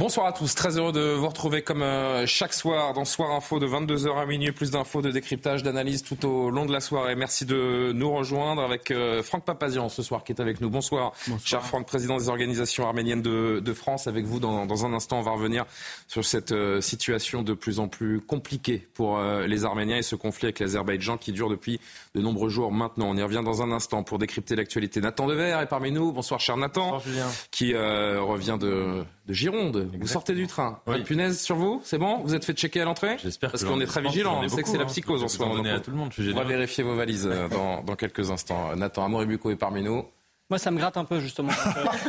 Bonsoir à tous, très heureux de vous retrouver comme euh, chaque soir dans Soir Info de 22h à minuit, plus d'infos, de décryptage, d'analyse tout au long de la soirée. Merci de nous rejoindre avec euh, Franck Papazian ce soir qui est avec nous. Bonsoir, cher Franck, président des organisations arméniennes de, France. Avec vous, dans, un instant, on va revenir sur cette euh, situation de plus en plus compliquée pour les Arméniens et ce conflit avec l'Azerbaïdjan qui dure depuis de nombreux jours maintenant. On y revient dans un instant pour décrypter l'actualité. Nathan Dever est parmi nous. Bonsoir, cher Nathan, qui revient de de Gironde. Vous sortez du train. Oui. punaise sur vous C'est bon Vous êtes fait checker à l'entrée J'espère Parce qu'on est très vigilant. On sait que c'est la hein. psychose en ce moment. On va vérifier vos valises euh, dans, dans quelques instants. Nathan Amoribuco est parmi nous. Moi, ça me gratte un peu, justement.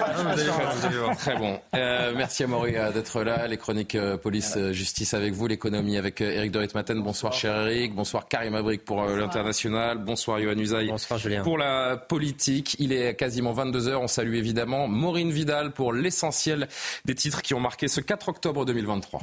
Ah, très bon. Euh, merci à Maury euh, d'être là. Les chroniques euh, police-justice avec vous. L'économie avec Eric Dorit-Maten. Bonsoir, cher Eric. Bonsoir, Karim Abric pour l'international. Bonsoir, Yohann Usaï. Bonsoir, Julien. Pour la politique, il est quasiment 22h. On salue évidemment Maureen Vidal pour l'essentiel des titres qui ont marqué ce 4 octobre 2023.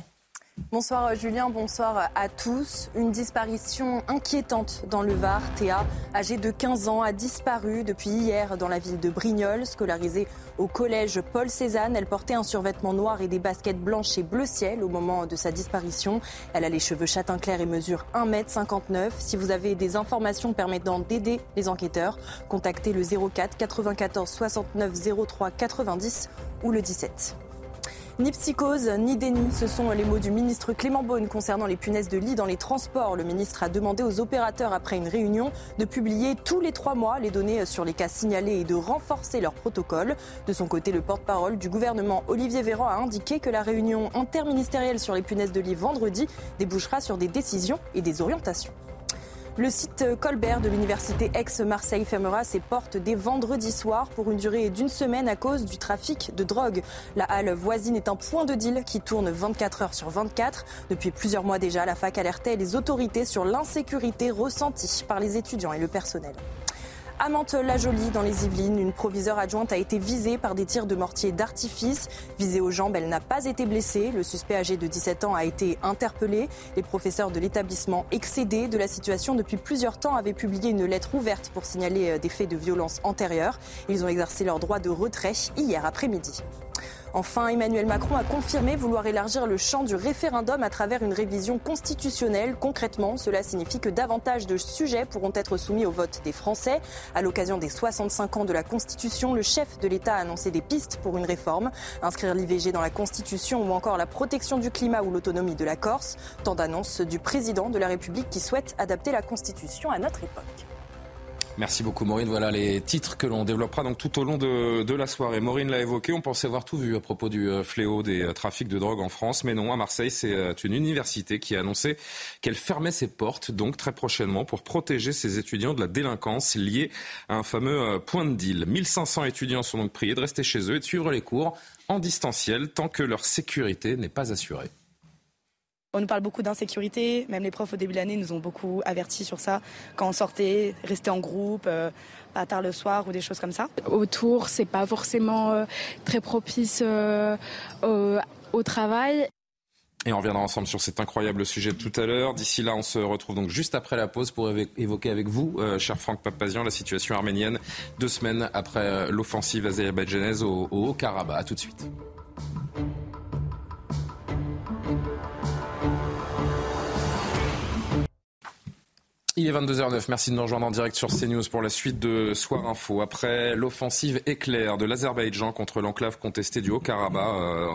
Bonsoir euh, Julien, bonsoir à tous. Une disparition inquiétante dans le Var. Théa, âgée de 15 ans, a disparu depuis hier dans la ville de Brignoles, scolarisée au collège Paul Cézanne. Elle portait un survêtement noir et des baskets blanches et bleu ciel au moment de sa disparition. Elle a les cheveux châtain clair et mesure 1m59. Si vous avez des informations permettant d'aider les enquêteurs, contactez le 04 94 69 03 90 ou le 17. Ni psychose, ni déni, ce sont les mots du ministre Clément Beaune concernant les punaises de lit dans les transports. Le ministre a demandé aux opérateurs, après une réunion, de publier tous les trois mois les données sur les cas signalés et de renforcer leur protocole. De son côté, le porte-parole du gouvernement, Olivier Véran, a indiqué que la réunion interministérielle sur les punaises de lit vendredi débouchera sur des décisions et des orientations. Le site Colbert de l'université Aix-Marseille fermera ses portes dès vendredi soir pour une durée d'une semaine à cause du trafic de drogue. La halle voisine est un point de deal qui tourne 24 heures sur 24. Depuis plusieurs mois déjà, la fac alertait les autorités sur l'insécurité ressentie par les étudiants et le personnel. À Mantes-la-Jolie, dans les Yvelines, une proviseure adjointe a été visée par des tirs de mortier d'artifice. Visée aux jambes, elle n'a pas été blessée. Le suspect âgé de 17 ans a été interpellé. Les professeurs de l'établissement, excédés de la situation depuis plusieurs temps, avaient publié une lettre ouverte pour signaler euh, des faits de violence antérieurs. Ils ont exercé leur droit de retrait hier après-midi. Enfin, Emmanuel Macron a confirmé vouloir élargir le champ du référendum à travers une révision constitutionnelle. Concrètement, cela signifie que davantage de sujets pourront être soumis au vote des Français. À l'occasion des 65 ans de la Constitution, le chef de l'État a annoncé des pistes pour une réforme. Inscrire l'IVG dans la Constitution ou encore la protection du climat ou l'autonomie de la Corse. Tant d'annonces du président de la République qui souhaite adapter la Constitution à notre époque. Merci beaucoup Maureen. Voilà les titres que l'on développera donc tout au long de, la soirée. Maureen l'a évoqué, on pensait avoir tout vu à propos du euh, fléau des euh, trafics de drogue en France, mais non, à Marseille, c'est euh, une université qui a annoncé qu'elle fermait ses portes donc très prochainement pour protéger ses étudiants de la délinquance liée à un fameux point de deal. 1500 étudiants sont donc priés de rester chez eux et de suivre les cours en distanciel tant que leur sécurité n'est pas assurée. On nous parle beaucoup d'insécurité, même les profs au début de l'année nous ont beaucoup avertis sur ça. Quand on sortait, rester en groupe, euh, pas tard le soir ou des choses comme ça. Autour, c'est pas forcément euh, très propice euh, au, travail. Et on reviendra ensemble sur cet incroyable sujet de tout à l'heure. D'ici là, on se retrouve donc juste après la pause pour évoquer avec vous, cher Franck Papazian, la situation arménienne deux semaines après l'offensive azerbaïdjanaise au Haut-Karabakh. A tout de suite. Il est 22h09. Merci de nous rejoindre en direct sur CNews pour la suite de Soir Info. Après l'offensive éclair de l'Azerbaïdjan contre l'enclave contestée du Haut-Karabakh euh,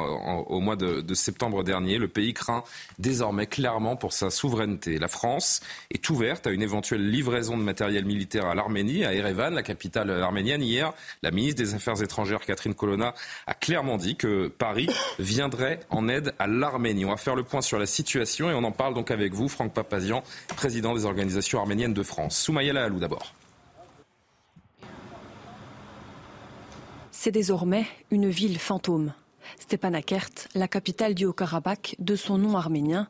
au mois de, de, septembre dernier, le pays craint désormais clairement pour sa souveraineté. La France est ouverte à une éventuelle livraison de matériel militaire à l'Arménie, à Erevan, la capitale arménienne. Hier, la ministre des Affaires étrangères, Catherine Colonna, a clairement dit que Paris viendrait en aide à l'Arménie. On va faire le point sur la situation et on en parle donc avec vous, Franck Papazian, président des organisations arménienne de France. Soumaïla Alou d'abord. C'est désormais une ville fantôme. Stepanakert, la capitale du Haut-Karabakh, de son nom arménien,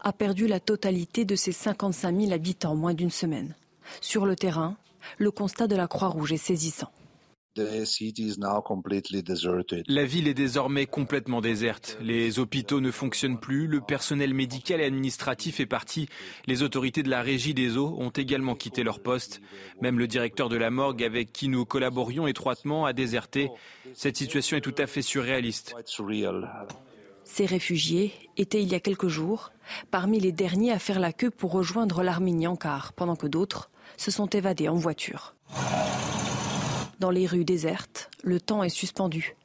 a perdu la totalité de ses 55 000 habitants en moins d'une semaine. Sur le terrain, le constat de la Croix-Rouge est saisissant. La ville est désormais complètement déserte. Les hôpitaux ne fonctionnent plus, le personnel médical et administratif est parti. Les autorités de la régie des eaux ont également quitté leur poste. Même le directeur de la morgue avec qui nous collaborions étroitement a déserté. Cette situation est tout à fait surréaliste. Ces réfugiés étaient il y a quelques jours parmi les derniers à faire la queue pour rejoindre l'Arménie en car, pendant que d'autres se sont évadés en voiture. Dans les rues désertes, le temps est suspendu.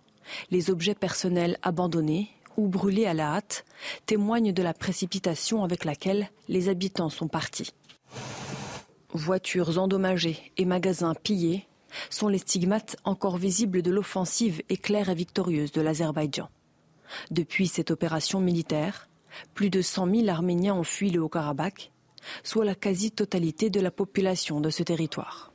Les objets personnels abandonnés ou brûlés à la hâte témoignent de la précipitation avec laquelle les habitants sont partis. Voitures endommagées et magasins pillés sont les stigmates encore visibles de l'offensive éclair et victorieuse de l'Azerbaïdjan. Depuis cette opération militaire, plus de 100 000 Arméniens ont fui le Haut-Karabakh, soit la quasi-totalité de la population de ce territoire.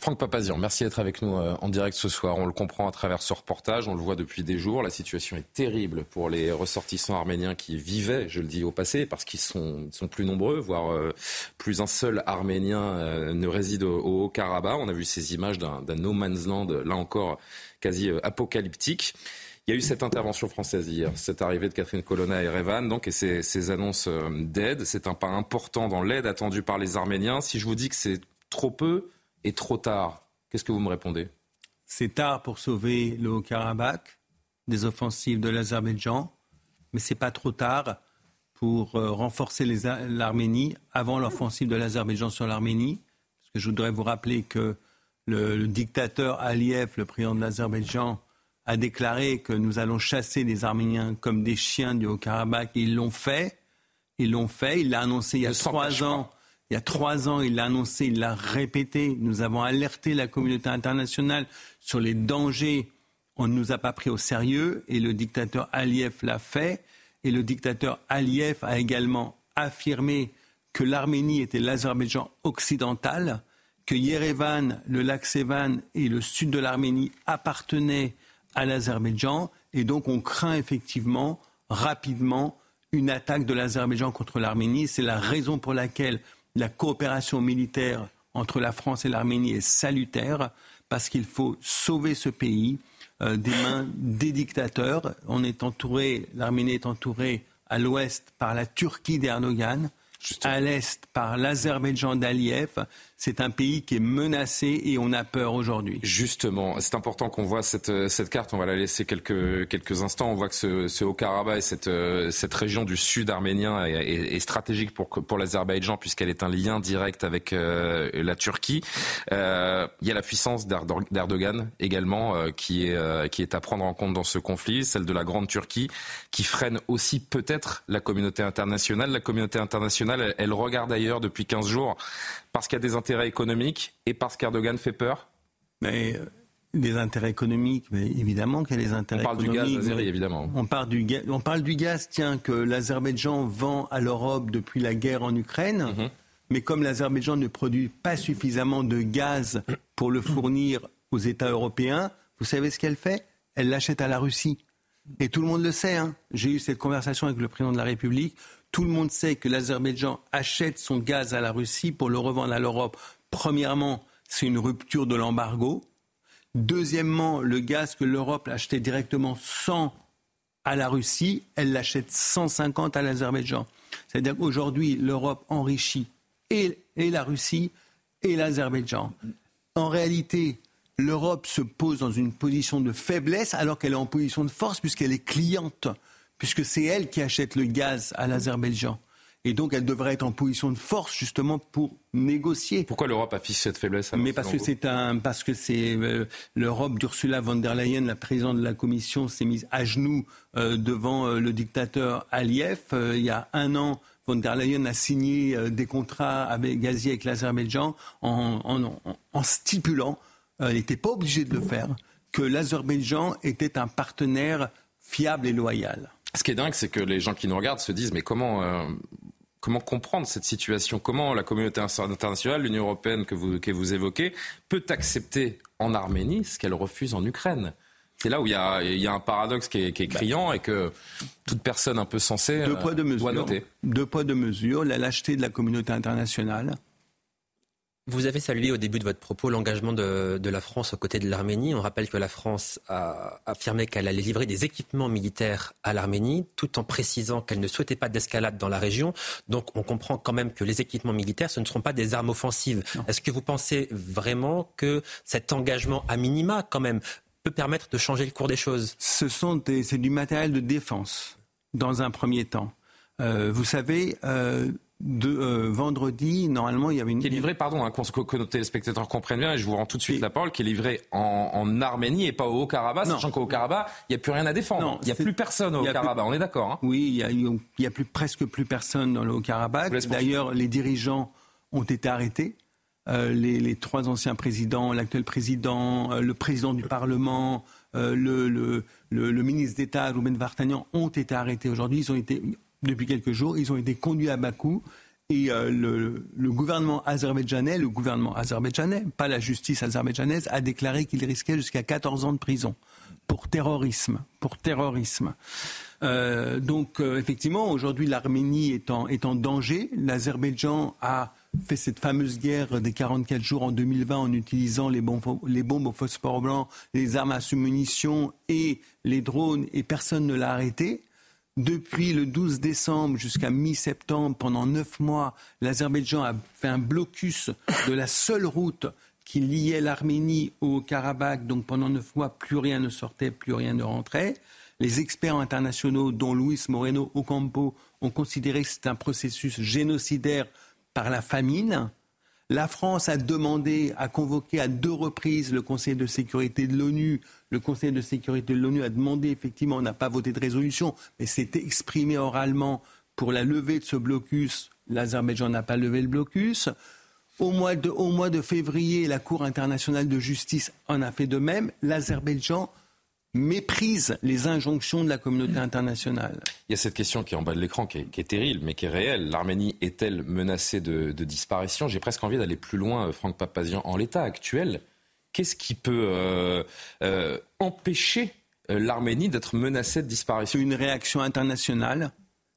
Franck Papazian, merci d'être avec nous euh, en direct ce soir. On le comprend à travers ce reportage, on le voit depuis des jours. La situation est terrible pour les ressortissants arméniens qui vivaient, je le dis au passé, parce qu'ils sont, plus nombreux, voire euh, plus un seul Arménien euh, ne réside au, Haut-Karabakh. On a vu ces images d'un no man's land, là encore quasi apocalyptique. Il y a eu cette intervention française hier, cette arrivée de Catherine Colonna à Erevan, donc, et ces annonces d'aide. C'est un pas important dans l'aide attendue par les Arméniens. Si je vous dis que c'est trop peu, et trop tard Qu'est-ce que vous me répondez? C'est tard pour sauver le Haut-Karabakh des offensives de l'Azerbaïdjan, mais c'est pas trop tard pour euh, renforcer l'Arménie avant l'offensive de l'Azerbaïdjan sur l'Arménie. Parce que je voudrais vous rappeler que le, dictateur Aliyev, le président de l'Azerbaïdjan, a déclaré que nous allons chasser les Arméniens comme des chiens du Haut-Karabakh. Ils l'ont fait. Ils l'ont fait. Il l'a annoncé il y a trois ans. Il y a trois ans, il l'a annoncé, il l'a répété. Nous avons alerté la communauté internationale sur les dangers. On ne nous a pas pris au sérieux et le dictateur Aliyev l'a fait. Et le dictateur Aliyev a également affirmé que l'Arménie était l'Azerbaïdjan occidental, que Yerevan, le lac Sevan et le sud de l'Arménie appartenaient à l'Azerbaïdjan. Et donc on craint effectivement rapidement une attaque de l'Azerbaïdjan contre l'Arménie. C'est la raison pour laquelle la coopération militaire entre la France et l'Arménie est salutaire parce qu'il faut sauver ce pays euh, des mains des dictateurs. On est entouré, l'Arménie est entourée à l'ouest par la Turquie d'Erdogan, à l'est par l'Azerbaïdjan d'Aliyev. C'est un pays qui est menacé et on a peur aujourd'hui. Justement, c'est important qu'on voit cette, cette, carte. On va la laisser quelques, quelques instants. On voit que ce, ce Haut-Karabakh et cette, cette région du sud arménien est, est, stratégique pour, pour l'Azerbaïdjan puisqu'elle est un lien direct avec euh, la Turquie. Euh, il y a la puissance d'Erdogan également euh, qui, est, euh, qui est à prendre en compte dans ce conflit, celle de la Grande Turquie, qui freine aussi peut-être la communauté internationale. La communauté internationale, elle, elle regarde ailleurs depuis 15 jours parce qu'il y a des intérêts économiques et parce qu'Erdogan fait peur mais, euh, Des intérêts économiques, mais évidemment qu'il y a des intérêts économiques. On parle du gaz azéri, évidemment. On parle, du gaz, on parle du gaz, tiens, que l'Azerbaïdjan vend à l'Europe depuis la guerre en Ukraine. Mhm. Mais comme l'Azerbaïdjan ne produit pas suffisamment de gaz pour le fournir aux États européens, vous savez ce qu'elle fait? Elle l'achète à la Russie. Et tout le monde le sait. Hein. J'ai eu cette conversation avec le président de la République. Tout le monde sait que l'Azerbaïdjan achète son gaz à la Russie pour le revendre à l'Europe. Premièrement, c'est une rupture de l'embargo. Deuxièmement, le gaz que l'Europe achetait directement 100 à la Russie, elle l'achète 150 à l'Azerbaïdjan. C'est-à-dire qu'aujourd'hui, l'Europe enrichit et, la Russie et l'Azerbaïdjan. En réalité, l'Europe se pose dans une position de faiblesse alors qu'elle est en position de force puisqu'elle est cliente puisque c'est elle qui achète le gaz à l'Azerbaïdjan. Et donc, elle devrait être en position de force justement pour négocier. Pourquoi l'Europe affiche cette faiblesse Mais parce que c'est un, parce que c'est euh, l'Europe d'Ursula von der Leyen, la présidente de la Commission, s'est mise à genoux euh, devant euh, le dictateur Aliyev. il y a un an, von der Leyen a signé des contrats avec gazier avec l'Azerbaïdjan en, en, stipulant, elle n'était pas obligée de le faire, que l'Azerbaïdjan était un partenaire fiable et loyal. Ce qui est dingue, c'est que les gens qui nous regardent se disent mais comment euh, comment comprendre cette situation? Comment la communauté internationale, l'Union européenne que vous, que vous évoquez, peut accepter en Arménie ce qu'elle refuse en Ukraine? C'est là où il y, a, il y a un paradoxe qui est, qui est criant et que toute personne un peu sensée deux poids, deux mesures. doit noter. Deux poids, deux mesures. La lâcheté de la communauté internationale vous avez salué au début de votre propos l'engagement de, la France aux côtés de l'Arménie. On rappelle que la France a affirmé qu'elle allait livrer des équipements militaires à l'Arménie, tout en précisant qu'elle ne souhaitait pas d'escalade dans la région. Donc on comprend quand même que les équipements militaires, ce ne seront pas des armes offensives. Est-ce que vous pensez vraiment que cet engagement à minima, quand même, peut permettre de changer le cours des choses? Ce sont c'est du matériel de défense dans un premier temps. Euh, vous savez, euh, de euh, vendredi, normalement, il y avait une... Qui est livré, pardon, hein, que, nos téléspectateurs comprennent bien, et je vous rends tout de suite la parole, qui est livré en, Arménie et pas au Haut-Karabakh, sachant qu'au Haut-Karabakh, il n'y a plus rien à défendre. il n'y a plus personne au Haut-Karabakh, on est d'accord. Hein oui, il n'y a, a, plus, presque plus personne dans le Haut-Karabakh. D'ailleurs, les dirigeants ont été arrêtés. Euh, les, les, trois anciens présidents, l'actuel président, euh, le président du Parlement, le, le, le, ministre d'État, Rouben Vartanian, ont été arrêtés aujourd'hui. Ils ont été, depuis quelques jours, ils ont été conduits à Bakou. Et le, gouvernement azerbaïdjanais, le gouvernement azerbaïdjanais, pas la justice azerbaïdjanaise, a déclaré qu'il risquait jusqu'à 14 ans de prison pour terrorisme. Pour terrorisme. donc, effectivement, aujourd'hui, l'Arménie est en, en danger. L'Azerbaïdjan a fait cette fameuse guerre des 44 jours en 2020 en utilisant les bombes, les bombes au phosphore blanc, les armes à sous-munitions et les drones, et personne ne l'a arrêté. Depuis le 12 décembre jusqu'à mi-septembre, pendant neuf mois, l'Azerbaïdjan a fait un blocus de la seule route qui liait l'Arménie au Karabakh. Donc pendant neuf mois, plus rien ne sortait, plus rien ne rentrait. Les experts internationaux, dont Luis Moreno Ocampo, ont considéré que c'est un processus génocidaire par la famine. La France a demandé, a convoqué à deux reprises le Conseil de sécurité de l'ONU. Le Conseil de sécurité de l'ONU a demandé, effectivement, on n'a pas voté de résolution, mais s'est exprimé oralement pour la levée de ce blocus. L'Azerbaïdjan n'a pas levé le blocus. Au mois, de, de février, la Cour internationale de justice en a fait de même. L'Azerbaïdjan méprise les injonctions de la communauté internationale. Il y a cette question qui est en bas de l'écran, qui, est terrible, mais qui est réelle. L'Arménie est-elle menacée de, disparition? J'ai presque envie d'aller plus loin, euh, Franck Papazian. En l'état actuel, qu'est-ce qui peut euh, euh, empêcher l'Arménie d'être menacée de disparition? Une réaction internationale,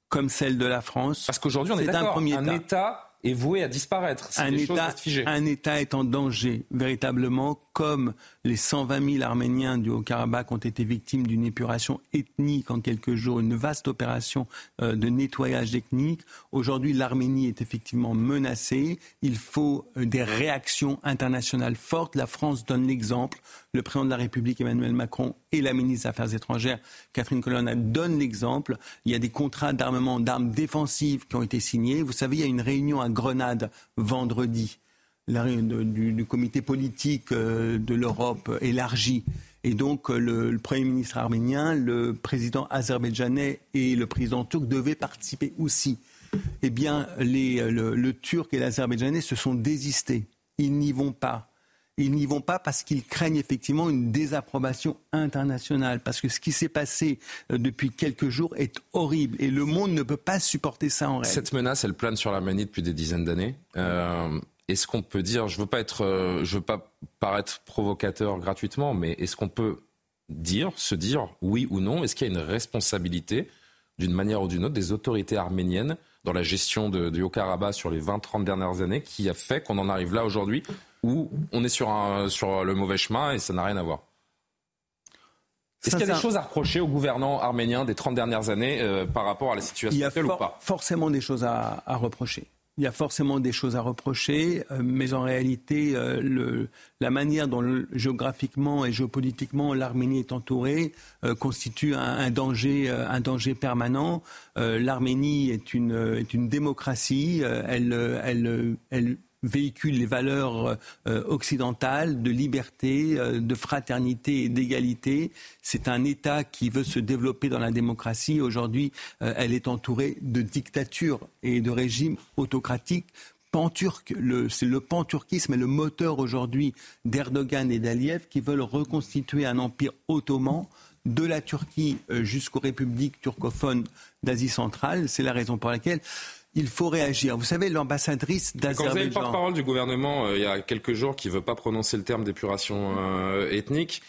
comme celle de la France. Parce qu'aujourd'hui, on est, est un, premier un État est voué à disparaître. Un État, un État est en danger, véritablement, comme les 120 000 Arméniens du Haut-Karabakh ont été victimes d'une épuration ethnique en quelques jours, une vaste opération euh, de nettoyage ethnique. Aujourd'hui, l'Arménie est effectivement menacée. Il faut euh, des réactions internationales fortes. La France donne l'exemple. Le président de la République, Emmanuel Macron, et la ministre des Affaires étrangères, Catherine Colonna, donnent l'exemple. Il y a des contrats d'armement, d'armes défensives qui ont été signés. Vous savez, il y a une réunion à Grenade vendredi du, du, comité politique euh, de l'Europe élargie. Et donc euh, le, Premier ministre arménien, le président azerbaïdjanais et le président turc devaient participer aussi. Eh bien, les, le, le Turc et l'Azerbaïdjanais se sont désistés. Ils n'y vont pas. Ils n'y vont pas parce qu'ils craignent effectivement une désapprobation internationale. Parce que ce qui s'est passé euh, depuis quelques jours est horrible. Et le monde ne peut pas supporter ça en réalité. Cette menace, elle plane sur l'Arménie depuis des dizaines d'années. Euh, est-ce qu'on peut dire, je veux pas être, euh, je veux pas paraître provocateur gratuitement, mais est-ce qu'on peut dire, se dire oui ou non, est-ce qu'il y a une responsabilité d'une manière ou d'une autre des autorités arméniennes dans la gestion de, Haut-Karabakh sur les 20-30 dernières années qui a fait qu'on en arrive là aujourd'hui où on est sur, un, sur le mauvais chemin et ça n'a rien à voir? Est-ce qu'il y a des choses à reprocher au gouvernement arménien des 30 dernières années euh, par rapport à la situation actuelle ou pas? forcément des choses à reprocher il y a forcément des choses à reprocher, euh, mais en réalité, euh, la manière dont géographiquement et géopolitiquement l'Arménie est entourée euh, constitue un, danger, un danger permanent. L'Arménie est une, est une démocratie. elle, elle, elle véhicule les valeurs euh, occidentales de liberté, euh, de fraternité et d'égalité. C'est un État qui veut se développer dans la démocratie. Aujourd'hui, euh, elle est entourée de dictatures et de régimes autocratiques pan-turc. C'est le pan-turquisme et le moteur aujourd'hui d'Erdogan et d'Aliyev qui veulent reconstituer un empire ottoman de la Turquie jusqu'aux républiques turcophones d'Asie centrale. C'est la raison pour laquelle il faut réagir. Vous savez, l'ambassadrice d'Azerbaïdjan... Quand vous avez le porte-parole du gouvernement, euh, il y a quelques jours, qui ne veut pas prononcer le terme d'épuration euh, ethnique,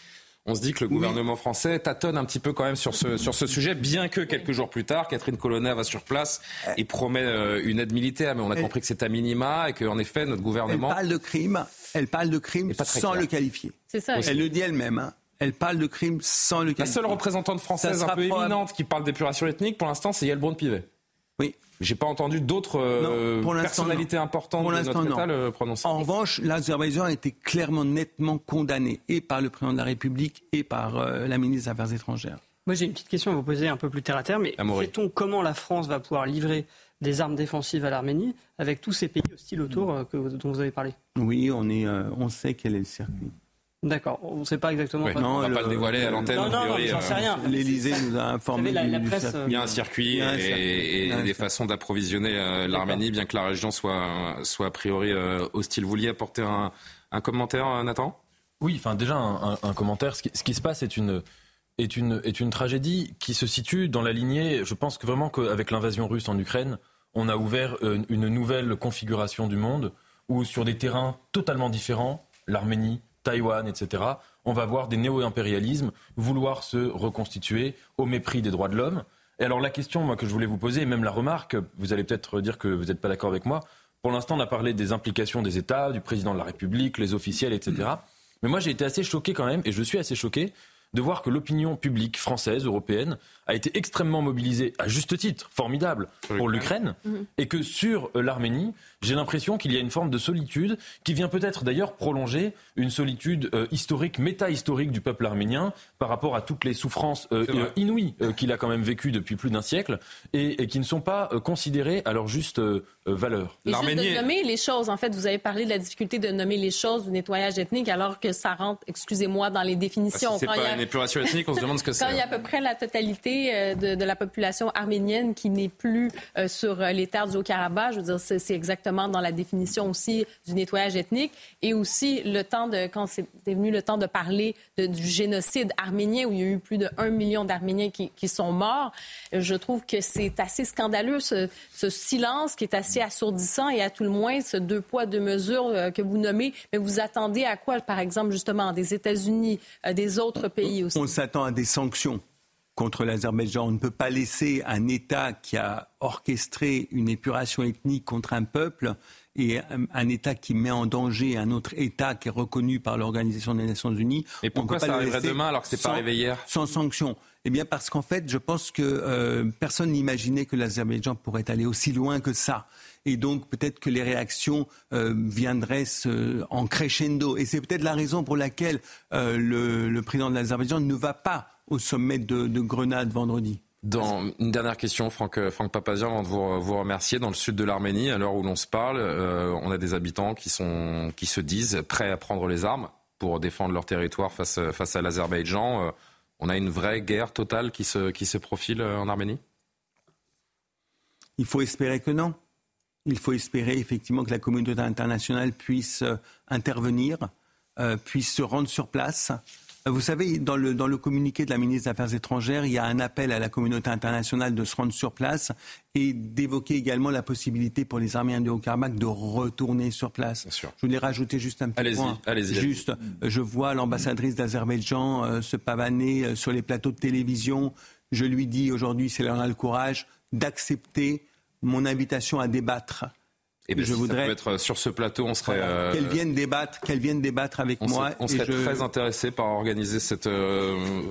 on se dit que le gouvernement français tâtonne un petit peu quand même sur ce, sur ce sujet, bien que quelques jours plus tard, Catherine Colonna va sur place et promet euh, une aide militaire, mais on a compris que c'est à minima et qu'en effet, notre gouvernement... Elle parle de crime, elle parle de crime sans le qualifier. C'est ça. Elle le dit elle-même. Hein. Elle parle de crime sans le qualifier. La seule représentante française un peu éminente qui parle d'épuration ethnique, pour l'instant, c'est Yelbrun Pivet. Oui. J'ai pas entendu d'autres euh, personnalités importantes pour de notre État le prononcer. En revanche, l'Azerbaïdjan a été clairement, nettement condamné, et par le président de la République, et par euh, la ministre des Affaires étrangères. Moi, j'ai une petite question à vous poser un peu plus terre à terre, mais sait-on comment la France va pouvoir livrer des armes défensives à l'Arménie avec tous ces pays hostiles autour euh, que, dont vous avez parlé? Oui, on, est, on sait quel est le circuit. D'accord, on ne sait pas exactement. non, on ne va pas le dévoiler à l'antenne. Non, non, j'en sais rien. L'Élysée nous a informé. La, la presse, il y a un circuit et, des façons d'approvisionner euh, l'Arménie, bien que la région soit, soit a priori euh, hostile. Vous vouliez apporter un, un commentaire, euh, Nathan? Oui, enfin déjà un, un, commentaire. Ce qui, ce qui, se passe est une, est, une, est une tragédie qui se situe dans la lignée. Je pense que vraiment qu'avec l'invasion russe en Ukraine, on a ouvert une nouvelle configuration du monde où sur des terrains totalement différents, l'Arménie, Taïwan, etc., on va voir des néo-impérialismes vouloir se reconstituer au mépris des droits de l'homme. Et alors la question que je voulais vous poser, et même la remarque, vous allez peut-être dire que vous n'êtes pas d'accord avec moi, pour l'instant on a parlé des implications des États, du président de la République, les officiels, etc. Mais moi j'ai été assez choqué quand même, et je suis assez choqué de voir que l'opinion publique française, européenne, a été extrêmement mobilisée, à juste titre, formidable, pour l'Ukraine, mhm. et que sur euh, l'Arménie, j'ai l'impression qu'il y a une forme de solitude qui vient peut-être d'ailleurs prolonger une solitude euh, historique, méta-historique du peuple arménien par rapport à toutes les souffrances euh, inouïes qu'il a quand même vécues depuis plus d'un siècle et, qui ne sont pas considérées à leur juste valeur. Et juste de nommer les choses, en fait, vous avez parlé de la difficulté de nommer les choses du nettoyage ethnique alors que ça rentre, excusez-moi, dans les définitions. Bah, une épuration ethnique, on se demande ce que c'est. Quand il y a à peu près la totalité euh, de, la population arménienne qui n'est plus euh, sur euh, les terres du Haut-Karabakh. Je veux dire, c'est exactement dans la définition aussi du nettoyage ethnique et aussi le temps de, quand c'est venu le temps de parler du génocide arménien où il y a eu plus de 1 million d'Arméniens qui, sont morts. Je trouve que c'est assez scandaleux ce, silence qui est assez assourdissant et à tout le moins ce deux poids, deux mesures que vous nommez. Mais vous attendez à quoi, par exemple, justement, des États-Unis, des autres pays aussi? On s'attend à des sanctions contre l'Azerbaïdjan. On ne peut pas laisser un État qui a orchestré une épuration ethnique contre un peuple et un État qui met en danger un autre État qui est reconnu par l'Organisation des Nations Unies. Et pourquoi ça arriverait demain alors que c'est pas arrivé hier? Sans sanction. Eh bien parce qu'en fait, je pense que euh, personne n'imaginait que l'Azerbaïdjan pourrait aller aussi loin que ça. Et donc peut-être que les réactions euh, viendraient en crescendo. Et c'est peut-être la raison pour laquelle euh, le, le président de l'Azerbaïdjan ne va pas au sommet de, Grenade vendredi. Dans une dernière question, Franck, euh, Franck Papazian, avant de vous, vous, remercier. Dans le sud de l'Arménie, à l'heure où l'on se parle, euh, on a des habitants qui, sont, qui se disent prêts à prendre les armes pour défendre leur territoire face, face à l'Azerbaïdjan. Euh, on a une vraie guerre totale qui se, qui se profile en Arménie? Il faut espérer que non. Il faut espérer effectivement que la communauté internationale puisse intervenir, puisse se rendre sur place. Vous savez, dans le, dans le communiqué de la ministre des Affaires étrangères, il y a un appel à la communauté internationale de se rendre sur place et d'évoquer également la possibilité pour les Arméniens de Haut-Karabakh de retourner sur place. Je voulais rajouter juste un petit point. Allez-y. Juste, je vois l'ambassadrice d'Azerbaïdjan euh, se pavaner euh, sur les plateaux de télévision. Je lui dis aujourd'hui, c'est l'heure a le courage d'accepter mon invitation à débattre et eh je voudrais être sur ce plateau, on serait euh, qu'elle vienne débattre, qu'elle vienne débattre avec moi. on serait très intéressé par organiser cette euh,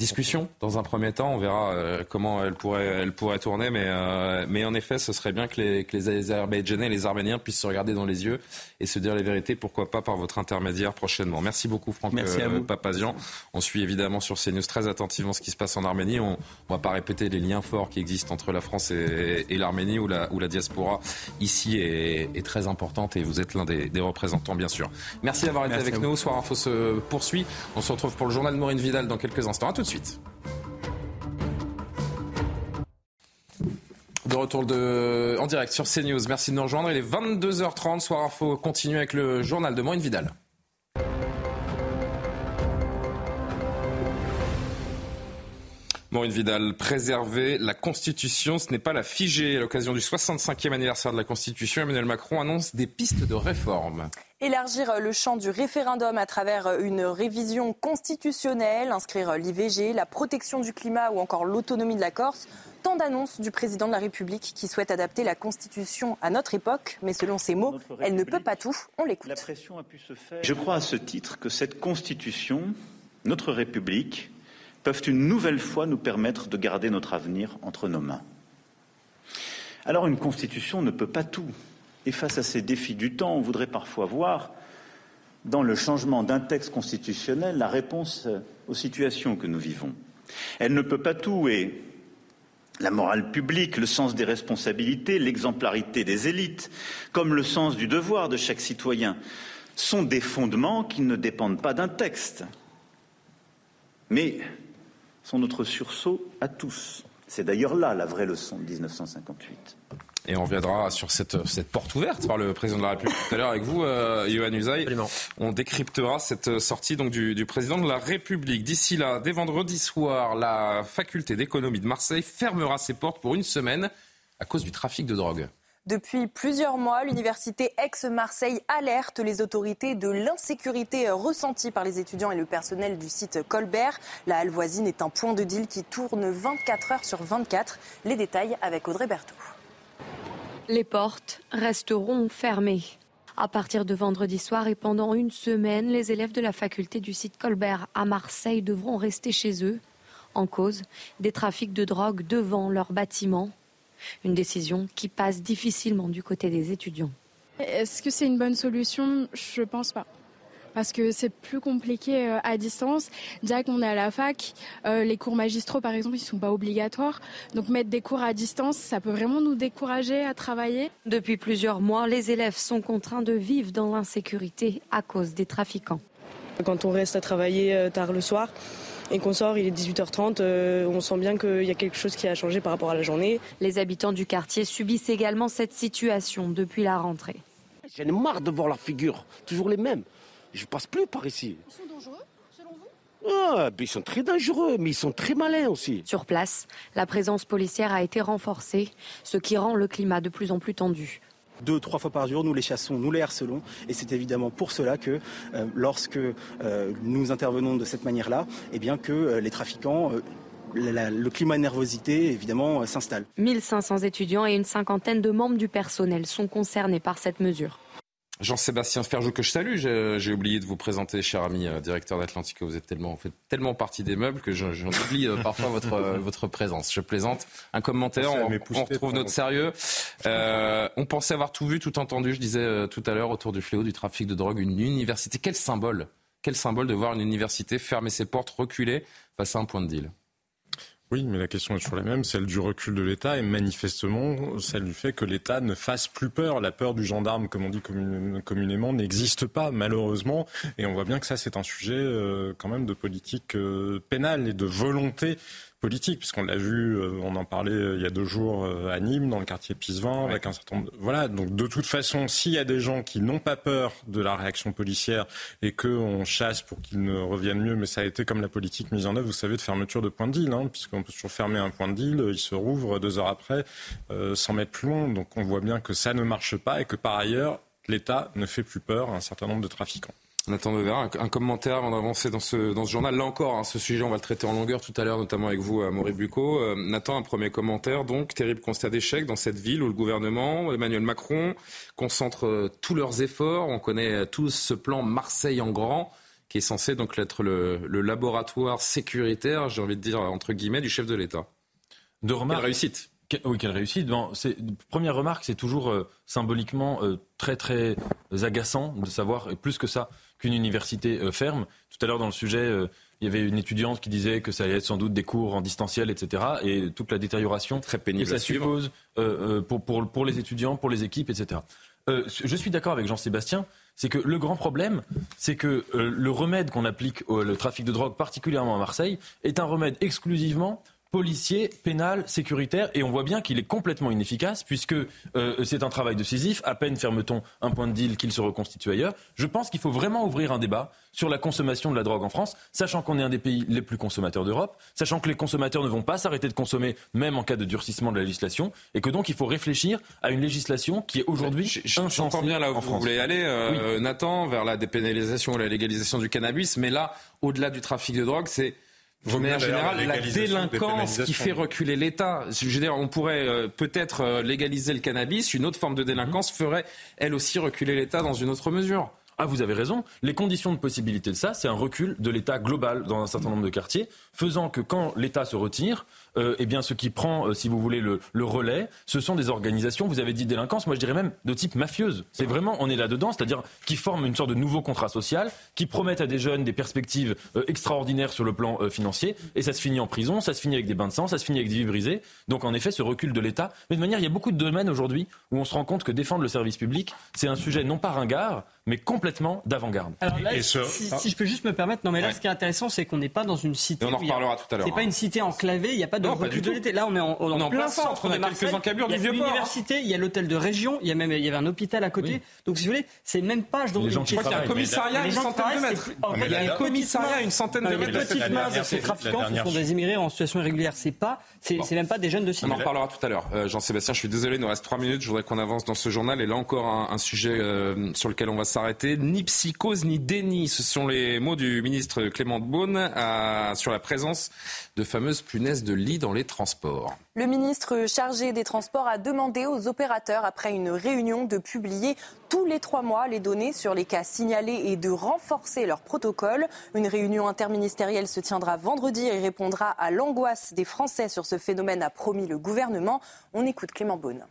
discussion dans un premier temps. On verra euh, comment elle pourrait, elle pourrait tourner. Mais, euh, mais en effet, ce serait bien que les, que les Azerbaïdjanais et les Arméniens puissent se regarder dans les yeux et se dire les vérités, pourquoi pas par votre intermédiaire prochainement. Merci beaucoup, Franck Merci euh, Papazian. On suit évidemment sur CNews très attentivement ce qui se passe en Arménie. On ne va pas répéter les liens forts qui existent entre la France et, et l'Arménie, où la, où la diaspora ici est, est, très importante et vous êtes l'un des, des, représentants, bien sûr. Merci d'avoir été avec nous. Soir Info se poursuit. On se retrouve pour le journal de Maureen Vidal dans quelques instants. À tout de suite. De retour de... en direct sur CNews. Merci de nous rejoindre. Il est 22h30. Soir Info continue avec le journal de Moine Vidal. Maureen Vidal, préserver la Constitution, ce n'est pas la figer. À l'occasion du 65e anniversaire de la Constitution, Emmanuel Macron annonce des pistes de réforme. Élargir le champ du référendum à travers une révision constitutionnelle, inscrire l'IVG, la protection du climat ou encore l'autonomie de la Corse. Tant d'annonces du président de la République qui souhaite adapter la Constitution à notre époque, mais selon ses mots, elle ne peut pas tout. On l'écoute. Je crois à ce titre que cette Constitution, notre République, peuvent une nouvelle fois nous permettre de garder notre avenir entre nos mains. Alors une constitution ne peut pas tout. Face à ces défis du temps, on voudrait parfois voir dans le changement d'un texte constitutionnel la réponse aux situations que nous vivons. Elle ne peut pas tout et la morale publique, le sens des responsabilités, l'exemplarité des élites, comme le sens du devoir de chaque citoyen, sont des fondements qui ne dépendent pas d'un texte, mais sont notre sursaut à tous. C'est d'ailleurs là la vraie leçon de 1958. Et on reviendra sur cette, cette, porte ouverte par le président de la République tout à l'heure avec vous, euh, Yohann Usaï. On décryptera cette sortie donc, du, du président de la République. D'ici là, dès vendredi soir, la faculté d'économie de Marseille fermera ses portes pour une semaine à cause du trafic de drogue. Depuis plusieurs mois, l'université Aix-Marseille alerte les autorités de l'insécurité ressentie par les étudiants et le personnel du site Colbert. La halle voisine est un point de deal qui tourne 24 heures sur 24. Les détails avec Audrey Berthaud. Les portes resteront fermées. À partir de vendredi soir et pendant une semaine, les élèves de la faculté du site Colbert à Marseille devront rester chez eux. En cause, des trafics de drogue devant leur bâtiment. Une décision qui passe difficilement du côté des étudiants. Est-ce que c'est une bonne solution? Je ne pense pas parce que c'est plus compliqué euh, à distance. Déjà qu'on est à la fac, euh, les cours magistraux par exemple, ils sont pas obligatoires. Donc mettre des cours à distance, ça peut vraiment nous décourager à travailler. Depuis plusieurs mois, les élèves sont contraints de vivre dans l'insécurité à cause des trafiquants. Quand on reste à travailler euh, tard le soir, et qu'on sort, il est 18h30, on sent bien qu'il y a quelque chose qui a changé par rapport à la journée. Les habitants du quartier subissent également cette situation depuis la rentrée. J'en ai marre de voir leur figure, toujours les mêmes. Je passe plus par ici. Ils sont dangereux, selon vous? Ah, ben, Ils sont très dangereux, mais ils sont très malins aussi. Sur place, la présence policière a été renforcée, ce qui rend le climat de plus en plus tendu deux, trois fois par jour, nous les chassons, nous les harcelons. Et c'est évidemment pour cela que euh, lorsque euh, nous intervenons de cette manière-là, eh bien que euh, les trafiquants le climat de nervosité, évidemment, s'installe. 1500 étudiants et une cinquantaine de membres du personnel sont concernés par cette mesure. Jean-Sébastien Ferjou, que je salue. J'ai oublié de vous présenter, cher ami euh, directeur d'Atlantique. Vous êtes tellement, fait tellement partie des meubles que j'en oublie euh, parfois votre, euh, votre présence. Je plaisante. Un commentaire, on, retrouve notre sérieux. on pensait avoir tout vu, tout entendu, je disais tout à l'heure, autour du fléau du trafic de drogue. Une université, quel symbole Quel symbole de voir une université fermer ses portes, reculer face à un point de deal? Oui, mais la question est toujours la même, celle du recul de l'État et manifestement celle du fait que l'État ne fasse plus peur. La peur du gendarme, comme on dit communément, n'existe pas malheureusement. Et on voit bien que ça, c'est un sujet euh, quand même de politique euh, pénale et de volonté politique, puisqu'on l'a vu, euh, on en parlait euh, il y a deux jours euh, à Nîmes, dans le quartier Pisevin, avec un certain nombre. Voilà, donc de toute façon, s'il y a des gens qui n'ont pas peur de la réaction policière et qu'on chasse pour qu'ils ne reviennent mieux, mais ça a été comme la politique mise en œuvre, vous savez, de fermeture de point de deal, hein, puisqu'on peut toujours fermer un point de deal, il se rouvre deux heures après, euh, 100 mètres plus loin. Donc on voit bien que ça ne marche pas et que par ailleurs, l'État ne fait plus peur à un certain nombre de trafiquants. Nathan Dever, un, un commentaire avant d'avancer dans ce, dans ce journal. Là encore, hein, ce sujet, on va le traiter en longueur tout à l'heure, notamment avec vous, euh, Maurice Bucco. Euh, Nathan, un premier commentaire. Donc, terrible constat d'échec dans cette ville où le gouvernement, Emmanuel Macron, concentre euh, tous leurs efforts. On connaît tous ce plan Marseille en grand qui est censé donc être le, le laboratoire sécuritaire, j'ai envie de dire, entre guillemets, du chef de l'État. De remarque. réussite. Oui, quelle réussite. Bon, première remarque, c'est toujours symboliquement très très agaçant de savoir, et plus que ça, qu'une université euh, ferme. Tout à l'heure, dans le sujet, euh, il y avait une étudiante qui disait que ça allait être sans doute des cours en distanciel, etc. Et toute la détérioration Très pénible que ça suppose euh, pour, pour, pour, les étudiants, pour les équipes, etc. je suis d'accord avec Jean-Sébastien. C'est que le grand problème, c'est que le remède qu'on applique au le trafic de drogue, particulièrement à Marseille, est un remède exclusivement policier, pénal, sécuritaire, et on voit bien qu'il est complètement inefficace, puisque euh, c'est un travail de Sisyphe, à peine ferme-t-on un point de deal qu'il se reconstitue ailleurs. Je pense qu'il faut vraiment ouvrir un débat sur la consommation de la drogue en France, sachant qu'on est un des pays les plus consommateurs d'Europe, sachant que les consommateurs ne vont pas s'arrêter de consommer, même en cas de durcissement de la législation, et que donc il faut réfléchir à une législation qui est aujourd'hui J'entends bien là où vous voulez aller, euh, Nathan, vers la dépénalisation ou la légalisation du cannabis, mais là, au-delà du trafic de drogue, c'est de manière générale, la délinquance qui fait reculer l'État. Je veux dire, on pourrait euh, peut-être euh, légaliser le cannabis, une autre forme de délinquance ferait elle aussi reculer l'État dans une autre mesure. Ah, vous avez raison. Les conditions de possibilité de ça, c'est un recul de l'État global dans un certain nombre de quartiers, faisant que quand l'État se retire, euh, eh bien, ce qui prend, euh, si vous voulez, le, relais, ce sont des organisations, vous avez dit délinquance, moi je dirais même de type mafieuse. C'est vraiment, on est là-dedans, c'est-à-dire qui forment une sorte de nouveau contrat social, qui promettent à des jeunes des perspectives euh, extraordinaires sur le plan financier, et ça se finit en prison, ça se finit avec des bains de sang, ça se finit avec des vies brisées. Donc en effet, ce recul de l'État. Mais de manière, il y a beaucoup de domaines aujourd'hui où on se rend compte que défendre le service public, c'est un sujet non pas ringard, mais complètement d'avant-garde. si, je peux juste me permettre, non mais là, ce qui est intéressant, c'est qu'on n'est pas dans une cité. on en reparlera tout à l'heure. C'est pas hein. une cité enclavée, il n'y a pas de recul de l'été. Là, on est en, on en plein centre, on a quelques encablures du vieux port. Il y a l'université, il y a l'hôtel de région, il y a même il y avait un hôpital à côté. Donc, si vous voulez, c'est même pas dans une Je crois qu'il y a un commissariat à une centaine de mètres. Il y a un commissariat à une centaine de mètres. Les petites mains de ces trafiquants, ce sont des immigrés en situation irrégulière. C'est pas, c'est même pas des jeunes de cité. On en reparlera tout à l'heure. Euh, Jean-Sébastien, je suis désolé, il nous reste trois minutes. Je voudrais qu'on avance dans ce journal. Et là encore, un sujet euh, sur lequel on va s'arrêter. Ni psychose ni déni, ce sont les mots du ministre Clément Beaune sur la présence de fameuses punaises de lit dans les transports. Le ministre chargé des Transports a demandé aux opérateurs, après une réunion, de publier tous les trois mois les données sur les cas signalés et de renforcer leur protocole. Une réunion interministérielle se tiendra vendredi et répondra à l'angoisse des Français sur ce phénomène, a promis le gouvernement. On écoute Clément Beaune.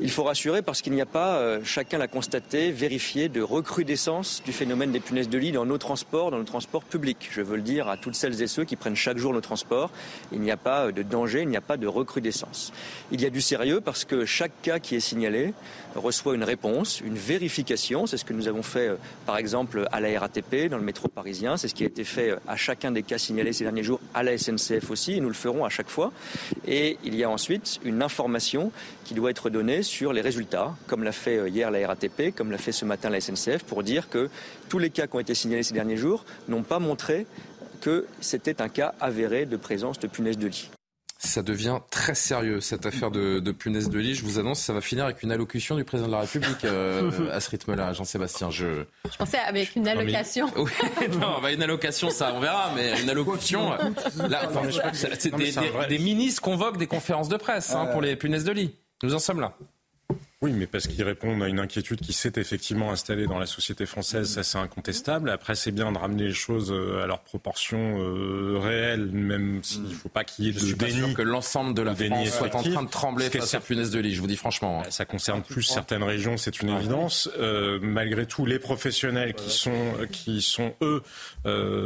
Il faut rassurer parce qu'il n'y a pas, euh, chacun l'a constaté, vérifié, de recrudescence du phénomène des punaises de lit dans nos transports, dans nos transports publics. Je veux le dire à toutes celles et ceux qui prennent chaque jour nos transports. Il n'y a pas euh, de danger, il n'y a pas de recrudescence. Il y a du sérieux parce que chaque cas qui est signalé reçoit une réponse, une vérification. C'est ce que nous avons fait, euh, par exemple, à la RATP, dans le métro parisien. C'est ce qui a été fait à chacun des cas signalés ces derniers jours, à la SNCF aussi, et nous le ferons à chaque fois. Et il y a ensuite une information qui doit être donnée sur les résultats, comme l'a fait euh, hier la RATP, comme l'a fait ce matin la SNCF, pour dire que tous les cas qui ont été signalés ces derniers jours n'ont pas montré que c'était un cas avéré de présence de punaises de lit. Ça devient très sérieux, cette affaire de, de punaise de lit. Je vous annonce, ça va finir avec une allocution du président de la République euh, à ce rythme-là, Jean-Sébastien. Je... je pensais avec une allocation. Oui, non, bah une allocation, ça, on verra, mais une allocution. Là, c'est des, des, ministres convoquent des conférences de presse hein, pour les punaises de lit. Nous en sommes là. Oui, mais parce qu'ils répondent à une inquiétude qui s'est effectivement installée dans la société française, ça c'est incontestable. Après, c'est bien de ramener les choses euh, à leur proportion euh, réelle, même s'il ne faut pas qu'il y ait de Je suis pas sûr que l'ensemble de la France soit en train de trembler face à punaise de lit, je vous dis franchement. Hein. Ça concerne plus certaines régions, c'est une évidence. Euh, malgré tout, les professionnels qui sont, qui sont eux,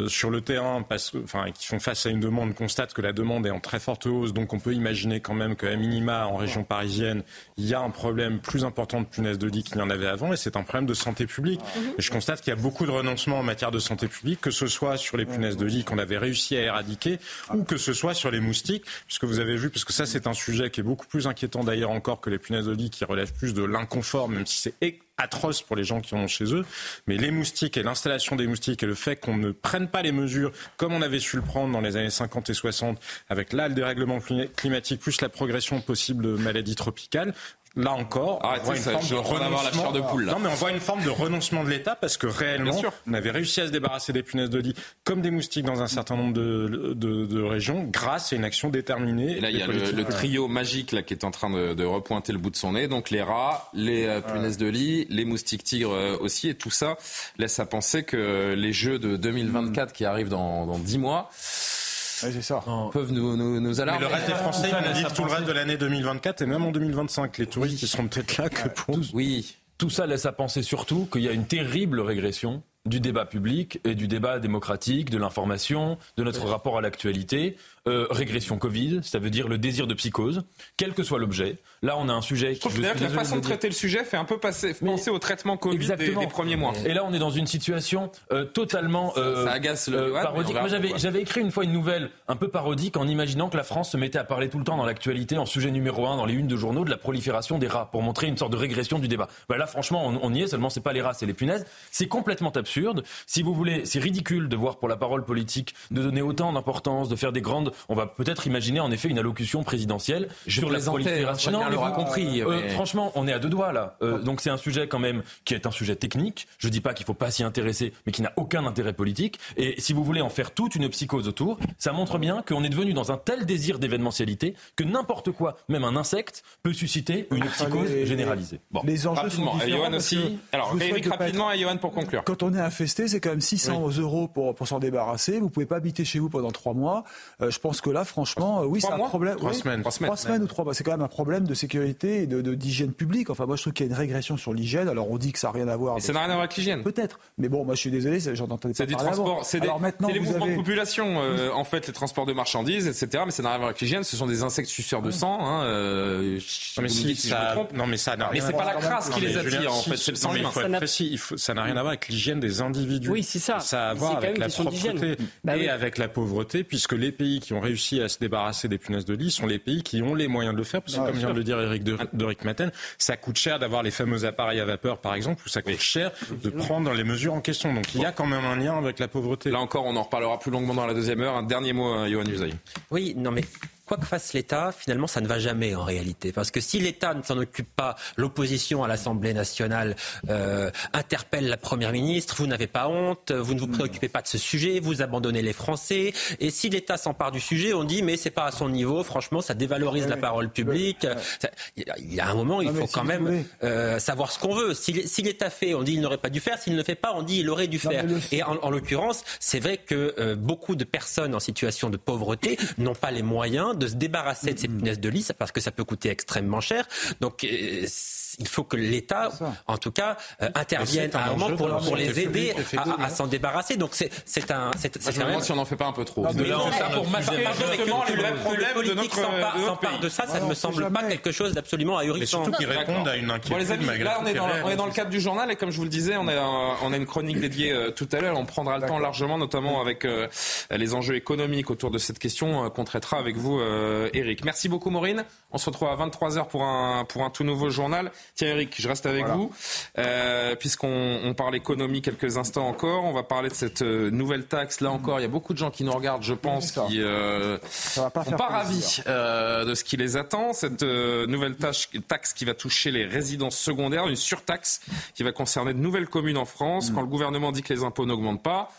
sur le terrain, parce, enfin, qui font face à une demande, constatent que la demande est en très forte hausse, donc on peut imaginer quand même qu'à minima, en région parisienne, il y a un problème plus important de punaises de lit qu'il y en avait avant, et c'est un problème de santé publique. Et je constate qu'il y a beaucoup de renoncements en matière de santé publique, que ce soit sur les punaises de lit qu'on avait réussi à éradiquer, ou que ce soit sur les moustiques, puisque vous avez vu, parce que ça c'est un sujet qui est beaucoup plus inquiétant d'ailleurs encore que les punaises de lit, qui relèvent plus de l'inconfort, même si c'est atroce pour les gens qui en ont chez eux. Mais les moustiques et l'installation des moustiques et le fait qu'on ne prenne pas les mesures comme on avait su le prendre dans les années 50 et 60 avec là le dérèglement climatique plus la progression possible de maladies tropicales, là encore, on voit une forme de renoncement. De poule, Non, mais on voit une forme de renoncement de l'État parce que réellement, on avait réussi à se débarrasser des punaises de lit comme des moustiques dans un certain nombre de, de, de régions grâce à une action déterminée. Et là, il y a le, trio magique là qui est en train de, de, repointer le bout de son nez. Donc les rats, les euh, punaises de lit, les moustiques tigres euh, aussi, et tout ça laisse à penser que les Jeux de 2024 qui arrivent dans, dans 10 mois c'est ça. peuvent nous, nous, nous alarmer. Mais le reste des Français, ils vivre tout le reste de l'année 2024 et même en 2025. Les touristes, ils seront peut-être là que pour. Oui. Tout ça laisse à penser surtout qu'il y a une terrible régression du débat public et du débat démocratique, de l'information, de notre rapport à l'actualité. Euh, régression Covid, ça veut dire le désir de psychose, quel que soit l'objet. Là, on a un sujet qui. Je trouve que la façon de traiter le sujet fait un peu passer, penser au traitement Covid des, des, premiers mois. Et là, on est dans une situation euh, totalement euh, ça, agace le, parodique. Moi, j'avais, j'avais écrit une fois une nouvelle un peu parodique en imaginant que la France se mettait à parler tout le temps dans l'actualité en sujet numéro un dans les unes de journaux de la prolifération des rats pour montrer une sorte de régression du débat. Bah là, franchement, on, on y est. Seulement, c'est pas les rats, c'est les punaises. C'est complètement absurde. Si vous voulez, c'est ridicule de voir pour la parole politique de donner autant d'importance, de faire des grandes. On va peut-être imaginer en effet une allocution présidentielle Je sur la prolifération. Chacun l'aura compris. Euh, mais- franchement, on est à deux doigts là. Euh, donc c'est un sujet quand même qui est un sujet technique. Je dis pas qu'il faut pas s'y intéresser, mais qui n'a aucun intérêt politique. Et si vous voulez en faire toute une psychose autour, ça montre bien qu'on est devenu dans un tel désir d'événementialité que n'importe quoi, même un insecte, peut susciter une psychose les- généralisée. Bon. Les enjeux Rapidement, sont différents. Johan aussi. Alors, vous Eric, rapidement, être- et Johan pour conclure. Quand on est infesté, c'est quand même 600 euros pour, pour s'en débarrasser. Vous pouvez pas habiter chez vous pendant trois mois. Euh, je pense que là, franchement, oui, c'est un mois problème. Trois oui. semaines. Trois semaines. Trois semaines ou trois mois. C'est quand même un problème de sécurité et de, de- d'hygiène publique. Enfin, moi, je trouve qu'il y a une régression sur l'hygiène. Alors, on dit que ça n'a rien à voir. Et ça n'a rien à voir avec l'hygiène. Peut-être. Mais bon, moi, je suis désolé, j'en entendais pas C'est avant. transports, c'est des, maintenant, les mouvements avez- de population, euh, en fait, les transports de marchandises, etc. Mais ça n'a rien à voir avec l'hygiène. Ce sont des insectes suceurs de sang. Hein, euh, je- Non mais, si, si je me ça, trompe. non mais ça n'a Mais rien c'est à pas voir. la crasse qui les mais attire, en fait, c'est le sang mais Ça n'a- ça rien à voir avec l'hygiène des individus. Oui, c'est ça. Ça a à voir avec la d'hygiène. propreté Bah et avec la pauvreté, puisque les pays qui ont réussi à se débarrasser des punaises de lit sont les pays qui ont les moyens de le faire. Parce que, Ouais, comme vient de le dire Eric de, Doric Maten, ça coûte cher d'avoir les fameux appareils à vapeur, par exemple, ou ça coûte cher de prendre les mesures en question. Donc il y a quand même un lien avec la pauvreté. Là encore, on en reparlera plus longuement dans la deuxième heure. Un dernier mot, euh, Johan Usaï. Oui, non mais quoi que fasse l'État, finalement, ça ne va jamais en réalité. Parce que si l'État ne s'en occupe pas, l'opposition à l'Assemblée nationale euh, interpelle la Première ministre, vous n'avez pas honte, vous ne vous préoccupez pas de ce sujet, vous abandonnez les Français. Et si l'État s'empare du sujet, on dit mais c'est pas à son niveau, franchement, ça dévalorise la parole publique. Il y a- un moment, il Non, faut si quand même euh, savoir ce qu'on veut. Si, si l'État fait, on dit il n'aurait pas dû faire. S'il ne le fait pas, on dit il aurait dû Non, faire. le- Et en, en l'occurrence, c'est vrai que euh, beaucoup de personnes en situation de pauvreté n'ont pas les moyens de se débarrasser de ces punaises de lit parce que ça peut coûter extrêmement cher. Donc euh, il faut que l'État, en tout cas, euh, intervienne un à un moment pour, pour les aider à, à s'en débarrasser. Donc c'est c'est un c'est même demande si on n'en fait pas un peu trop. de là, on ça, pour mais Justement, que les vrais que le problèmes de politique notre- s'empare de notre pays. de ça, ça Ouais, ne me semble pas quelque chose d'absolument Mais ahurissant. surtout qu'ils répondent à une Bon inquiétude les amis, malgré là on est, dans, réelle. on est dans le cadre du journal et comme je vous le disais, on a, on a une chronique dédiée euh, tout à l'heure. On prendra le temps largement, notamment avec euh, les enjeux économiques autour de cette question euh, qu'on traitera avec vous, euh, Eric. Merci beaucoup Maureen. On se retrouve à 23h pour un, pour un tout nouveau journal. Tiens Eric, je reste avec vous. Euh, Puisqu'on on parle économie quelques instants encore, on va parler de cette euh, nouvelle taxe. Là encore, il y a beaucoup de gens qui nous regardent, je pense, ça. qui euh, sont pas ravis euh, de ce qui les attend. Cette euh, nouvelle tâche- taxe qui va toucher les résidences secondaires, une surtaxe qui va concerner de nouvelles communes en France. Quand le gouvernement dit que les impôts n'augmentent pas,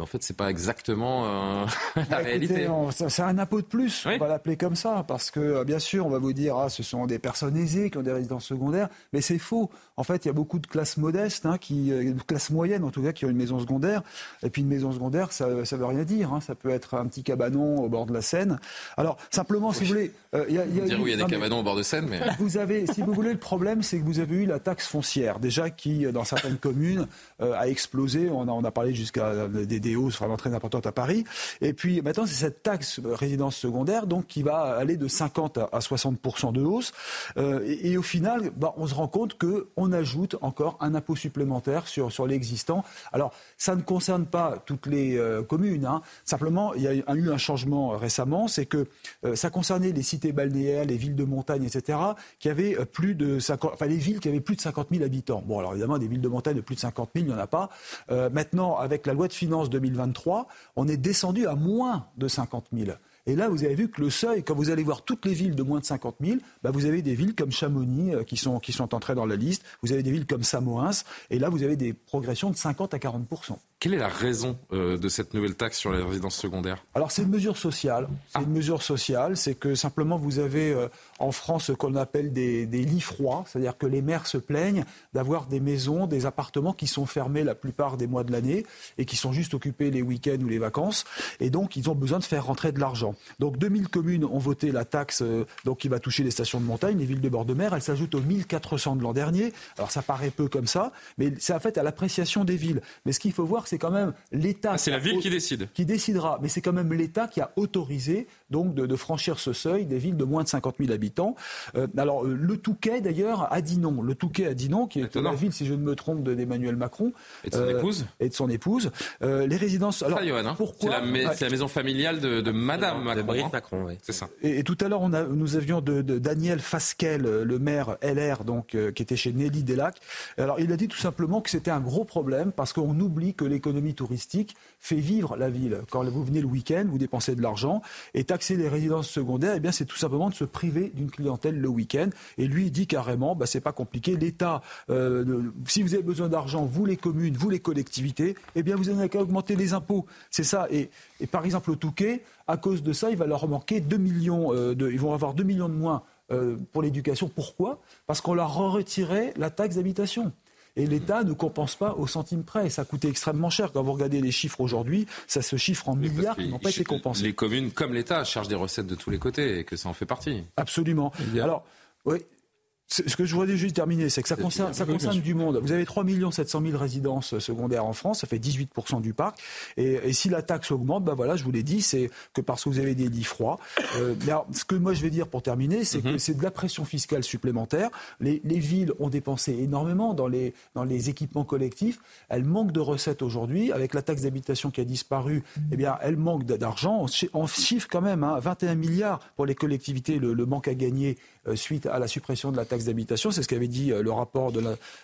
en fait, c'est pas exactement euh, la Bah, réalité. c'est un impôt de plus, on va l'appeler comme ça, parce que euh, bien sûr, on va vous dire, ah, ce sont des personnes aisées qui ont des résidences secondaires, mais c'est faux. En fait, il y a beaucoup de classes modestes, hein, qui, euh, de classes moyennes en tout cas, qui ont une maison secondaire. Et puis une maison secondaire, ça ne veut rien dire. hein. Ça peut être un petit cabanon au bord de la Seine. Alors, simplement, si vous voulez... euh, y a, il y a Dire eu- où il y a des cabanons au bord de Seine, mais vous avez, si vous voulez, le problème, c'est que vous avez eu la taxe foncière, déjà qui, dans certaines communes, euh, a explosé. On a, on a parlé jusqu'à euh, des, des hausses vraiment très importantes à Paris. Et puis maintenant, c'est cette taxe euh, résidence secondaire, donc qui va aller de 50 à, à 60% de hausse. Euh, et, et au final, bah, on se rend compte que on ajoute encore un impôt supplémentaire sur, sur l'existant. Alors, ça ne concerne pas toutes les euh, communes. hein. Simplement, il y a eu un- changement récemment, c'est que euh, ça concernait les cités balnéaires, les villes de montagne, etc., qui avaient euh, plus de 50, enfin les villes qui avaient plus de 50 000 habitants. Bon, alors évidemment, des villes de montagne de plus de 50 000, il n'y en a pas. Euh, maintenant, avec la loi de finances 2023, on est descendu à moins de 50 000. Et là, vous avez vu que le seuil, quand vous allez voir toutes les villes de moins de 50 000, bah, vous avez des villes comme Chamonix euh, qui, sont, qui sont entrées dans la liste. Vous avez des villes comme Samoins. Et là, vous avez des progressions de 50 à 40 quelle est la raison euh, de cette nouvelle taxe sur les résidences secondaires? Alors c'est une mesure sociale. C'est une mesure sociale, c'est que simplement vous avez euh, en France ce qu'on appelle des, des lits froids, c'est-à-dire que les maires se plaignent d'avoir des maisons, des appartements qui sont fermés la plupart des mois de l'année et qui sont juste occupés les week-ends ou les vacances, et donc ils ont besoin de faire rentrer de l'argent. Donc 2000 communes ont voté la taxe euh, donc qui va toucher les stations de montagne, les villes de bord de mer. Elle s'ajoute aux 1400 de l'an dernier. Alors ça paraît peu comme ça, mais c'est en fait à l'appréciation des villes. Mais ce qu'il faut voir, c'est quand même l'État. Ah, c'est la ville qui décide. Qui décidera, mais c'est quand même l'État qui a autorisé donc de, franchir ce seuil des villes de moins de 50 000 habitants. Euh, alors le Touquet d'ailleurs a dit non. Le Touquet a dit non, qui est la ville, si je ne me trompe, d'Emmanuel Macron et de son épouse. Et de son épouse. les résidences. Alors hein. pourquoi C'est la, maison familiale de, Madame Macron. Hein. Macron oui. C'est ça. Et, tout à l'heure, nous avions de, Daniel Fasquel, le maire LR, donc qui était chez Nelly Delac. Alors il a dit tout simplement que c'était un gros problème parce qu'on oublie que l'économie touristique fait vivre la ville. Quand vous venez le week-end, vous dépensez de l'argent et taxer les résidences secondaires, eh bien c'est tout simplement de se priver d'une clientèle le week-end. Et lui il dit carrément, bah, c'est pas compliqué. L'État, euh, si vous avez besoin d'argent, vous les communes, vous les collectivités, eh bien vous n'avez qu'à augmenter les impôts. C'est ça. Et, par exemple au Touquet, à cause de ça, il va leur manquer 2 millions euh, de, ils vont avoir 2 millions de moins euh, pour l'éducation. Pourquoi? Parce qu'on leur a retiré la taxe d'habitation. Et l'État ne compense pas au centime près. Ça coûtait extrêmement cher. Quand vous regardez les chiffres aujourd'hui, ça se chiffre en milliards qui n'ont pas été compensés. Les communes, comme l'État, chargent des recettes de tous les côtés et que ça en fait partie. Absolument. Alors, oui, ce que je voudrais juste terminer, c'est que ça concerne, ça concerne du monde. Vous avez 3 700 000 résidences secondaires en France, ça fait 18% du parc. Et, si la taxe augmente, ben voilà, je vous l'ai dit, c'est que parce que vous avez des lits froids. Euh, ce que moi je vais dire pour terminer, c'est que mhm. c'est de la pression fiscale supplémentaire. Les, villes ont dépensé énormément dans les, dans les équipements collectifs. Elles manquent de recettes aujourd'hui. Avec la taxe d'habitation qui a disparu, eh bien, elles manquent d'argent. On chiffre quand même hein, 21 milliards pour les collectivités, le, le manque à gagner euh, suite à la suppression de la taxe d'habitation. C'est ce qu'avait dit euh, le rapport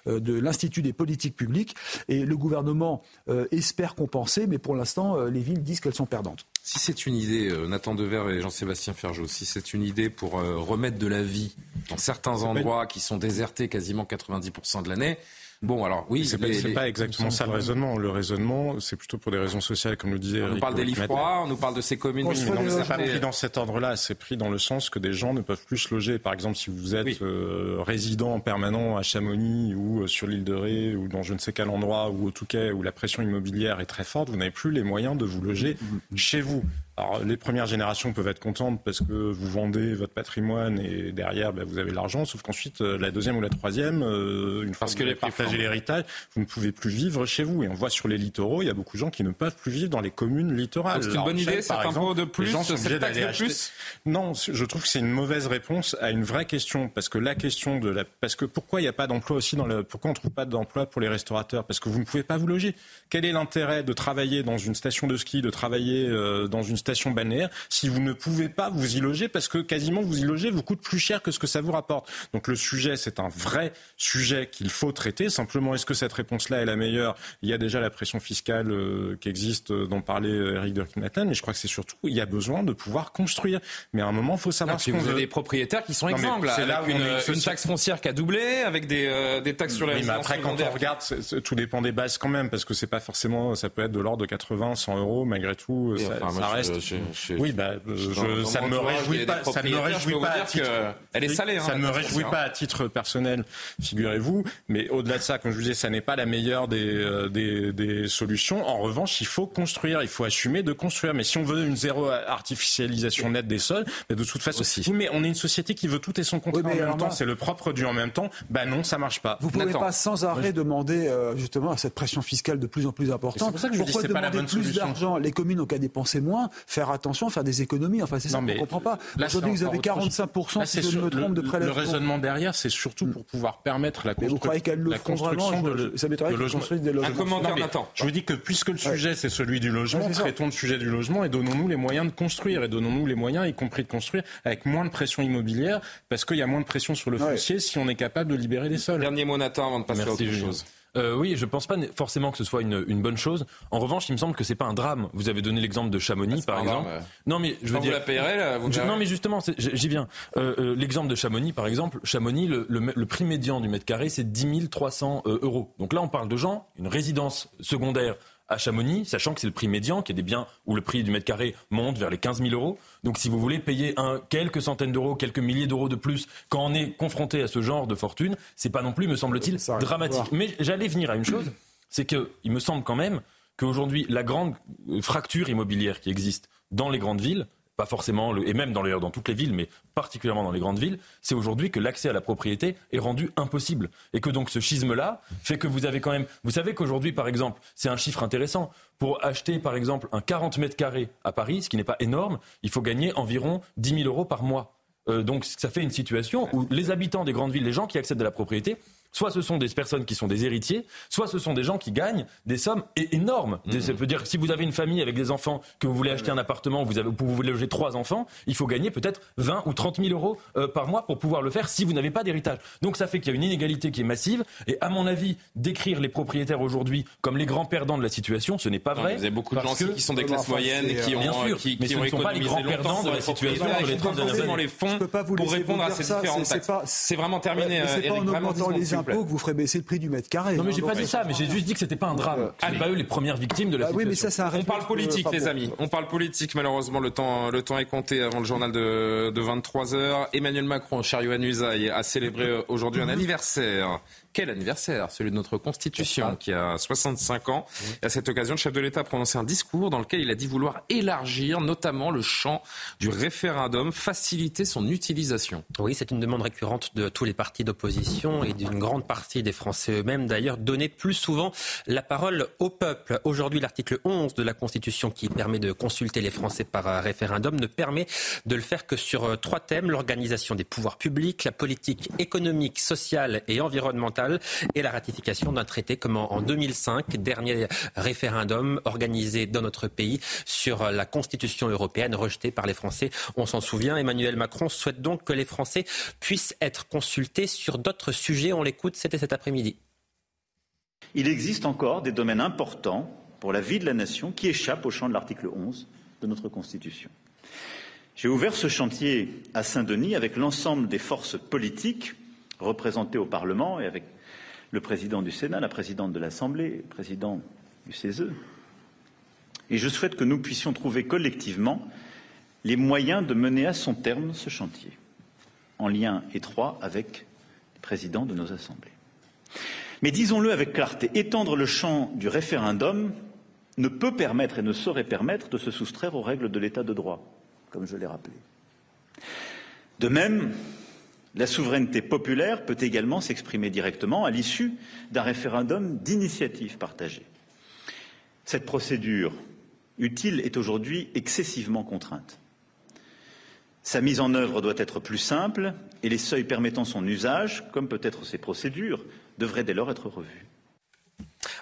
euh, de l'Institut des politiques publiques. Et le gouvernement espère compenser, mais pour l'instant, les villes disent qu'elles sont perdantes. Si c'est une idée, Nathan Dever et Jean-Sébastien Ferjot, si c'est une idée pour remettre de la vie dans certains endroits qui sont désertés quasiment 90% de l'année, Bon, alors oui. C'est pas, pas, exactement ça le raisonnement. Le raisonnement, c'est plutôt pour des raisons sociales, comme le disait. On nous parle des lits froids, on nous parle de ces communes. Oui, mais c'est pas pris dans cet ordre-là. C'est pris dans le sens que des gens ne peuvent plus se loger. Par exemple, si vous êtes euh, résident permanent à Chamonix ou euh, sur l'île de Ré ou dans je ne sais quel endroit ou au Touquet où la pression immobilière est très forte, vous n'avez plus les moyens de vous loger chez vous. Alors, les premières générations peuvent être contentes parce que vous vendez votre patrimoine et derrière, ben, vous avez l'argent. Sauf qu'ensuite, euh, la deuxième ou la troisième, euh, une fois parce que, vous avez partagé l'héritage, vous ne pouvez plus vivre chez vous. Et on voit sur les littoraux, il y a beaucoup de gens qui ne peuvent plus vivre dans les communes littorales. C'est une bonne idée, c'est un peu de plus, acheter. Plus non, je trouve que c'est une mauvaise réponse à une vraie question. Parce que la question de la, parce que pourquoi il n'y a pas d'emploi aussi dans le, pourquoi on trouve pas d'emploi pour les restaurateurs? Parce que vous ne pouvez pas vous loger. Quel est l'intérêt de travailler dans une station de ski, de travailler euh, dans une station balnéaire si vous ne pouvez pas vous y loger parce que quasiment vous y loger vous coûte plus cher que ce que ça vous rapporte. Donc le sujet, c'est un vrai sujet qu'il faut traiter. Simplement, est-ce que cette réponse-là est la meilleure? Il y a déjà la pression fiscale euh, qui existe, euh, dont parlait Eric Durkin-Matin, mais je crois que c'est surtout, il y a besoin de pouvoir construire. Mais à un moment, il faut savoir si vous avez des propriétaires qui sont exemples, c'est là une, une, taxe foncière qui a doublé, avec des, des taxes sur les oui, mais après, quand on regarde, tout dépend des bases quand même, parce que c'est pas forcément, ça peut être de l'ordre de 80, 100 euros, malgré tout, ça, reste. Oui, bah, ça ne me réjouit pas. Ça ne me réjouit pas. À titre, elle est salée. Ça ne me réjouit pas à titre personnel, figurez-vous. Mais au-delà de ça, comme je vous disais, ça n'est pas la meilleure des, euh, des, des, solutions. En revanche, il faut construire. Il faut assumer de construire. Mais si on veut une zéro artificialisation nette des sols, mais de toute façon, aussi. mais on est une société qui veut tout et son contraire en même temps. C'est le propre du en même temps. Ben non, ça marche pas. Vous pouvez pas sans arrêt demander euh, justement à cette pression fiscale de plus en plus importante. C'est pour ça que je Pourquoi dis, demander pas la bonne plus d'argent Les communes ont qu'à dépenser moins, faire attention, faire des économies. Enfin, c'est ça qu'on ne comprend pas. Aujourd'hui, vous avez 45%, si je me trompe, de prélèvements. Le raisonnement derrière, c'est surtout pour pouvoir permettre la, construction de, ça de logements. Un commentaire Je vous dis que puisque le sujet, c'est celui du logement, traitons le sujet du logement et donnons-nous les moyens de construire. Et donnons-nous les moyens, y compris de construire, avec moins de pression immobilière, parce qu'il y a moins de pression sur le foncier si on est capable de libérer des sols. Dernier mot, Nathan, avant de passer à autre chose. Euh, oui, je ne pense pas forcément que ce soit une, bonne chose. En revanche, il me semble que c'est pas un drame. Vous avez donné l'exemple de Chamonix, ah, par exemple. Non, mais je veux dire. Vous la vous Non, mais justement, j'y viens. Euh, euh, l'exemple de Chamonix, par exemple. Chamonix, le, prix médian du mètre carré, c'est 10 300 euros. Donc là, on parle de gens, une résidence secondaire à Chamonix, sachant que c'est le prix médian, qui est des biens où le prix du mètre carré monte vers les 15 000 euros. Donc si vous voulez payer un, quelques centaines d'euros, quelques milliers d'euros de plus quand on est confronté à ce genre de fortune, c'est pas non plus, me semble-t-il, dramatique. Mais j'allais venir à une chose, c'est qu'il me semble quand même qu'aujourd'hui, la grande fracture immobilière qui existe dans les grandes villes, pas forcément, et même dans, dans toutes les villes, mais particulièrement dans les grandes villes, c'est aujourd'hui que l'accès à la propriété est rendu impossible. Et que donc ce schisme-là fait que vous avez quand même... Vous savez qu'aujourd'hui, par exemple, c'est un chiffre intéressant. Pour acheter, par exemple, un 40 mètres carrés à Paris, ce qui n'est pas énorme, il faut gagner environ 10 000 euros par mois. Euh, donc ça fait une situation où les habitants des grandes villes, les gens qui accèdent à la propriété, Soit ce sont des personnes qui sont des héritiers, soit ce sont des gens qui gagnent des sommes énormes. Mhm. Ça veut dire que si vous avez une famille avec des enfants, que vous voulez acheter un appartement, vous, avez, vous voulez loger trois enfants, il faut gagner peut-être 20 ou 30 000 euros euh, par mois pour pouvoir le faire si vous n'avez pas d'héritage. Donc ça fait qu'il y a une inégalité qui est massive. Et à mon avis, décrire les propriétaires aujourd'hui comme les grands perdants de la situation, ce n'est pas vrai. vous avez beaucoup de gens qui sont des classes moyennes et qui ont, bien sûr, qui, mais ce ne sont pas les grands perdants de la situation sur les 30 dernières années. les fonds pour répondre à ces différentes taxes. C'est vraiment terminé. Pas impôts que vous ferez baisser le prix du mètre carré. Non, mais j'ai pas dit ça, mais j'ai juste dit que c'était pas un drame. C'est pas eux les premières victimes de la situation. Oui, mais ça, ça On parle politique, les amis. On parle politique. Malheureusement, le temps, le temps est compté avant le journal de, de 23 h Emmanuel Macron, cher Yohann Usaï, a célébré aujourd'hui un anniversaire. Quel anniversaire? Celui de notre Constitution qui a 65 ans. Et à cette occasion, le chef de l'État a prononcé un discours dans lequel il a dit vouloir élargir notamment le champ du référendum, faciliter son utilisation. Oui, c'est une demande récurrente de tous les partis d'opposition et d'une grande partie des Français eux-mêmes. D'ailleurs, donner plus souvent la parole au peuple. Aujourd'hui, l'article 11 de la Constitution qui permet de consulter les Français par référendum ne permet de le faire que sur euh, trois thèmes. L'organisation des pouvoirs publics, la politique économique, sociale et environnementale et la ratification d'un traité comme en 2005, dernier référendum organisé dans notre pays sur la Constitution européenne rejetée par les Français. On s'en souvient, Emmanuel Macron souhaite donc que les Français puissent être consultés sur d'autres sujets. On l'écoute, c'était cet après-midi. Il existe encore des domaines importants pour la vie de la nation qui échappent au champ de l'article 11 de notre Constitution. J'ai ouvert ce chantier à Saint-Denis avec l'ensemble des forces politiques représentés au Parlement et avec le président du Sénat, la présidente de l'Assemblée, le président du CESE. Et je souhaite que nous puissions trouver collectivement les moyens de mener à son terme ce chantier, en lien étroit avec les présidents de nos assemblées. Mais disons-le avec clarté, étendre le champ du référendum ne peut permettre et ne saurait permettre de se soustraire aux règles de l'état de droit, comme je l'ai rappelé. De même, la souveraineté populaire peut également s'exprimer directement à l'issue d'un référendum d'initiative partagée. Cette procédure utile est aujourd'hui excessivement contrainte. Sa mise en œuvre doit être plus simple et les seuils permettant son usage, comme peut-être ces procédures, devraient dès lors être revus.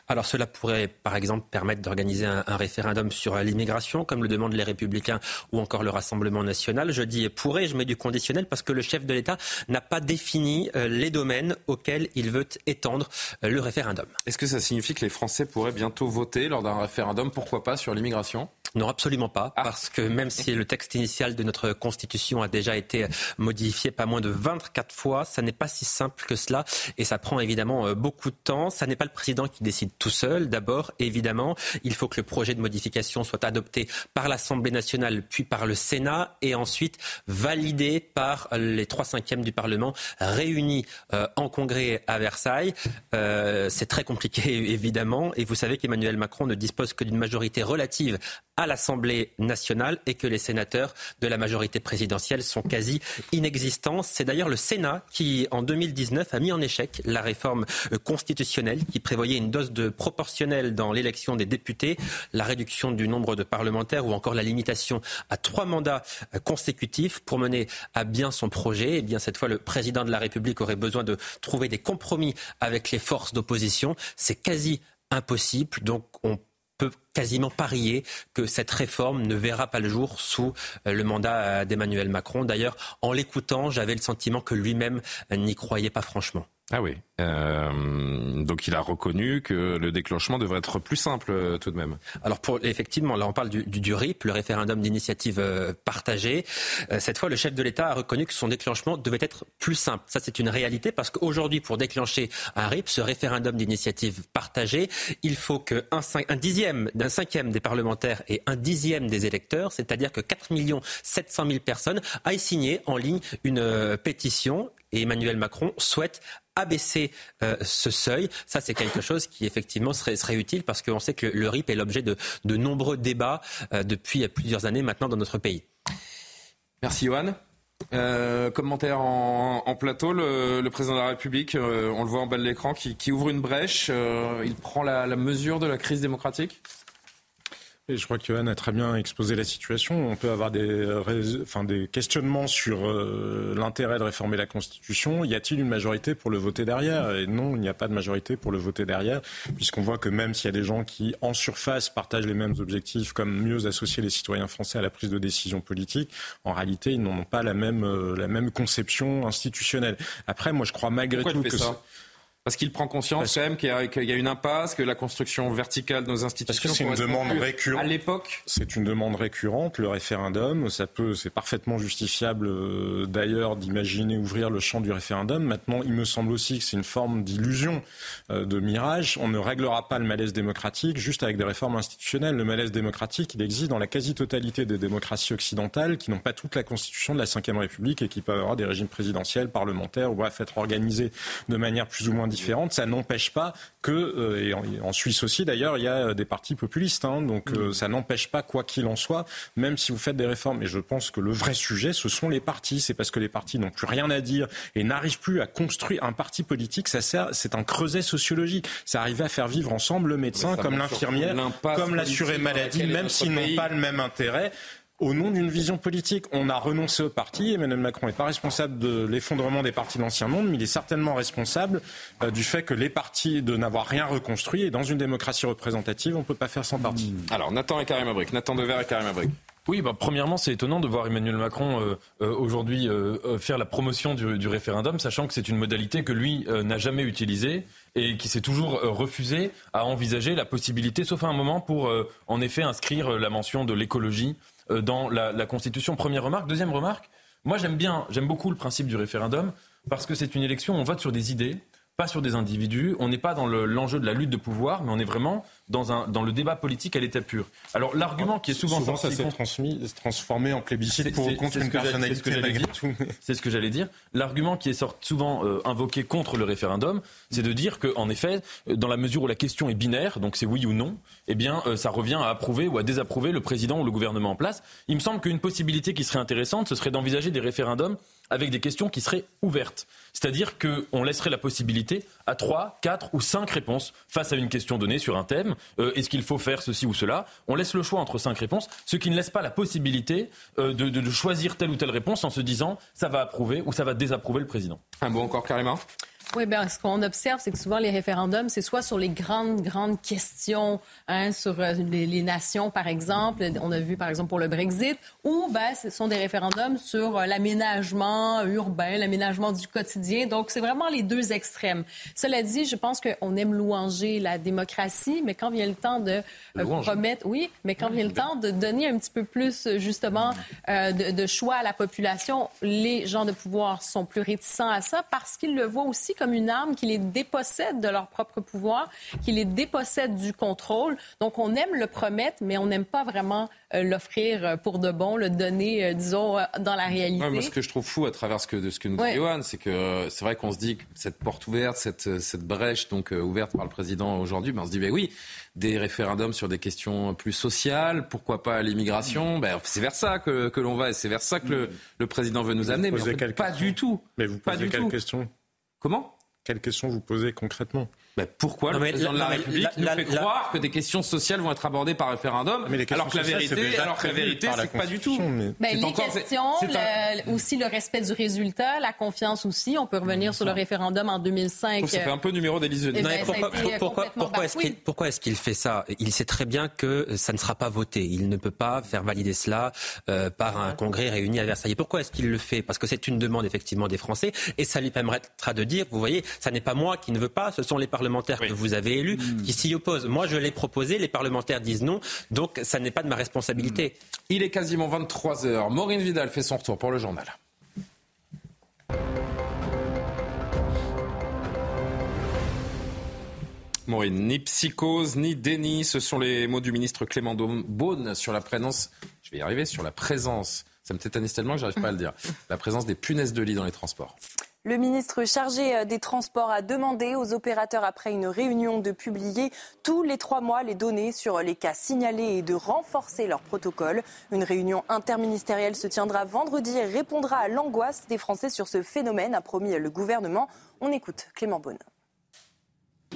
Alors cela pourrait, par exemple, permettre d'organiser un, référendum sur l'immigration, comme le demandent les Républicains ou encore le Rassemblement national. Je dis pourrait, je mets du conditionnel parce que le chef de l'État n'a pas défini euh, les domaines auxquels il veut étendre euh, le référendum. Est-ce que ça signifie que les Français pourraient bientôt voter lors d'un référendum, pourquoi pas, sur l'immigration? Non, absolument pas, ah. parce que même si le texte initial de notre Constitution a déjà été modifié pas moins de 24 fois, ça n'est pas si simple que cela et ça prend évidemment euh, beaucoup de temps. Ça n'est pas le président qui décide tout seul. D'abord, évidemment, il faut que le projet de modification soit adopté par l'Assemblée nationale puis par le Sénat et ensuite validé par les trois cinquièmes du Parlement réunis euh, en congrès à Versailles. Euh, c'est très compliqué évidemment et vous savez qu'Emmanuel Macron ne dispose que d'une majorité relative à l'Assemblée nationale et que les sénateurs de la majorité présidentielle sont quasi inexistants. C'est d'ailleurs le Sénat qui, en 2019, a mis en échec la réforme euh, constitutionnelle qui prévoyait une de proportionnelle dans l'élection des députés, la réduction du nombre de parlementaires ou encore la limitation à trois mandats euh, consécutifs pour mener à bien son projet. Et eh bien cette fois, le président de la République aurait besoin de trouver des compromis avec les forces d'opposition. C'est quasi impossible. Donc on peut quasiment parier que cette réforme ne verra pas le jour sous euh, le mandat euh, d'Emmanuel Macron. D'ailleurs, en l'écoutant, j'avais le sentiment que lui-même n'y croyait pas franchement. Ah oui. Euh, donc il a reconnu que le déclenchement devrait être plus simple euh, tout de même. Alors pour effectivement, là on parle du, du, RIP, le référendum d'initiative euh, partagée. cette fois, le chef de l'État a reconnu que son déclenchement devait être plus simple. Ça c'est une réalité parce qu'aujourd'hui, pour déclencher un RIP, ce référendum d'initiative partagée, il faut que un, un dixième d'un cinquième des parlementaires et un dixième des électeurs, c'est-à-dire que 4 700 000 personnes aillent signer en ligne une pétition et Emmanuel Macron souhaite abaisser euh, ce seuil. Ça, c'est quelque chose qui effectivement serait, utile parce qu'on sait que le, RIP est l'objet de, nombreux débats euh, depuis plusieurs années maintenant dans notre pays. Merci Johan. Euh, commentaire en, plateau, le, président de la République, euh, on le voit en bas de l'écran, qui, ouvre une brèche. Euh, il prend la mesure de la crise démocratique? Je crois que Johan a très bien exposé la situation. On peut avoir des, enfin, des questionnements sur euh, l'intérêt de réformer la Constitution. Y a-t-il une majorité pour le voter derrière? Et non, il n'y a pas de majorité pour le voter derrière, puisqu'on voit que même s'il y a des gens qui, en surface, partagent les mêmes objectifs, comme mieux associer les citoyens français à la prise de décision politique, en réalité, ils n'ont pas la même, euh, la même conception institutionnelle. Après, moi, je crois malgré tout que... Ça? Parce qu'il prend conscience quand même qu'il y, a une impasse, que la construction verticale de nos institutions. c'est une demande récurrente. À l'époque. C'est une demande récurrente. Le référendum, ça peut, c'est parfaitement justifiable euh, d'ailleurs d'imaginer ouvrir le champ du référendum. Maintenant, il me semble aussi que c'est une forme d'illusion, euh, de mirage. On ne réglera pas le malaise démocratique juste avec des réformes institutionnelles. Le malaise démocratique, il existe dans la quasi-totalité des démocraties occidentales qui n'ont pas toute la constitution de la Ve République et qui peuvent avoir des régimes présidentiels, parlementaires ou bref être organisés de manière plus ou moins ça n'empêche pas que, euh, et en, Suisse aussi d'ailleurs, il y a des partis populistes. Hein, donc euh, ça n'empêche pas, quoi qu'il en soit, même si vous faites des réformes. Et je pense que le vrai sujet, ce sont les partis. C'est parce que les partis n'ont plus rien à dire et n'arrivent plus à construire un parti politique. Ça sert, c'est un creuset sociologique. Ça arrive à faire vivre ensemble le médecin, comme l'infirmière, comme l'assuré maladie, même s'ils n'ont pas le même intérêt au nom d'une vision politique. On a renoncé au parti. Emmanuel Macron n'est pas responsable de l'effondrement des partis de l'Ancien Monde, mais il est certainement responsable euh, du fait que les partis, de n'avoir rien reconstruit. Et dans une démocratie représentative, on ne peut pas faire sans parti. Hmm. Alors, Nathan et Karim Abrik. Nathan Dever et Karim Abrik. Oui, bah, premièrement, c'est étonnant de voir Emmanuel Macron euh, euh, aujourd'hui faire la promotion du, du référendum, sachant que c'est une modalité que lui n'a jamais utilisée et qui s'est toujours refusé à envisager la possibilité, sauf à un moment, pour en effet inscrire la mention de l'écologie euh, dans la, Constitution. Première remarque. Deuxième remarque, moi j'aime bien, j'aime beaucoup le principe du référendum parce que c'est une élection, on vote sur des idées, pas sur des individus. On n'est pas dans l'enjeu de la lutte de pouvoir, mais on est vraiment dans, un, dans le débat politique à l'état pur. Alors l'argument qui est souvent, souvent ça s'est transformé en plébiscite pour contre une personnalité C'est ce que j'allais dire. L'argument qui est souvent euh, invoqué contre le référendum, c'est de dire que en effet, euh, dans la mesure où la question est binaire, donc c'est oui ou non, eh bien euh, ça revient à approuver ou à désapprouver le président ou le gouvernement en place. Il me semble qu'une possibilité qui serait intéressante, ce serait d'envisager des référendums avec des questions qui seraient ouvertes. C'est-à-dire qu'on laisserait la possibilité à trois, quatre ou cinq réponses face à une question donnée sur un thème. Euh, est-ce qu'il faut faire ceci ou cela? On laisse le choix entre cinq réponses, ce qui ne laisse pas la possibilité euh, de, choisir telle ou telle réponse en se disant ça va approuver ou ça va désapprouver le président. Un mot encore carrément oui, bien, ce qu'on observe, c'est que souvent les référendums, c'est soit sur les grandes, grandes questions, hein, sur euh, les, nations, par exemple. On a vu, par exemple, pour le Brexit, ou ben, ce sont des référendums sur euh, l'aménagement urbain, l'aménagement du quotidien. Donc, c'est vraiment les deux extrêmes. Cela dit, je pense qu'on aime louanger la démocratie, mais quand vient le temps de euh, promettre, oui, mais quand vient le temps de donner un petit peu plus, justement, de, de choix à la population, les gens de pouvoir sont plus réticents à ça parce qu'ils le voient aussi comme une arme qui les dépossède de leur propre pouvoir, qui les dépossède du contrôle. Donc, on aime le promettre, mais on n'aime pas vraiment euh, l'offrir euh, pour de bon, le donner, euh, disons, dans la réalité. moi, ce que je trouve fou à travers ce que, de ce que nous dit Johan, c'est que c'est vrai qu'on se dit que cette porte ouverte, cette, cette brèche donc ouverte par le président aujourd'hui, ben, on se dit, ben oui, des référendums sur des questions plus sociales, pourquoi pas l'immigration? Ben, C'est vers ça que, que l'on va et c'est vers ça que le, président veut nous amener. Mais en pas du tout. Mais vous posez quelle question? Comment? Quelles questions vous posez concrètement? Bah, pourquoi le président de la, République nous fait croire que des questions sociales vont être abordées par référendum, alors que la vérité, alors que la vérité, c'est pas du tout. Mais... les questions, aussi le respect du résultat, la confiance aussi. On peut revenir sur le référendum en 2005. Ça fait un peu numéro d'Élysée. Eh ben, pourquoi, pourquoi, est-ce qu'il fait ça? Il sait très bien que ça ne sera pas voté. Il ne peut pas faire valider cela euh, par un congrès réuni à Versailles. Pourquoi est-ce qu'il le fait? Parce que c'est une demande effectivement des Français et ça lui permettra de dire, vous voyez, ça n'est pas moi qui ne veux pas, ce sont les parlementaires parlementaires que vous avez élus hmm. qui s'y opposent. Moi, je l'ai proposé, les parlementaires disent non, donc ça n'est pas de ma responsabilité. Hmm. Il est quasiment 23 heures. Maureen Vidal fait son retour pour le journal. Maureen, ni psychose, ni déni, ce sont les mots du ministre Clément Beaune sur la présence, je vais y arriver, sur la présence, ça me tétanise tellement que j'arrive pas à le dire, la présence des punaises de lit dans les transports. Le ministre chargé euh, des Transports a demandé aux opérateurs, après une réunion, de publier tous les trois mois les données sur les cas signalés et de renforcer leur protocole. Une réunion interministérielle se tiendra vendredi et répondra à l'angoisse des Français sur ce phénomène, a promis le gouvernement. On écoute Clément Beaune.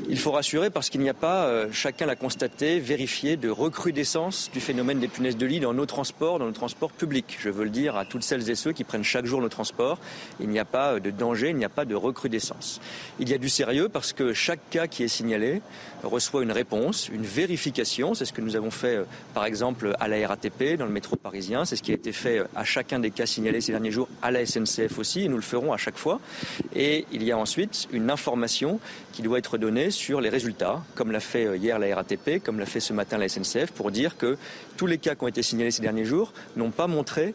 Il faut rassurer parce qu'il n'y a pas, euh, chacun l'a constaté, vérifié de recrudescence du phénomène des punaises de lit dans nos transports, dans nos transports publics. Je veux le dire à toutes celles et ceux qui prennent chaque jour nos transports. Il n'y a pas euh, de danger, il n'y a pas de recrudescence. Il y a du sérieux parce que chaque cas qui est signalé reçoit une réponse, une vérification. C'est ce que nous avons fait, euh, par exemple, à la RATP, dans le métro parisien. C'est ce qui a été fait à chacun des cas signalés ces derniers jours, à la SNCF aussi, et nous le ferons à chaque fois. Et il y a ensuite une information qui doit être donnée sur les résultats, comme l'a fait euh, hier la RATP, comme l'a fait ce matin la SNCF, pour dire que tous les cas qui ont été signalés ces derniers jours n'ont pas montré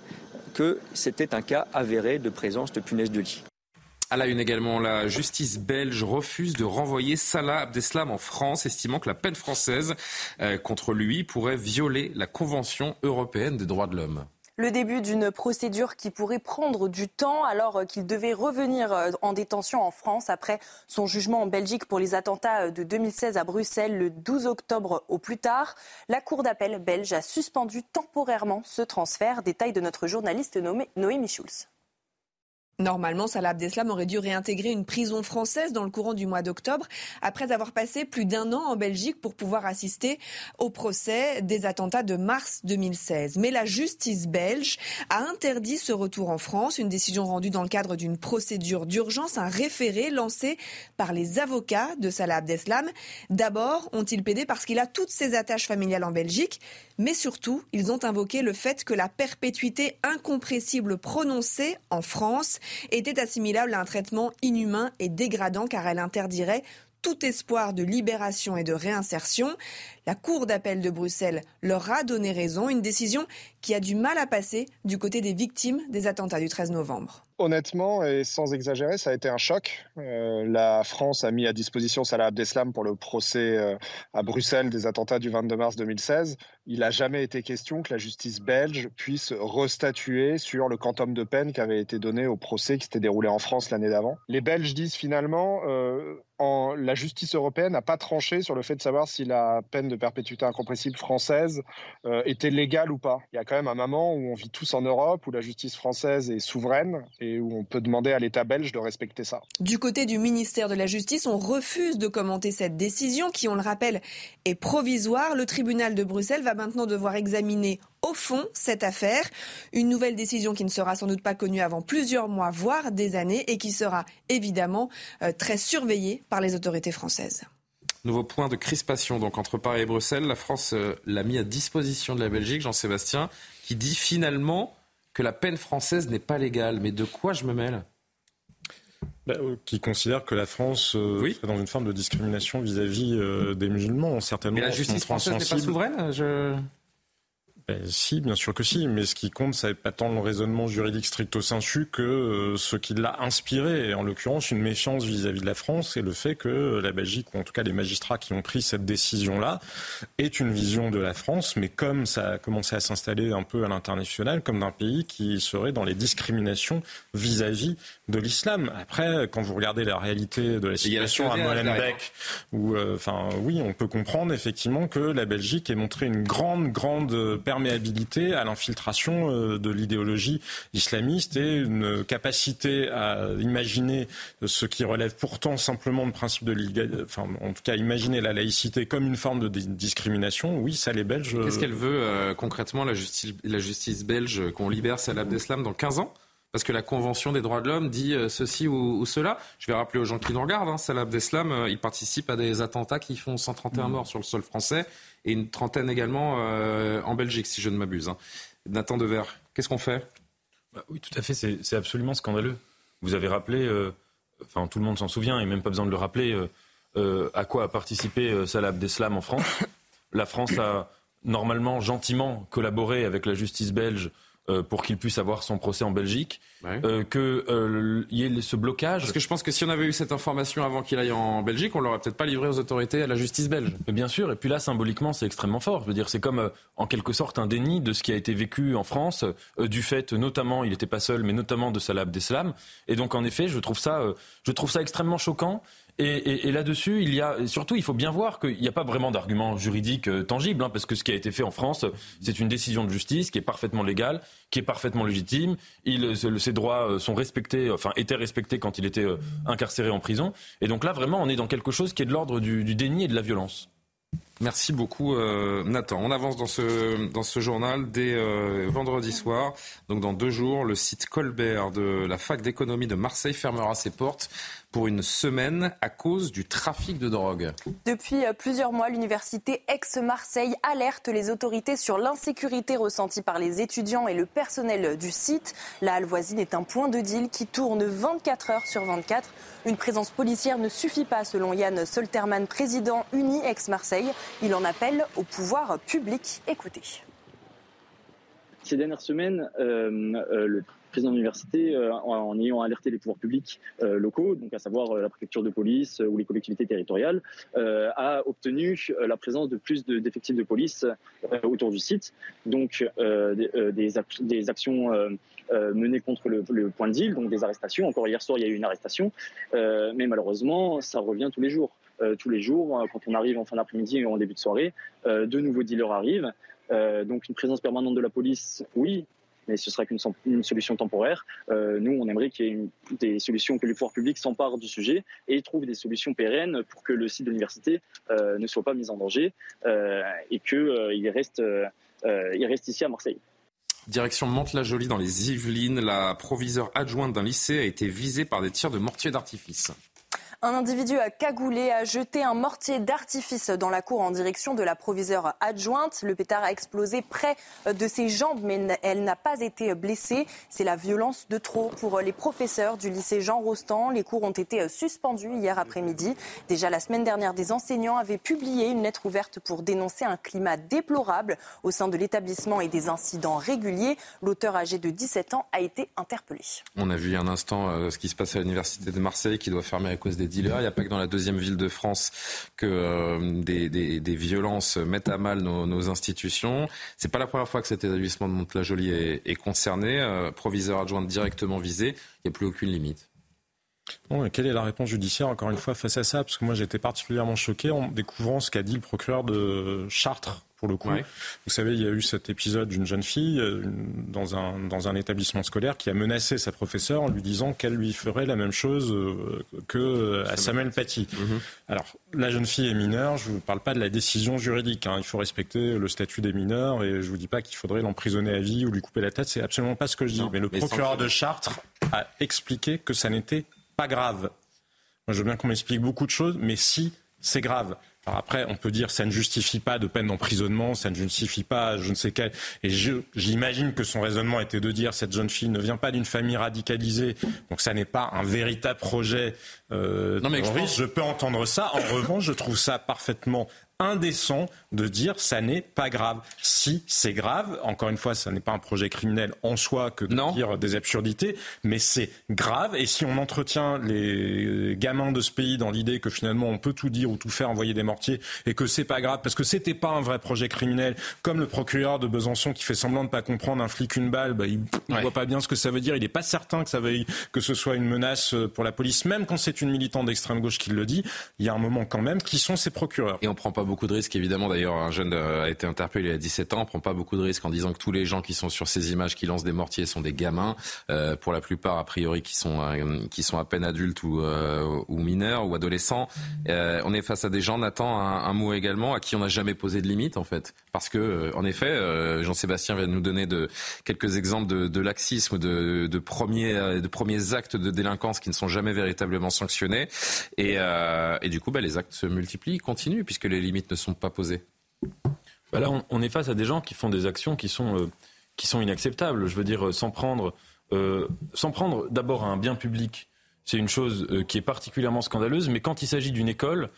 que c'était un cas avéré de présence de punaises de lit. À la une également, la justice belge refuse de renvoyer Salah Abdeslam en France, estimant que la peine française euh, contre lui pourrait violer la Convention européenne des droits de l'homme. Le début d'une procédure qui pourrait prendre du temps alors qu'il devait revenir euh, en détention en France après son jugement en Belgique pour les attentats de 2016 à Bruxelles le 12 octobre au plus tard. La Cour d'appel belge a suspendu temporairement ce transfert. Détail de notre journaliste Noémie Schulz. Normalement, Salah Abdeslam aurait dû réintégrer une prison française dans le courant du mois d'octobre, après avoir passé plus d'un an en Belgique pour pouvoir assister au procès des attentats de mars 2016. Mais la justice belge a interdit ce retour en France, une décision rendue dans le cadre d'une procédure d'urgence, un référé lancé par les avocats de Salah Abdeslam. D'abord, ont-ils pédé parce qu'il a toutes ses attaches familiales en Belgique, mais surtout, ils ont invoqué le fait que la perpétuité incompressible prononcée en France était assimilable à un traitement inhumain et dégradant car elle interdirait tout espoir de libération et de réinsertion. La Cour d'appel de Bruxelles leur a donné raison, une décision qui a du mal à passer du côté des victimes des attentats du 13 novembre. Honnêtement et sans exagérer, ça a été un choc. Euh, la France a mis à disposition Salah Abdeslam pour le procès euh, à Bruxelles des attentats du 22 mars 2016. Il n'a jamais été question que la justice belge puisse restatuer sur le quantum de peine qui avait été donné au procès qui s'était déroulé en France l'année d'avant. Les Belges disent finalement euh, la justice européenne n'a pas tranché sur le fait de savoir si la peine de perpétuité incompressible française euh, était légale ou pas? Il y a quand même un moment où on vit tous en Europe, où la justice française est souveraine et où on peut demander à l'État belge de respecter ça. Du côté du ministère de la Justice, on refuse de commenter cette décision qui, on le rappelle, est provisoire. Le tribunal de Bruxelles va maintenant devoir examiner au fond cette affaire. Une nouvelle décision qui ne sera sans doute pas connue avant plusieurs mois, voire des années, et qui sera évidemment euh, très surveillée par les autorités françaises. Nouveau point de crispation donc entre Paris et Bruxelles. La France euh, l'a mis à disposition de la Belgique, Jean-Sébastien, qui dit finalement que la peine française n'est pas légale. Mais de quoi je me mêle? Bah, euh, qui considère que la France est dans une forme de discrimination vis-à-vis des musulmans, certainement. Mais la justice française n'est pas souveraine je... Ben, si, bien sûr que si, mais ce qui compte, c'est pas tant le raisonnement juridique stricto sensu que euh, ce qui l'a inspiré, et en l'occurrence une méfiance vis-à-vis de la France et le fait que la Belgique, ou en tout cas les magistrats qui ont pris cette décision-là, aient une vision de la France, mais comme ça a commencé à s'installer un peu à l'international, comme d'un pays qui serait dans les discriminations vis-à-vis de l'islam. Après, quand vous regardez la réalité de la situation à Molenbeek, où, euh, enfin, oui, on peut comprendre effectivement que la Belgique ait montré une grande, grande perméabilité à l'infiltration euh, de l'idéologie islamiste et une capacité à imaginer ce qui relève pourtant simplement de principe de enfin, en tout cas, imaginer la laïcité comme une forme de discrimination. Oui, ça les Belges. Qu'est-ce qu'elle veut euh, concrètement la justice, la justice belge qu'on libère Salah Abdeslam dans 15 ans? Parce que la Convention des droits de l'homme dit euh, ceci ou, cela. Je vais rappeler aux gens qui nous regardent, hein, Salah Abdeslam, euh, il participe à des attentats qui font 131 mmh. morts sur le sol français et une trentaine également euh, en Belgique, si je ne m'abuse. Hein. Nathan Dever, qu'est-ce qu'on fait? Bah Oui, tout à fait, c'est absolument scandaleux. Vous avez rappelé, enfin tout le monde s'en souvient, et même pas besoin de le rappeler, à quoi a participé Salah Abdeslam en France. La France a normalement gentiment collaboré avec la justice belge euh, pour qu'il puisse avoir son procès en Belgique, euh, qu'il euh, y ait ce blocage. Parce que je pense que si on avait eu cette information avant qu'il aille en Belgique, on l'aurait peut-être pas livré aux autorités, à la justice belge. Mais bien sûr, et puis là, symboliquement, c'est extrêmement fort. Je veux dire, c'est comme en quelque sorte un déni de ce qui a été vécu en France, du fait notamment, il n'était pas seul, mais notamment de Salah Abdeslam. Et donc, en effet, je trouve ça, je trouve ça extrêmement choquant. Et, là-dessus, il y a surtout, il faut bien voir qu'il n'y a pas vraiment d'argument juridique euh, tangible, hein, parce que ce qui a été fait en France, c'est une décision de justice qui est parfaitement légale, qui est parfaitement légitime. Il, ses droits euh, sont respectés, enfin étaient respectés quand il était euh, incarcéré en prison. Et donc là, vraiment, on est dans quelque chose qui est de l'ordre du, déni et de la violence. Merci beaucoup euh, Nathan. On avance dans ce, dans ce journal dès euh, vendredi soir. Donc dans deux jours, le site Colbert de la fac d'économie de Marseille fermera ses portes pour une semaine à cause du trafic de drogue. Depuis euh, plusieurs mois, l'université Aix-Marseille alerte les autorités sur l'insécurité ressentie par les étudiants et le personnel du site. La halle voisine est un point de deal qui tourne 24 heures sur 24. Une présence policière ne suffit pas, selon Yann Solterman, président Uni ex-Marseille. Il en appelle au pouvoir public. Écoutez. Ces dernières semaines, euh, euh, le président de l'université, euh, en, ayant alerté les pouvoirs publics locaux, donc à savoir la préfecture de police ou les collectivités territoriales, a obtenu la présence de plus d'effectifs de, police autour du site, donc des, actions euh, menées contre le, point de deal, donc des arrestations. Encore hier soir, il y a eu une arrestation, euh, mais malheureusement, ça revient tous les jours. Euh, tous les jours, quand on arrive en fin d'après-midi et en début de soirée, de nouveaux dealers arrivent. donc une présence permanente de la police, oui, mais ce sera qu'une solution temporaire. nous, on aimerait qu'il y ait des solutions, que les pouvoirs publics s'emparent du sujet et trouvent des solutions pérennes pour que le site de l'université ne soit pas mis en danger et qu'il reste, reste ici à Marseille. Direction Mantes-la-Jolie dans les Yvelines, la proviseure adjointe d'un lycée a été visée par des tirs de mortier d'artifice. Un individu a cagoulé a jeté un mortier d'artifice dans la cour en direction de la proviseure adjointe. Le pétard a explosé près de ses jambes, mais elle n'a pas été blessée. C'est la violence de trop pour les professeurs du lycée Jean Rostand. Les cours ont été suspendus hier après-midi. Déjà la semaine dernière, des enseignants avaient publié une lettre ouverte pour dénoncer un climat déplorable au sein de l'établissement et des incidents réguliers. L'auteur âgé de 17 ans a été interpellé. On a vu un instant euh, ce qui se passe à l'université de Marseille qui doit fermer à cause des il n'y a pas que dans la deuxième ville de France que euh, des, violences mettent à mal nos, institutions. C'est pas la première fois que cet établissement de Monte-la-Jolie est, concerné. Euh, proviseur adjoint directement visé. Il n'y a plus aucune limite. Quelle est la réponse judiciaire, encore une fois, face à ça? Parce que moi, été particulièrement choqué en découvrant ce qu'a dit le procureur de Chartres pour le coup. Vous savez, il y a eu cet épisode d'une jeune fille euh, dans un, dans un établissement scolaire qui a menacé sa professeure en lui disant qu'elle lui ferait la même chose euh, que euh, à Samuel Paty. Mhm. Alors, la jeune fille est mineure, je ne vous parle pas de la décision juridique. Hein. Il faut respecter le statut des mineurs et je ne vous dis pas qu'il faudrait l'emprisonner à vie ou lui couper la tête. C'est absolument pas ce que je dis. mais le procureur de Chartres a expliqué que ça n'était pas grave. Moi, je veux bien qu'on m'explique beaucoup de choses, mais si, c'est grave. Alors après, on peut dire ça ne justifie pas de peine d'emprisonnement, ça ne justifie pas je ne sais quel. Et j'imagine que son raisonnement était de dire cette jeune fille ne vient pas d'une famille radicalisée, donc ça n'est pas un véritable projet euh, non, mais je, je peux entendre ça. En revanche, je trouve ça parfaitement indécent de dire ça n'est pas grave. Si c'est grave, encore une fois, ça n'est pas un projet criminel en soi que de dire des absurdités, mais c'est grave. Et si on entretient les gamins de ce pays dans l'idée que finalement on peut tout dire ou tout faire, envoyer des mortiers, et que c'est pas grave parce que c'était pas un vrai projet criminel, comme le procureur de Besançon qui fait semblant de pas comprendre un flic une balle, bah, il, ne voit pas bien ce que ça veut dire. Il n'est pas certain que ça veuille que ce soit une menace pour la police, même quand c'est une militante d'extrême gauche qui le dit. Il y a un moment quand même qui sont ces procureurs. Et on prend pas beaucoup de risques, évidemment. D'ailleurs, un jeune euh, a été interpellé à 17 ans. Prend pas beaucoup de risques en disant que tous les gens qui sont sur ces images qui lancent des mortiers sont des gamins. Euh, pour la plupart, a priori, qui sont euh, qui sont à peine adultes ou, ou mineurs ou adolescents. on est face à des gens. Nathan, un, un mot également à qui on n'a jamais posé de limite, en fait, parce que, en effet, Jean-Sébastien vient de nous donner quelques exemples de, de laxisme, de, de premiers de premiers actes de délinquance qui ne sont jamais véritablement sanctionnés. Et, et du coup, bah, les actes se multiplient, continuent, puisque les limites ne sont pas posées bah Là, on, est face à des gens qui font des actions qui sont, euh, qui sont inacceptables. Je veux dire, sans prendre, euh, sans prendre d'abord un bien public, c'est une chose euh, qui est particulièrement scandaleuse, mais quand il s'agit d'une école,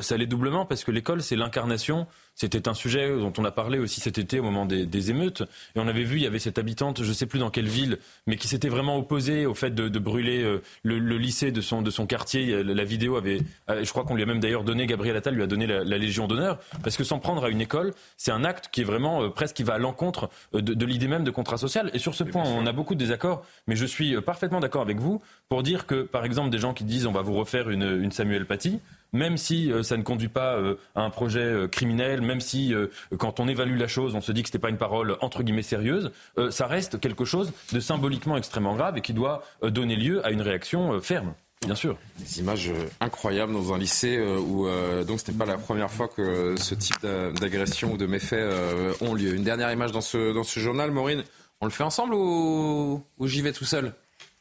ça l'est doublement parce que l'école, c'est l'incarnation c'était un sujet dont on a parlé aussi cet été au moment des, émeutes. Et on avait vu, il y avait cette habitante, je ne sais plus dans quelle ville, mais qui s'était vraiment opposée au fait de, brûler euh, le, lycée de son, de son quartier. La vidéo avait, euh, je crois qu'on lui a même d'ailleurs donné, Gabriel Attal lui a donné la, Légion d'honneur, parce que s'en prendre à une école, c'est un acte qui est vraiment euh, presque qui va à l'encontre de, l'idée même de contrat social. Et sur ce point, on a beaucoup de désaccords, mais je suis parfaitement d'accord avec vous pour dire que, par exemple, des gens qui disent on va vous refaire une, une Samuel Paty, même si euh, ça ne conduit pas euh, à un projet euh, criminel, même si quand on évalue la chose, on se dit que ce n'était pas une parole entre guillemets sérieuse, ça reste quelque chose de symboliquement extrêmement grave et qui doit donner lieu à une réaction ferme. Bien sûr. Des images incroyables dans un lycée où donc ce n'est pas la première fois que ce type d'agression ou de méfaits ont lieu. Une dernière image dans ce, dans ce journal, Maureen. On le fait ensemble ou j'y vais tout seul?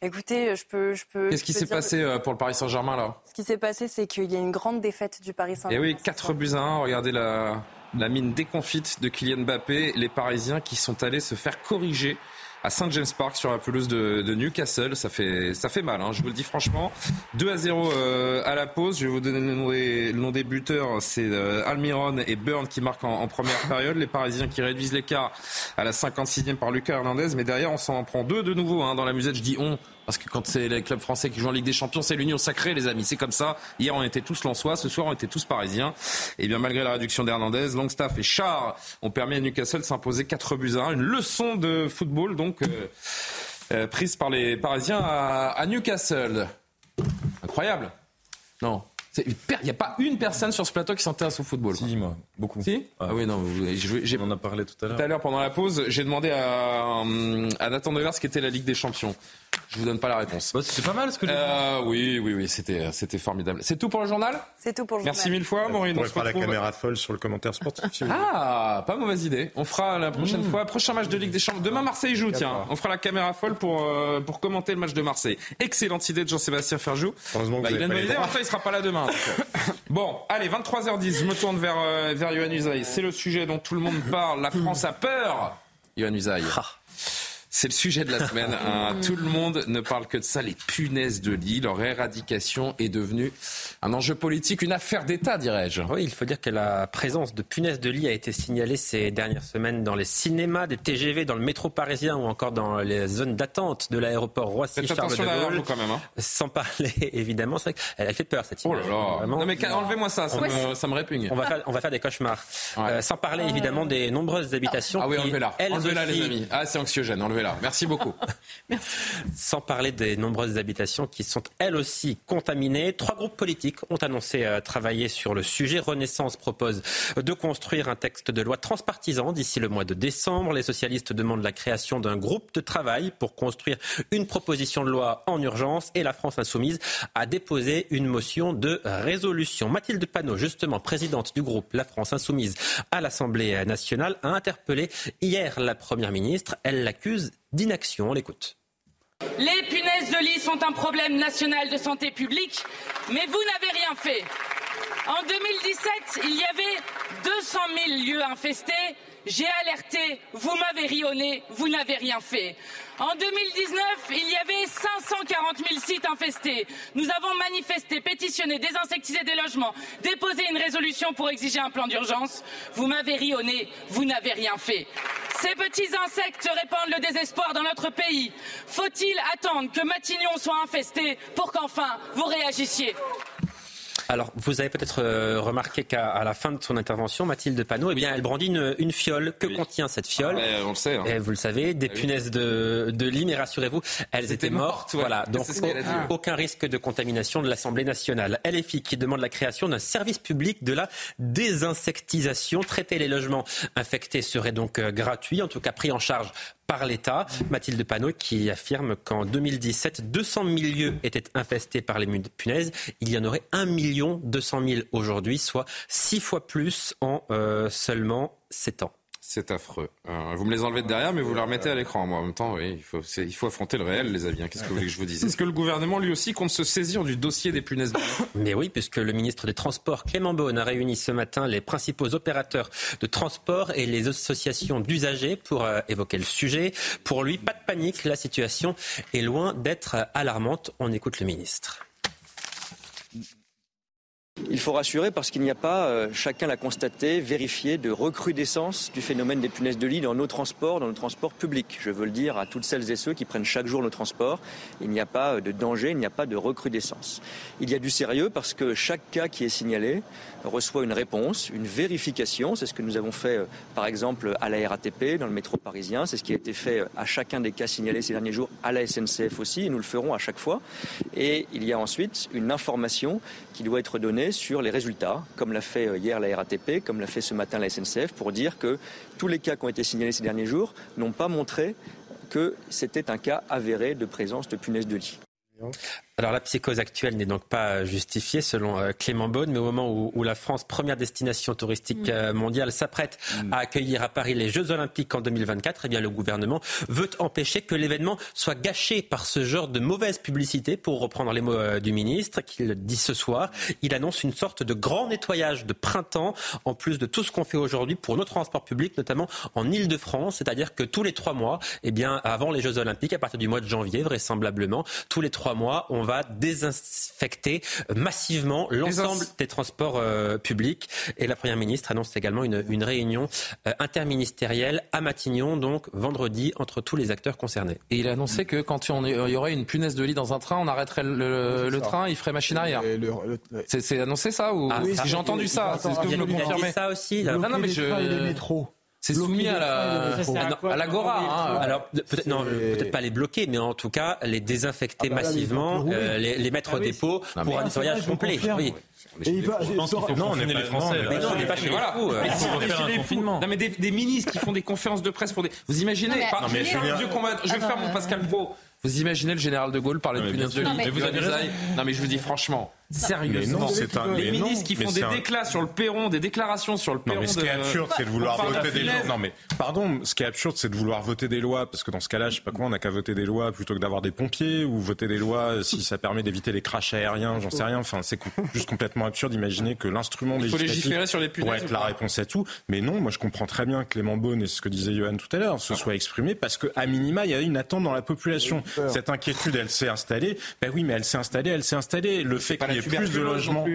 Écoutez, je peux. Je peux Qu'est-ce qui s'est passé euh, pour le Paris Saint-Germain là? Ce qui s'est passé, c'est qu'il y a une grande défaite du Paris Saint-Germain. Et oui, 4 buts à 1. Regardez la, la mine déconfite de Kylian Mbappé. Les Parisiens qui sont allés se faire corriger à St James Park sur la pelouse de, Newcastle. Ça fait, ça fait mal, hein, je vous le dis franchement. 2 à 0 euh, à la pause. Je vais vous donner le nom des, le nom des buteurs. C'est euh, Almiron et Burn qui marquent en, première période. Les Parisiens qui réduisent l'écart à la 56e par Lucas Hernandez. Mais derrière, on s'en prend deux de nouveau hein, dans la musette. Je dis on parce que quand c'est les clubs français qui jouent en Ligue des Champions, c'est l'union sacrée, les amis. C'est comme ça. Hier, on était tous lensois. Ce soir, on était tous parisiens. Et bien, malgré la réduction d'Hernandez, Longstaff et Char ont permis à Newcastle de s'imposer 4 buts à 1. Une leçon de football, donc, euh, euh, prise par les Parisiens à, Newcastle. Incroyable. Non. Il n'y a pas une personne sur ce plateau qui s'intéresse au football. Si, moi, beaucoup. Si Ah oui, non, j'ai, on en a parlé tout à l'heure. Tout à l'heure, pendant la pause, j'ai demandé à, à Nathan Devers ce qu'était la Ligue des Champions. Je vous donne pas la réponse. Bah, c'est pas mal ce que j'ai euh, Oui, oui, oui, c'était, c'était formidable. C'est tout pour le journal? C'est tout pour le journal. Merci mille fois, Maureen. On, faire la caméra folle sur le commentaire sportif. ah, pas mauvaise idée. On fera la prochaine mmh. fois, prochain match de Ligue des Champions. Demain, Marseille joue, tiens. On fera la caméra folle pour, euh, pour commenter le match de Marseille. Excellente idée de Jean-Sébastien Ferjou. Heureusement bah, il a une bonne idée, enfin, il sera pas là demain. bon, allez, 23h10, je me tourne vers, euh, vers Yohann Usaï. C'est le sujet dont tout le monde parle. La France a peur. Yohann Usaï. Ah. C'est le sujet de la semaine. Hein. Tout le monde ne parle que de ça. Les punaises de lit, leur éradication est devenue un enjeu politique, une affaire d'État, dirais-je. Oui, il faut dire que la présence de punaises de lit a été signalée ces dernières semaines dans les cinémas, des TGV, dans le métro parisien ou encore dans les zones d'attente de l'aéroport Roissy-Charles de Gaulle. quand même. Hein. Sans parler, évidemment, c'est vrai qu'elle a fait peur cette image. Oh là là. Non mais enlevez-moi ça, ça, me, ça me, répugne. On va faire, on va faire des cauchemars. Euh, sans parler évidemment des nombreuses habitations. Ah oui, enlevez-la. Enlevez-la les amis. Ah c'est anxiogène, enlevez Merci beaucoup. Sans parler des nombreuses habitations qui sont elles aussi contaminées. Trois groupes politiques ont annoncé euh, travailler sur le sujet. Renaissance propose de construire un texte de loi transpartisan d'ici le mois de décembre. Les socialistes demandent la création d'un groupe de travail pour construire une proposition de loi en urgence. Et la France insoumise a déposé une motion de résolution. Mathilde Panot, justement présidente du groupe La France insoumise à l'Assemblée nationale, a interpellé hier la Première ministre. Elle l'accuse d'inaction. On l'écoute. Les punaises de lit sont un problème national de santé publique, mais vous n'avez rien fait. En 2017, il y avait 200 000 lieux infestés. J'ai alerté, vous m'avez rionné, vous n'avez rien fait. En 2019, il y avait 540 000 sites infestés. Nous avons manifesté, pétitionné, désinsectisé des logements, déposé une résolution pour exiger un plan d'urgence. Vous m'avez rionné, vous n'avez rien fait. Ces petits insectes répandent le désespoir dans notre pays. Faut-il attendre que Matignon soit infesté pour qu'enfin vous réagissiez? Alors, vous avez peut-être euh, remarqué qu'à la fin de son intervention, Mathilde Panot, eh bien, elle brandit une, fiole. Que contient cette fiole ah, On le sait. Hein. Et vous le savez, des ah punaises de, de lit, mais rassurez-vous, elles étaient mortes. Voilà, donc aucun risque de contamination de l'Assemblée nationale. LFI qui demande la création d'un service public de la désinsectisation. Traiter les logements infectés serait donc euh, gratuit, en tout cas pris en charge par l'État. Mathilde Panot qui affirme qu'en 2017, 200 000 lieux étaient infestés par les punaises. Il y en aurait 1 200 000 aujourd'hui, soit six fois plus en euh, seulement 7 ans. C'est affreux. Euh, vous me les enlevez de derrière, mais vous les remettez à l'écran. Moi, en même temps, oui, il faut, il faut affronter le réel, les avis. Hein. Qu'est-ce que vous voulez que je vous dise? Est-ce que le gouvernement, lui aussi, compte se saisir du dossier des punaises Mais oui, puisque le ministre des Transports, Clément Beaune, a réuni ce matin les principaux opérateurs de transport et les associations d'usagers pour euh, évoquer le sujet. Pour lui, pas de panique, la situation est loin d'être alarmante. On écoute le ministre. Il faut rassurer parce qu'il n'y a pas, euh, chacun l'a constaté, vérifié de recrudescence du phénomène des punaises de lit dans nos transports, dans nos transports publics. Je veux le dire à toutes celles et ceux qui prennent chaque jour nos transports. Il n'y a pas euh, de danger, il n'y a pas de recrudescence. Il y a du sérieux parce que chaque cas qui est signalé reçoit une réponse, une vérification. C'est ce que nous avons fait, euh, par exemple, à la RATP, dans le métro parisien. C'est ce qui a été fait à chacun des cas signalés ces derniers jours, à la SNCF aussi, et nous le ferons à chaque fois. Et il y a ensuite une information qui doit être donnée sur les résultats, comme l'a fait euh, hier la RATP, comme l'a fait ce matin la SNCF, pour dire que tous les cas qui ont été signalés ces derniers jours n'ont pas montré que c'était un cas avéré de présence de punaises de lit. Alors la psychose actuelle n'est donc pas justifiée selon euh, Clément Beaune, mais au moment où, la France, première destination touristique mm. euh, mondiale, s'apprête mm. à accueillir à Paris les Jeux Olympiques en 2024, eh bien le gouvernement veut empêcher que l'événement soit gâché par ce genre de mauvaise publicité, pour reprendre les mots euh, du ministre, qu'il dit ce soir. Il annonce une sorte de grand nettoyage de printemps, en plus de tout ce qu'on fait aujourd'hui pour nos transports publics, notamment en Ile-de-France, c'est-à-dire que tous les trois mois, eh bien avant les Jeux Olympiques, à partir du mois de janvier vraisemblablement, tous les trois mois, on va va désinfecter massivement l'ensemble des transports euh, publics. Et la Première ministre annonce également une, réunion euh, interministérielle à Matignon, donc vendredi, entre tous les acteurs concernés. Et il a annoncé que quand il y aurait une punaise de lit dans un train, on arrêterait le, train, il ferait machine arrière. C'est annoncé ça ou ah, J'ai entendu ça. C'est ce que vous me confirmez. ça aussi. Non, non, mais je... les métros. C'est soumis à la, à l'agora. Hein. Alors peut-être non, peut-être pas les bloquer, mais en tout cas les désinfecter ah bah massivement, euh, les, les, mettre ah au dépôt pour un nettoyage complet. Oui. non, on pas français. Mais non, on n'est pas chez voilà. vous. Mais si on faire un confinement. Non, mais des, des, ministres qui font des conférences de presse pour des. Vous imaginez non, mais, je, je vais faire mon Pascal Pro. Vous imaginez le général de Gaulle parler de punaises de lit Non, mais je vous dis franchement, Sérieusement, c'est un les ministres qui font des déclats sur le perron, des déclarations sur le perron. Non, mais ce qui est absurde, c'est de vouloir voter des lois. Non, mais pardon, ce qui est absurde, c'est de vouloir voter des lois, parce que dans ce cas-là, je sais pas quoi, on n'a qu'à voter des lois plutôt que d'avoir des pompiers ou voter des lois si ça permet d'éviter les crashs aériens, j'en sais rien. Enfin, c'est juste complètement absurde d'imaginer que l'instrument législatif sur les pourrait être la réponse à tout. Mais non, moi je comprends très bien que Clément Beaune et ce que disait Johan tout à l'heure se soit exprimé parce que à minima, il y a une attente dans la population. Cette inquiétude, elle s'est installée. Ben oui, mais elle s'est installée, elle s'est installée. Le fait qu'il y ait plus de logements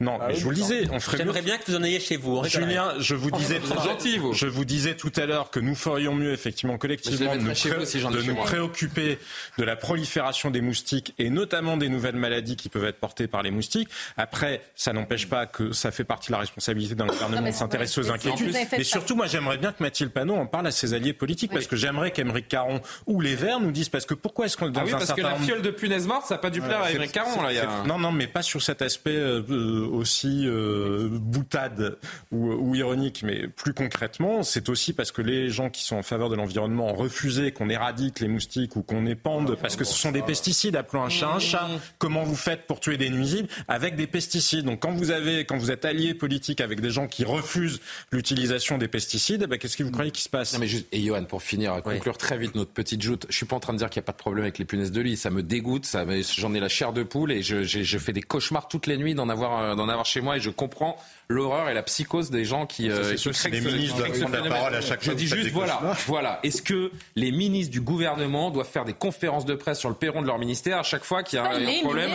non, ah mais je vous le disais, on ferait J'aimerais bien que vous en ayez chez vous. Julien, je vous disais, gentil, je vous disais tout à l'heure que nous ferions mieux effectivement collectivement de, nous, préoccuper de la prolifération des moustiques et notamment des nouvelles maladies qui peuvent être portées par les moustiques. Après, ça n'empêche pas que ça fait partie de la responsabilité d'un gouvernement de s'intéresser aux inquiétudes. Mais surtout, moi, j'aimerais bien que Mathilde Panot en parle à ses alliés politiques parce que j'aimerais qu'Émeric Caron ou les Verts nous disent parce que pourquoi est-ce qu'on ah oui, parce que la fiole de punaise morte, ça n'a pas dû plaire à Émeric Caron. Là, Non, non, mais pas sur cet aspect euh, aussi euh, boutade ou, ironique, mais plus concrètement, c'est aussi parce que les gens qui sont en faveur de l'environnement ont refusé qu'on éradique les moustiques ou qu'on épande parce que ce sont des pesticides. Appelons un chat un chat. Comment vous faites pour tuer des nuisibles avec des pesticides? Donc quand vous avez, quand vous êtes allié politique avec des gens qui refusent l'utilisation des pesticides, eh ben, qu'est-ce que vous croyez qui se passe? Non, mais juste, Et Johan, pour finir, conclure très vite notre petite joute. Je suis pas en train de dire qu'il n'y a pas de problème avec les punaises de lit. Ça me dégoûte. Ça, j'en ai la chair de poule et je, je fais des cauchemars toutes les nuits d'en avoir euh, d'en avoir chez moi et je comprends l'horreur et la psychose des gens qui. Euh, c'est les ministres doivent prendre la parole à chaque fois. Je dis juste voilà, voilà. Est-ce que les ministres du gouvernement doivent faire des conférences de presse sur le perron de leur ministère à chaque fois qu'il y a un, problème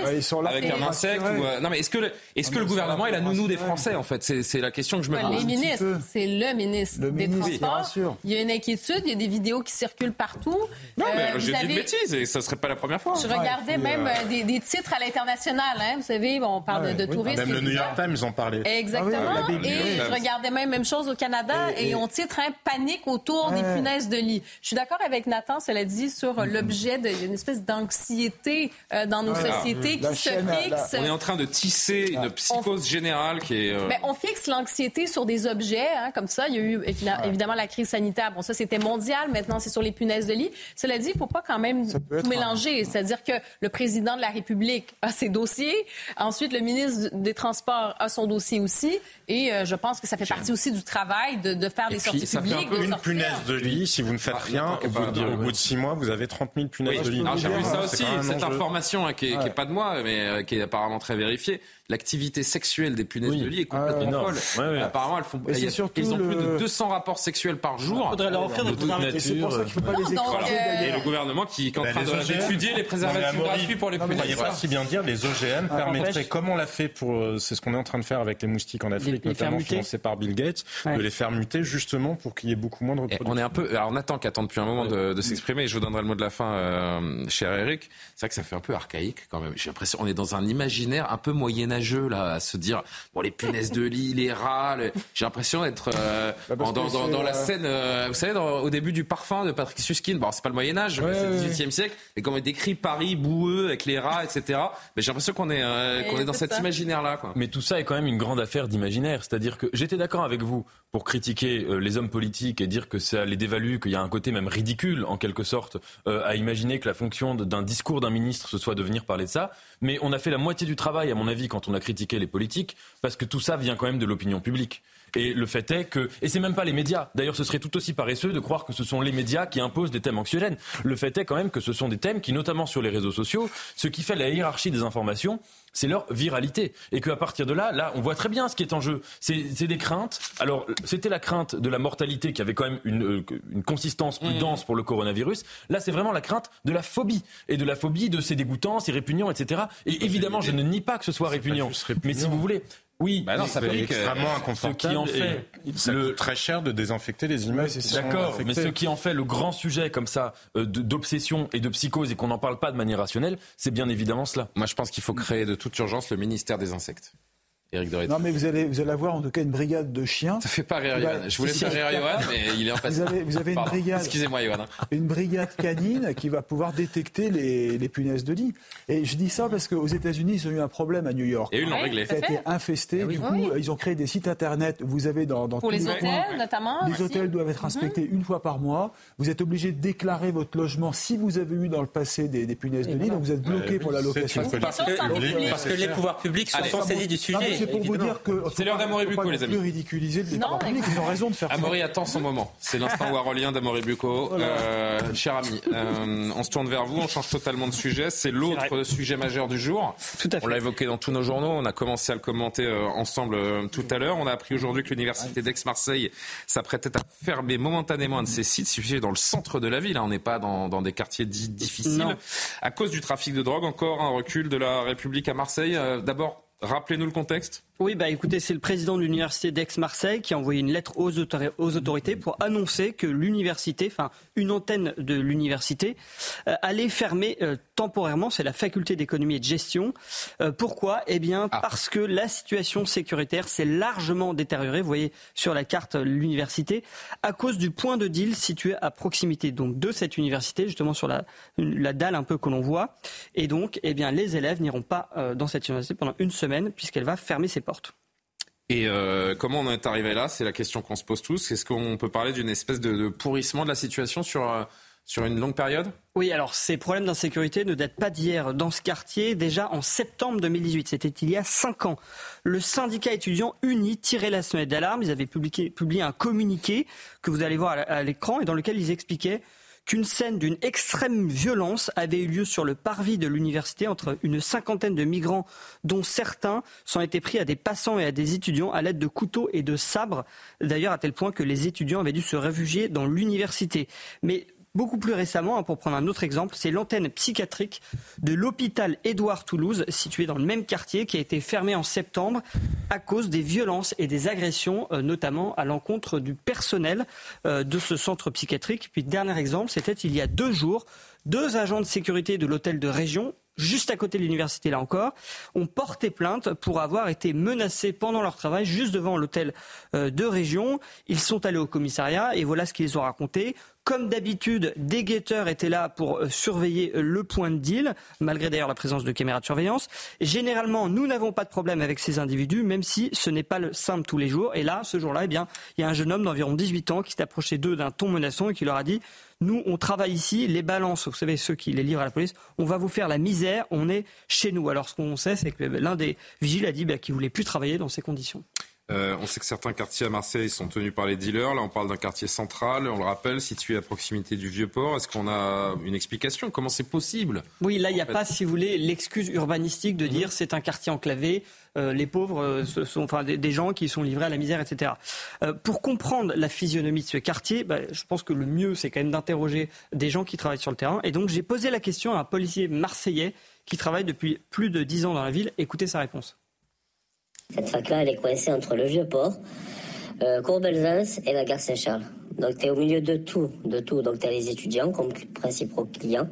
avec un insecte ou, euh, Non, mais est-ce que est-ce que le gouvernement est la nounou des Français en fait? C'est la question que je me pose. Les ministres, c'est le ministre des Transports. Il y a une inquiétude, il y a des vidéos qui circulent partout. Non, mais euh, j'ai dit une bêtise et ça serait pas la première fois. Je regardais même des, titres à l'international. Hein, vous savez, on parle de, tourisme. Même le New York Times en parlait. Exactement. Ah et je regardais même même chose au Canada et, on titre un panique autour des punaises de lit. Je suis d'accord avec Nathan, cela dit, sur mm-hmm. l'objet d'une espèce d'anxiété euh, dans nos sociétés qui se fixe. On est en train de tisser une psychose générale qui est. Euh, on fixe l'anxiété sur des objets, hein, comme ça. Il y a eu évidemment la crise sanitaire. Bon, ça c'était mondial. Maintenant, c'est sur les punaises de lit. Cela dit, il ne faut pas quand même tout mélanger. C'est-à-dire que le président de la République a ses dossiers. Ensuite, le ministre des Transports a son dossier aussi. Et euh, je pense que ça fait partie aussi du travail de, de faire des sorties publiques. De une punaise de lit, si vous ne faites rien, au, bout de, au bout de six mois, vous avez 30 000 punaises de lit. J'ai vu ça aussi, cette information hein, qui n'est pas de moi, mais euh, qui est apparemment très vérifiée l'activité sexuelle des punaises de lit est complètement folle. Apparemment, elles font. Il y ils ont plus de 200 rapports sexuels par jour. Il faudrait leur offrir des préservatifs. C'est pour ça qu'il ne faut pas les écraser. Et le gouvernement qui est en train d'étudier les préservatifs gratuits pour les punaises. Il va si bien dire, les OGM permettraient, comme on l'a fait pour, euh, c'est ce qu'on est en train de faire avec les moustiques en Afrique, notamment financé par Bill Gates, de les faire muter justement pour qu'il y ait beaucoup moins de reproduction. On est un peu, alors on attend qu'attend depuis un moment de, s'exprimer. Je vous donnerai le mot de la fin, euh, cher Eric. C'est vrai que ça fait un peu archaïque quand même. J'ai l'impression, on est dans un imaginaire un peu moyenâgeux là, à se dire bon les punaises de lit, les rats. J'ai l'impression d'être euh, bah, dans, la scène, vous savez, au début du parfum de Patrick Susskind. Bon, c'est pas le Moyen Âge, c'est le 18e siècle. Et comme on décrit Paris boueux avec les rats, etc. Mais j'ai l'impression qu'on est qu'on est dans cet imaginaire là. Quoi. Mais tout ça est quand même une grande affaire d'imaginaire. C'est-à-dire que j'étais d'accord avec vous pour critiquer euh, les hommes politiques et dire que ça les dévalue, qu'il y a un côté même ridicule, en quelque sorte, euh, à imaginer que la fonction d'un discours d'un ministre, ce soit de venir parler de ça. Mais on a fait la moitié du travail, à mon avis, quand on a critiqué les politiques, parce que tout ça vient quand même de l'opinion publique. Et le fait est que, et c'est même pas les médias. D'ailleurs, ce serait tout aussi paresseux de croire que ce sont les médias qui imposent des thèmes anxiogènes. Le fait est quand même que ce sont des thèmes qui, notamment sur les réseaux sociaux, ce qui fait la hiérarchie des informations, c'est leur viralité. Et qu'à partir de là, là, on voit très bien ce qui est en jeu. C'est des craintes. Alors, c'était la crainte de la mortalité qui avait quand même une, euh, une consistance plus mmh. dense pour le coronavirus. Là, c'est vraiment la crainte de la phobie. Et de la phobie de ces dégoûtants, ces répugnants, etc. Et évidemment, je ne nie pas que ce soit répugnant. Mais si vous voulez, oui, bah non, ça peut extrêmement inconfortable. Ce qui en fait le... très cher de désinfecter les images. D'accord, mais ce qui en fait le grand sujet comme ça euh, d'obsession et de psychose et qu'on n'en parle pas de manière rationnelle, c'est bien évidemment cela. Moi, je pense qu'il faut créer de toute urgence le ministère des insectes. Non, mais vous allez, vous allez avoir en tout cas une brigade de chiens. Ça fait pas rire Yohan. Je voulais faire rire Yohan, mais il est en face. Vous avez, vous avez une brigade. Excusez-moi. Une brigade canine qui va pouvoir détecter les, les, punaises de lit. Et je dis ça parce qu'aux États-Unis, ils ont eu un problème à New York. Et ils l'ont réglé. Ça a été infesté. Ah du coup, ils ont créé des sites internet. Vous avez dans, dans Pour les hôtels, notamment. Les hôtels doivent être mhm. inspectés une fois par mois. Vous êtes obligé de déclarer votre logement si vous avez eu dans le passé des, des punaises de lit. Donc vous êtes bloqué pour la location. Parce que, parce que les pouvoirs publics sont saisis du sujet. C'est pour vous dire que c'est l'heure d'Amory Bucco, les amis. ridiculiser le Ils ont raison de faire ça. Amory attend son moment. C'est l'instant warolien d'Amory Bucco. Euh, cher ami, euh, on se tourne vers vous, on change totalement de sujet. C'est l'autre sujet majeur du jour. Tout à fait. On l'a évoqué dans tous nos journaux. On a commencé à le commenter euh, ensemble tout à l'heure. On a appris aujourd'hui que l'université d'Aix-Marseille s'apprêtait à fermer momentanément un de ses sites situé dans le centre de la ville. Hein. On n'est pas dans, dans, des quartiers dits difficiles. À cause du trafic de drogue, encore un recul de la République à Marseille. D'abord, rappelez-nous le contexte. Oui, bah écoutez, c'est le président de l'université d'Aix-Marseille qui a envoyé une lettre aux, autorités pour annoncer que l'université, enfin une antenne de l'université, euh, allait fermer euh, temporairement. C'est la faculté d'économie et de gestion. Euh, pourquoi? Eh bien, ah. parce que la situation sécuritaire s'est largement détériorée. Vous voyez sur la carte l'université à cause du point de deal situé à proximité donc de cette université, justement sur la, la dalle un peu que l'on voit. Et donc, eh bien, les élèves n'iront pas dans cette université pendant une semaine puisqu'elle va fermer ses portes. Et euh, comment on est arrivé là? C'est la question qu'on se pose tous. Est-ce qu'on peut parler d'une espèce de, pourrissement de la situation sur, euh, sur une longue période? Oui, alors ces problèmes d'insécurité ne datent pas d'hier. Dans ce quartier, déjà en septembre 2018, c'était il y a cinq ans, le syndicat étudiant uni tirait la sonnette d'alarme. Ils avaient publié, publié un communiqué que vous allez voir à l'écran et dans lequel ils expliquaient qu'une scène d'une extrême violence avait eu lieu sur le parvis de l'université entre une cinquantaine de migrants, dont certains s'en étaient pris à des passants et à des étudiants à l'aide de couteaux et de sabres, d'ailleurs à tel point que les étudiants avaient dû se réfugier dans l'université. Mais Beaucoup plus récemment, hein, pour prendre un autre exemple, c'est l'antenne psychiatrique de l'hôpital Édouard Toulouse, situé dans le même quartier, qui a été fermée en septembre à cause des violences et des agressions, euh, notamment à l'encontre du personnel euh, de ce centre psychiatrique. Puis dernier exemple, c'était il y a deux jours, deux agents de sécurité de l'hôtel de région juste à côté de l'université là encore, ont porté plainte pour avoir été menacés pendant leur travail juste devant l'hôtel euh, de région. Ils sont allés au commissariat et voilà ce qu'ils ont raconté. Comme d'habitude, des guetteurs étaient là pour euh, surveiller euh, le point de deal, malgré d'ailleurs la présence de caméras de surveillance. Généralement, nous n'avons pas de problème avec ces individus, même si ce n'est pas le simple tous les jours. Et là, ce jour-là, eh bien, il y a un jeune homme d'environ 18 ans qui s'est approché d'eux d'un ton menaçant et qui leur a dit nous, on travaille ici, les balances, vous savez, ceux qui les livrent à la police, on va vous faire la misère, on est chez nous. Alors, ce qu'on sait, c'est que l'un des vigiles a dit bah, qu'il ne voulait plus travailler dans ces conditions. Euh, on sait que certains quartiers à Marseille sont tenus par les dealers. Là, on parle d'un quartier central, on le rappelle, situé à proximité du Vieux-Port. Est-ce qu'on a une explication? Comment c'est possible? Oui, là, il n'y a pas, si vous voulez, l'excuse urbanistique de dire c'est un quartier enclavé. Euh, les pauvres euh, ce sont enfin, des, gens qui sont livrés à la misère, etc. Euh, pour comprendre la physionomie de ce quartier, bah, je pense que le mieux, c'est quand même d'interroger des gens qui travaillent sur le terrain. Et donc, j'ai posé la question à un policier marseillais qui travaille depuis plus de dix ans dans la ville. Écoutez sa réponse. Cette fac-là, elle est coincée entre le Vieux-Port, euh, Courbelzens et la gare Saint-Charles. Donc tu es au milieu de tout, de tout. Donc tu as les étudiants comme principaux clients.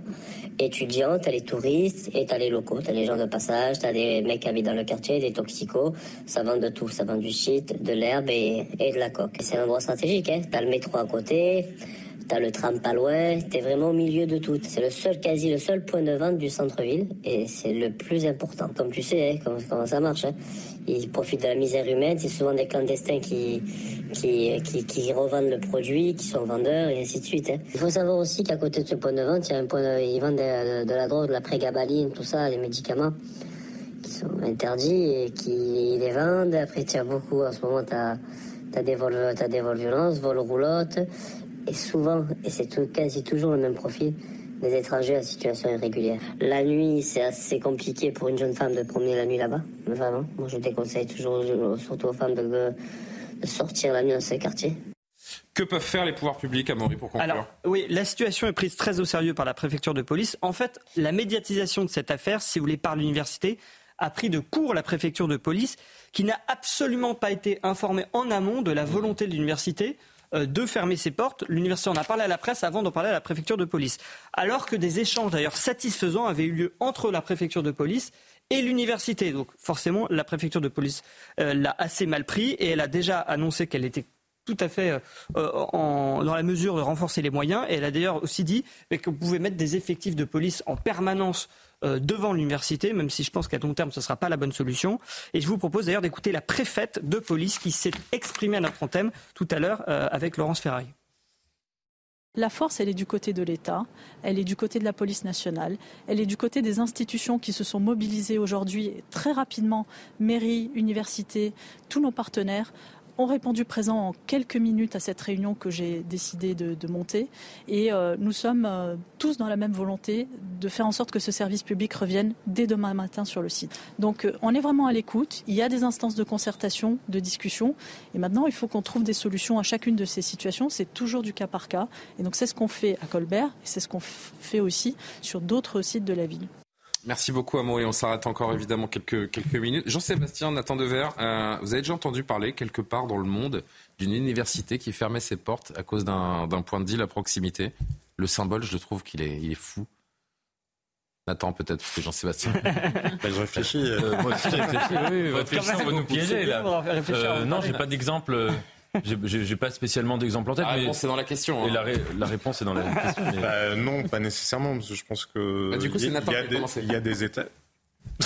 Étudiants, tu as les touristes et tu as les locaux. Tu as les gens de passage, tu as des mecs qui habitent dans le quartier, des toxicos. Ça vend de tout. Ça vend du shit, de l'herbe et, de la coque. C'est un endroit stratégique. Hein. Tu as le métro à côté, T'as le tram pas loin, t'es vraiment au milieu de tout. C'est le seul, quasi le seul point de vente du centre-ville et c'est le plus important. Comme tu sais, hein, comment, ça marche. Hein. Ils profitent de la misère humaine, c'est souvent des clandestins qui, qui, qui, revendent le produit, qui sont vendeurs et ainsi de suite. Hein. Il faut savoir aussi qu'à côté de ce point de vente, il y a un point de, ils vendent de, la drogue, de la prégabaline, tout ça, des médicaments qui sont interdits et qui les vendent. Après, tu as beaucoup, en ce moment, tu as, as des vols vols roulottes. Et souvent, et c'est quasi toujours le même profil, des étrangers à situation irrégulière. La nuit, c'est assez compliqué pour une jeune femme de promener la nuit là-bas. Vraiment. Moi, je déconseille toujours, surtout aux femmes, de, sortir la nuit dans ces quartiers. Que peuvent faire les pouvoirs publics, à Maurice, pour conclure Alors, oui, la situation est prise très au sérieux par la préfecture de police. En fait, la médiatisation de cette affaire, si vous voulez, par l'université, a pris de court la préfecture de police, qui n'a absolument pas été informée en amont de la volonté de l'université de fermer ses portes. L'université en a parlé à la presse avant d'en parler à la préfecture de police. Alors que des échanges d'ailleurs satisfaisants avaient eu lieu entre la préfecture de police et l'université. Donc forcément, la préfecture de police euh, l'a assez mal pris et elle a déjà annoncé qu'elle était tout à fait euh, dans la mesure de renforcer les moyens. Et elle a d'ailleurs aussi dit qu'on pouvait mettre des effectifs de police en permanence euh, devant l'université, même si je pense qu'à long terme, ce ne sera pas la bonne solution. Et je vous propose d'ailleurs d'écouter la préfète de police qui s'est exprimée à notre thème tout à l'heure euh, avec Laurence Ferraille. La force, elle est du côté de l'État, elle est du côté de la police nationale, elle est du côté des institutions qui se sont mobilisées aujourd'hui très rapidement, mairie, université, tous nos partenaires, ont répondu présent en quelques minutes à cette réunion que j'ai décidé de, monter. Et euh, nous sommes euh, tous dans la même volonté de faire en sorte que ce service public revienne dès demain matin sur le site. Donc euh, on est vraiment à l'écoute. Il y a des instances de concertation, de discussion. Et maintenant, il faut qu'on trouve des solutions à chacune de ces situations. C'est toujours du cas par cas. Et donc c'est ce qu'on fait à Colbert et c'est ce qu'on fait aussi sur d'autres sites de la ville. Merci beaucoup, Amaury. On s'arrête encore évidemment quelques, quelques minutes. Jean-Sébastien Nathan Dever, euh, vous avez déjà entendu parler quelque part dans le monde d'une université qui fermait ses portes à cause d'un point de deal à proximité Le symbole, je trouve qu'il est, il est fou. Nathan, peut-être, parce que Jean-Sébastien. Ben, je réfléchis. Euh, moi aussi, je réfléchis. Oui, réfléchis, on va nous piéger là. Euh, non, j'ai pas d'exemple. J'ai pas spécialement d'exemple en tête. La réponse est dans la question. Et hein. la, réponse est dans la question. Bah, non, pas nécessairement, parce que je pense que. Bah, du coup, c'est Nathan Il y a des États.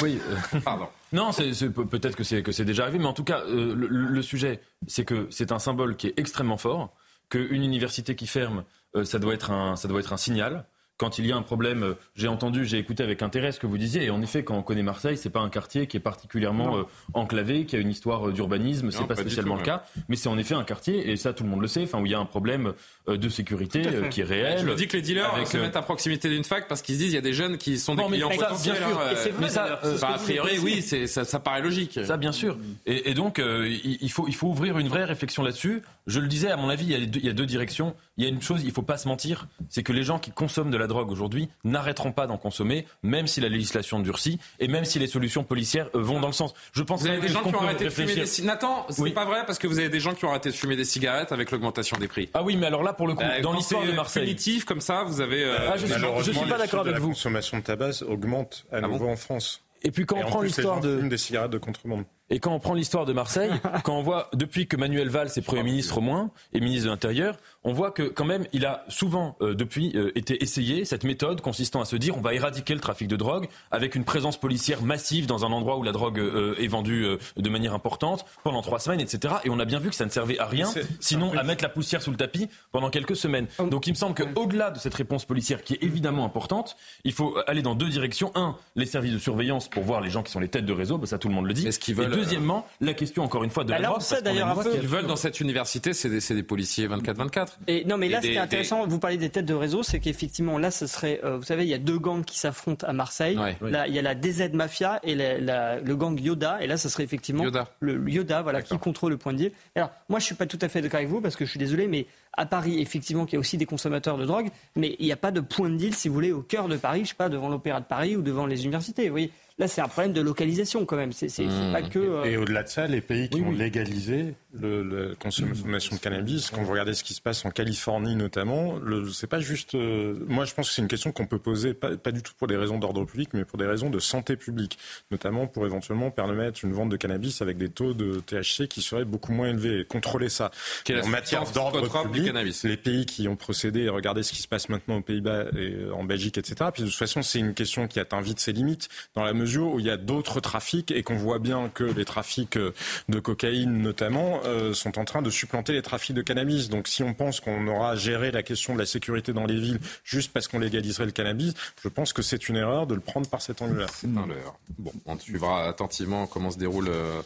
Oui, euh, pardon. Non, peut-être que c'est que c'est déjà arrivé, mais en tout cas, euh, le, sujet, c'est que c'est un symbole qui est extrêmement fort, qu'une université qui ferme, euh, ça doit être un ça doit être un signal quand il y a un problème, euh, j'ai entendu, j'ai écouté avec intérêt ce que vous disiez, et en effet, quand on connaît Marseille, c'est pas un quartier qui est particulièrement euh, enclavé, qui a une histoire euh, d'urbanisme, c'est pas, pas spécialement le cas, mais c'est en effet un quartier, et ça tout le monde le sait, enfin où il y a un problème de sécurité qui est réel. Je me dis que les dealers se mettent à proximité d'une fac parce qu'ils se disent il y a des jeunes qui sont des clients potentiels. Bien sûr, hein, mais ça, a priori, oui, ça, ça, paraît logique. Ça, bien sûr. Et, donc, il, faut, il faut ouvrir une vraie réflexion là-dessus. Je le disais, à mon avis, il y, a deux, il y a deux directions. Il y a une chose, il faut pas se mentir, c'est que les gens qui consomment de la drogue aujourd'hui n'arrêteront pas d'en consommer, même si la législation durcit et même si les solutions policières euh, vont dans le sens. Je pense vous avez des gens qui ont arrêté de fumer des cigarettes. Nathan, c'est pas vrai parce que vous avez des gens qui ont arrêté de fumer des cigarettes avec l'augmentation des prix. Ah oui, mais alors là, pour le coup, bah, dans l'histoire de Marseille, punitif comme ça, vous avez. Euh, ah, je, suis, suis pas d'accord avec vous. La consommation de tabac augmente à ah nouveau en France. Et puis quand on prend l'histoire de des cigarettes de contrebande. Et quand on prend l'histoire de Marseille, quand on voit depuis que Manuel Valls est Premier ministre au moins et ministre de l'Intérieur, on voit que quand même il a souvent euh, depuis euh, été essayé cette méthode consistant à se dire on va éradiquer le trafic de drogue avec une présence policière massive dans un endroit où la drogue euh, est vendue de manière importante pendant trois semaines, etc. Et on a bien vu que ça ne servait à rien, sinon à mettre la poussière sous le tapis pendant quelques semaines. Oh. Donc il me semble qu'au-delà de cette réponse policière qui est évidemment importante, il faut aller dans deux directions. Un, les services de surveillance pour voir les gens qui sont les têtes de réseau, bah, ça tout le monde le dit. Est-ce qu'ils veulent deuxièmement, la question encore une fois de la drogue, qu'on d'ailleurs Ce qu'ils veulent dans cette université, c'est des, des policiers 24-24. Et non, mais là, ce qui est intéressant, vous parlez des têtes de réseau, c'est qu'effectivement, là, ce serait, euh, vous savez, il y a deux gangs qui s'affrontent à Marseille. Ouais. Là, il y a la DZ Mafia et la- la- le gang Yoda. Et là, ce serait effectivement Yoda. le le Yoda, voilà, qui contrôle le point de deal. Alors, moi, je suis pas tout à fait d'accord avec vous parce que je suis désolé, mais à Paris, effectivement, qu'il y a aussi des consommateurs de drogue, mais il n'y a pas de point de deal, si vous voulez, au cœur de Paris, je sais pas, devant l'Opéra de Paris ou devant les universités. Vous voyez, là, c'est un problème de localisation quand même. C'est c'est- c'est Mmh. pas que. euh, Et au-delà de ça, les pays qui Oui, ont oui. légalisé le, la consommation de cannabis, quand vous regardez ce qui se passe en Californie notamment, le- c'est pas juste. euh, moi, je pense que c'est une question qu'on peut poser, pas, pas du tout pour des raisons d'ordre public, mais pour des raisons de santé publique, notamment pour éventuellement permettre une vente de cannabis avec des taux de THC qui seraient beaucoup moins élevés. Et contrôler ça. Quelle en matière d'ordre public, les pays qui ont procédé, regardez ce qui se passe maintenant aux Pays-Bas et euh, en Belgique, etc. Puis de toute façon, c'est une question qui atteint vite ses limites dans la mesure où il y a d'autres trafics et qu'on voit bien que les trafics euh, de cocaïne notamment euh, sont en train de supplanter les trafics de cannabis. Donc si on pense qu'on aura géré la question de la sécurité dans les villes juste parce qu'on légaliserait le cannabis, je pense que c'est une erreur de le prendre par cet angle-là. C'est un leurre. Bon, on suivra attentivement comment se déroule euh,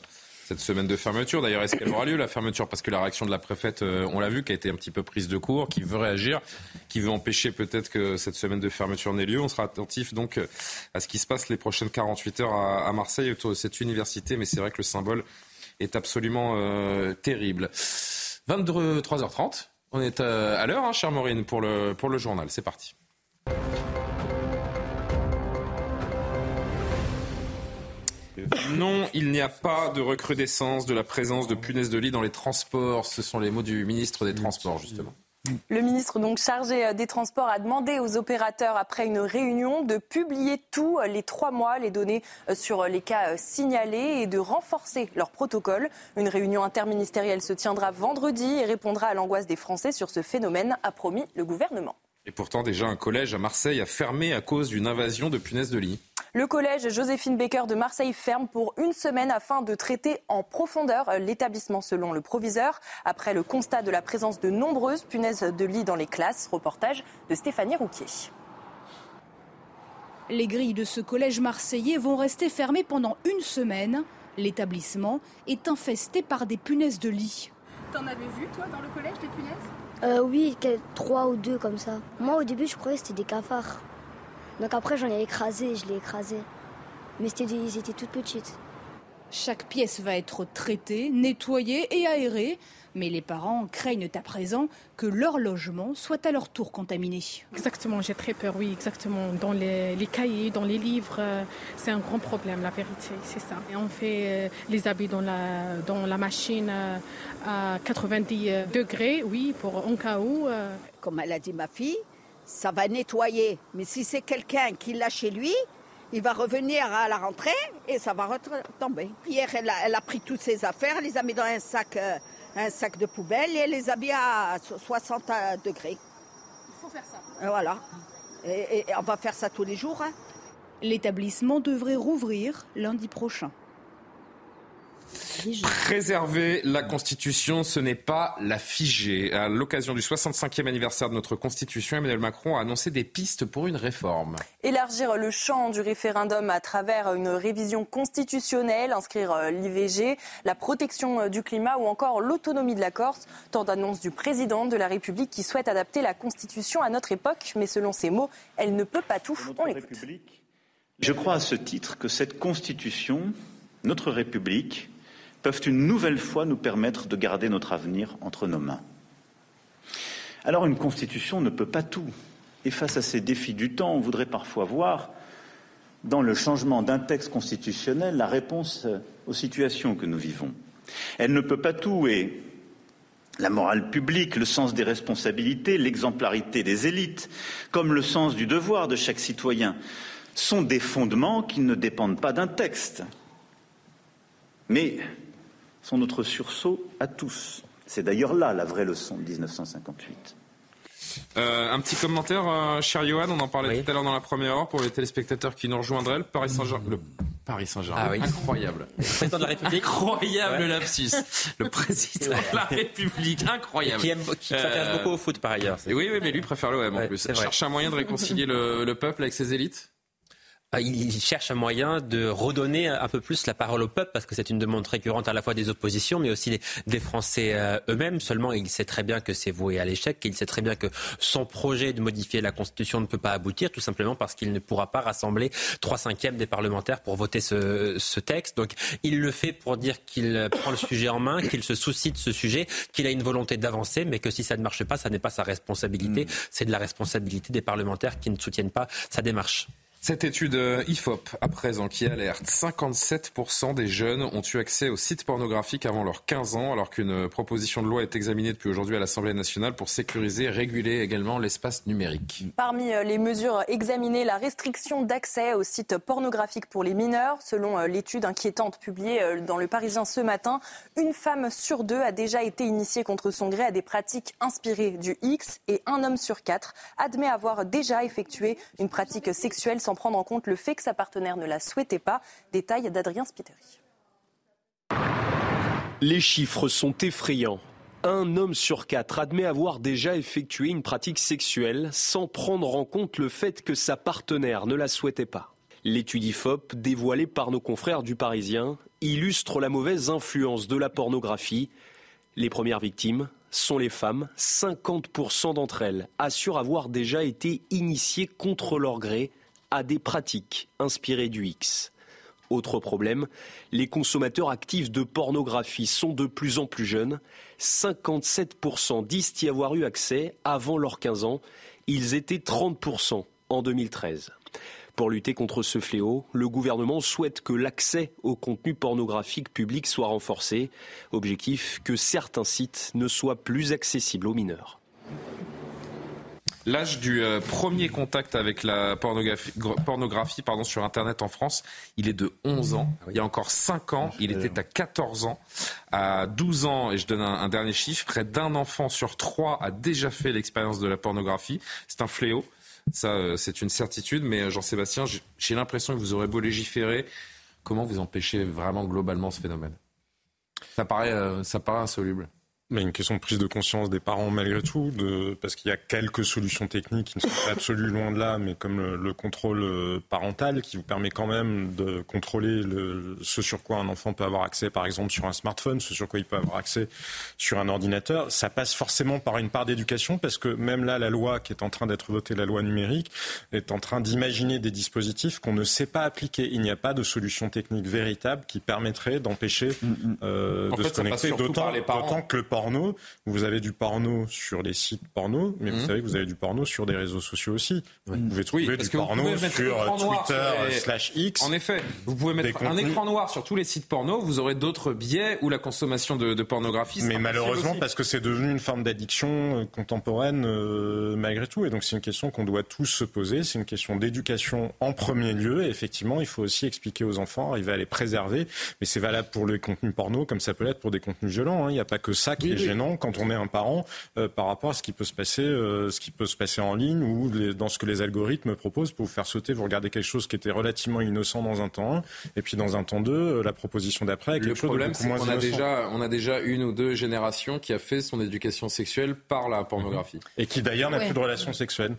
cette semaine de fermeture. D'ailleurs, est-ce qu'elle aura lieu la fermeture? Parce que la réaction de la préfète, euh, on l'a vu, qui a été un petit peu prise de court, qui veut réagir, qui veut empêcher peut-être que cette semaine de fermeture n'ait lieu. On sera attentif donc euh, à ce qui se passe les prochaines 48 heures à, Marseille autour de cette université. Mais c'est vrai que le symbole est absolument euh, terrible. 23h30. On est à l'heure, hein, chère Maureen, pour le, pour le journal. C'est parti. Non, il n'y a pas de recrudescence de la présence de punaises de lit dans les transports. Ce sont les mots du ministre des Transports, justement. Le ministre donc chargé euh, des Transports a demandé aux opérateurs après une réunion de publier tous les trois mois les données euh, sur les cas euh, signalés et de renforcer leur protocole. Une réunion interministérielle se tiendra vendredi et répondra à l'angoisse des Français sur ce phénomène, a promis le gouvernement. Et pourtant, déjà, un collège à Marseille a fermé à cause d'une invasion de punaises de lit. Le collège Joséphine Baker de Marseille ferme pour une semaine afin de traiter en profondeur l'établissement selon le proviseur. Après le constat de la présence de nombreuses punaises de lit dans les classes, reportage de Stéphanie Rouquier. Les grilles de ce collège marseillais vont rester fermées pendant une semaine. L'établissement est infesté par des punaises de lit. T'en avais vu, toi, dans le collège, des punaises? Euh, oui, trois ou deux comme ça. Moi, au début, je croyais que c'était des cafards. Donc après, j'en ai écrasé, je l'ai écrasé. Mais c'était des- ils étaient toutes petites. Chaque pièce va être traitée, nettoyée et aérée. Mais les parents craignent à présent que leur logement soit à leur tour contaminé. Exactement, j'ai très peur, oui, exactement. Dans les, les cahiers, dans les livres, euh, c'est un grand problème, la vérité, c'est ça. Et on fait euh, les habits dans la, dans la machine euh, à 90 degrés, oui, pour en cas où. Comme elle a dit ma fille, ça va nettoyer. Mais si c'est quelqu'un qui l'a chez lui, il va revenir à la rentrée et ça va retomber. Hier, elle a, elle a pris toutes ses affaires, elle les a mis dans un sac, euh, un sac de poubelle et elle les a mis à so- 60 degrés. Il faut faire ça. Et voilà. Et, et on va faire ça tous les jours. hein. L'établissement devrait rouvrir lundi prochain. Préserver la Constitution, ce n'est pas la figer. À l'occasion du 65e anniversaire de notre Constitution, Emmanuel Macron a annoncé des pistes pour une réforme. Élargir le champ du référendum à travers une révision constitutionnelle, inscrire euh, l'IVG, la protection euh, du climat ou encore l'autonomie de la Corse. Tant d'annonces du président de la République qui souhaite adapter la Constitution à notre époque, mais selon ses mots, elle ne peut pas tout. On l'écoute. Je crois à ce titre que cette Constitution, notre République, peuvent une nouvelle fois nous permettre de garder notre avenir entre nos mains. Alors une Constitution ne peut pas tout. Et face à ces défis du temps, on voudrait parfois voir dans le changement d'un texte constitutionnel la réponse aux situations que nous vivons. Elle ne peut pas tout et la morale publique, le sens des responsabilités, l'exemplarité des élites, comme le sens du devoir de chaque citoyen, sont des fondements qui ne dépendent pas d'un texte, mais sont notre sursaut à tous. C'est d'ailleurs là la vraie leçon de 1958. Euh, un petit commentaire, euh, cher Johan, on en parlait tout à l'heure dans la première heure pour les téléspectateurs qui nous rejoindraient. Le Paris Saint-Germain. Le Paris Saint-Germain. Ah oui. Incroyable. Le président de la République. Incroyable Ouais. lapsus. Le président de la République. Incroyable. Et qui aime- qui s'intéresse Euh, beaucoup au foot par ailleurs. et Oui, oui, mais lui préfère l'OM en Ouais, plus. c'est vrai. Cherche un moyen de réconcilier le, le peuple avec ses élites il cherche un moyen de redonner un peu plus la parole au peuple, parce que c'est une demande récurrente à la fois des oppositions, mais aussi des, Français euh, eux-mêmes. Seulement, il sait très bien que c'est voué à l'échec, qu'il sait très bien que son projet de modifier la Constitution ne peut pas aboutir, tout simplement parce qu'il ne pourra pas rassembler trois cinquièmes des parlementaires pour voter ce, ce texte. Donc, il le fait pour dire qu'il prend le sujet en main, qu'il se soucie de ce sujet, qu'il a une volonté d'avancer, mais que si ça ne marche pas, ça n'est pas sa responsabilité, mm. c'est de la responsabilité des parlementaires qui ne soutiennent pas sa démarche. Cette étude euh, IFOP, à présent, qui alerte 57% des jeunes ont eu accès aux sites pornographiques avant leurs 15 ans, alors qu'une proposition de loi est examinée depuis aujourd'hui à l'Assemblée nationale pour sécuriser et réguler également l'espace numérique. Parmi euh, les mesures examinées, la restriction d'accès aux sites pornographiques pour les mineurs. Selon euh, l'étude inquiétante publiée dans Le Parisien ce matin, une femme sur deux a déjà été initiée contre son gré à des pratiques inspirées du X et un homme sur quatre admet avoir déjà effectué une pratique sexuelle sans prendre en compte le fait que sa partenaire ne la souhaitait pas. Détail d'Adrien Spiteri. Les chiffres sont effrayants. Un homme sur quatre admet avoir déjà effectué une pratique sexuelle sans prendre en compte le fait que sa partenaire ne la souhaitait pas. L'étude IFOP, dévoilée par nos confrères du Parisien, illustre la mauvaise influence de la pornographie. Les premières victimes sont les femmes. 50% d'entre elles assurent avoir déjà été initiées contre leur gré à des pratiques inspirées du X. Autre problème, les consommateurs actifs de pornographie sont de plus en plus jeunes. 57% disent y avoir eu accès avant leurs 15 ans. Ils étaient 30% en 2013. Pour lutter contre ce fléau, le gouvernement souhaite que l'accès au contenu pornographique public soit renforcé. Objectif que certains sites ne soient plus accessibles aux mineurs. L'âge du euh, premier contact avec la pornographie, pardon, sur Internet en France, il est de 11 ans. Il y a encore 5 ans, il était à 14 ans. À 12 ans, et je donne un, dernier chiffre, près d'un enfant sur trois a déjà fait l'expérience de la pornographie. C'est un fléau. Ça, euh, c'est une certitude. Mais euh, Jean-Sébastien, j'ai l'impression que vous aurez beau légiférer. Comment vous empêchez vraiment globalement ce phénomène? Ça paraît, ça paraît insoluble. Mais une question de prise de conscience des parents malgré tout, de, parce qu'il y a quelques solutions techniques qui ne sont pas absolument loin de là, mais comme le, contrôle euh, parental qui vous permet quand même de contrôler le, ce sur quoi un enfant peut avoir accès, par exemple sur un smartphone, ce sur quoi il peut avoir accès sur un ordinateur. Ça passe forcément par une part d'éducation, parce que même là, la loi qui est en train d'être votée, la loi numérique, est en train d'imaginer des dispositifs qu'on ne sait pas appliquer. Il n'y a pas de solution technique véritable qui permettrait d'empêcher mm, mm. euh, de se connecter, d'autant que le porno, vous avez du porno sur les sites porno, mais vous mmh. savez que vous avez du porno sur des réseaux sociaux aussi. Vous pouvez trouver du porno sur Twitter slash X. En effet, vous pouvez mettre un écran noir sur tous les sites porno, vous aurez d'autres biais où la consommation de, pornographie. Mais malheureusement, parce que c'est devenu une forme d'addiction euh, contemporaine euh, malgré tout, et donc c'est une question qu'on doit tous se poser. C'est une question d'éducation en premier lieu, et effectivement, il faut aussi expliquer aux enfants, arriver à les préserver. Mais c'est valable pour les contenus porno, comme ça peut l'être pour des contenus violents. Hein. Il n'y a pas que ça qui gênant quand on est un parent euh, par rapport à ce qui peut se passer, euh, ce qui peut se passer en ligne ou dans ce que les algorithmes proposent pour vous faire sauter. Vous regardez quelque chose qui était relativement innocent dans un temps 1 et puis dans un temps 2, euh, la proposition d'après. Le problème, c'est qu'on a déjà, on a déjà une ou deux générations qui a fait son éducation sexuelle par la pornographie et qui d'ailleurs n'a plus de relations sexuelles.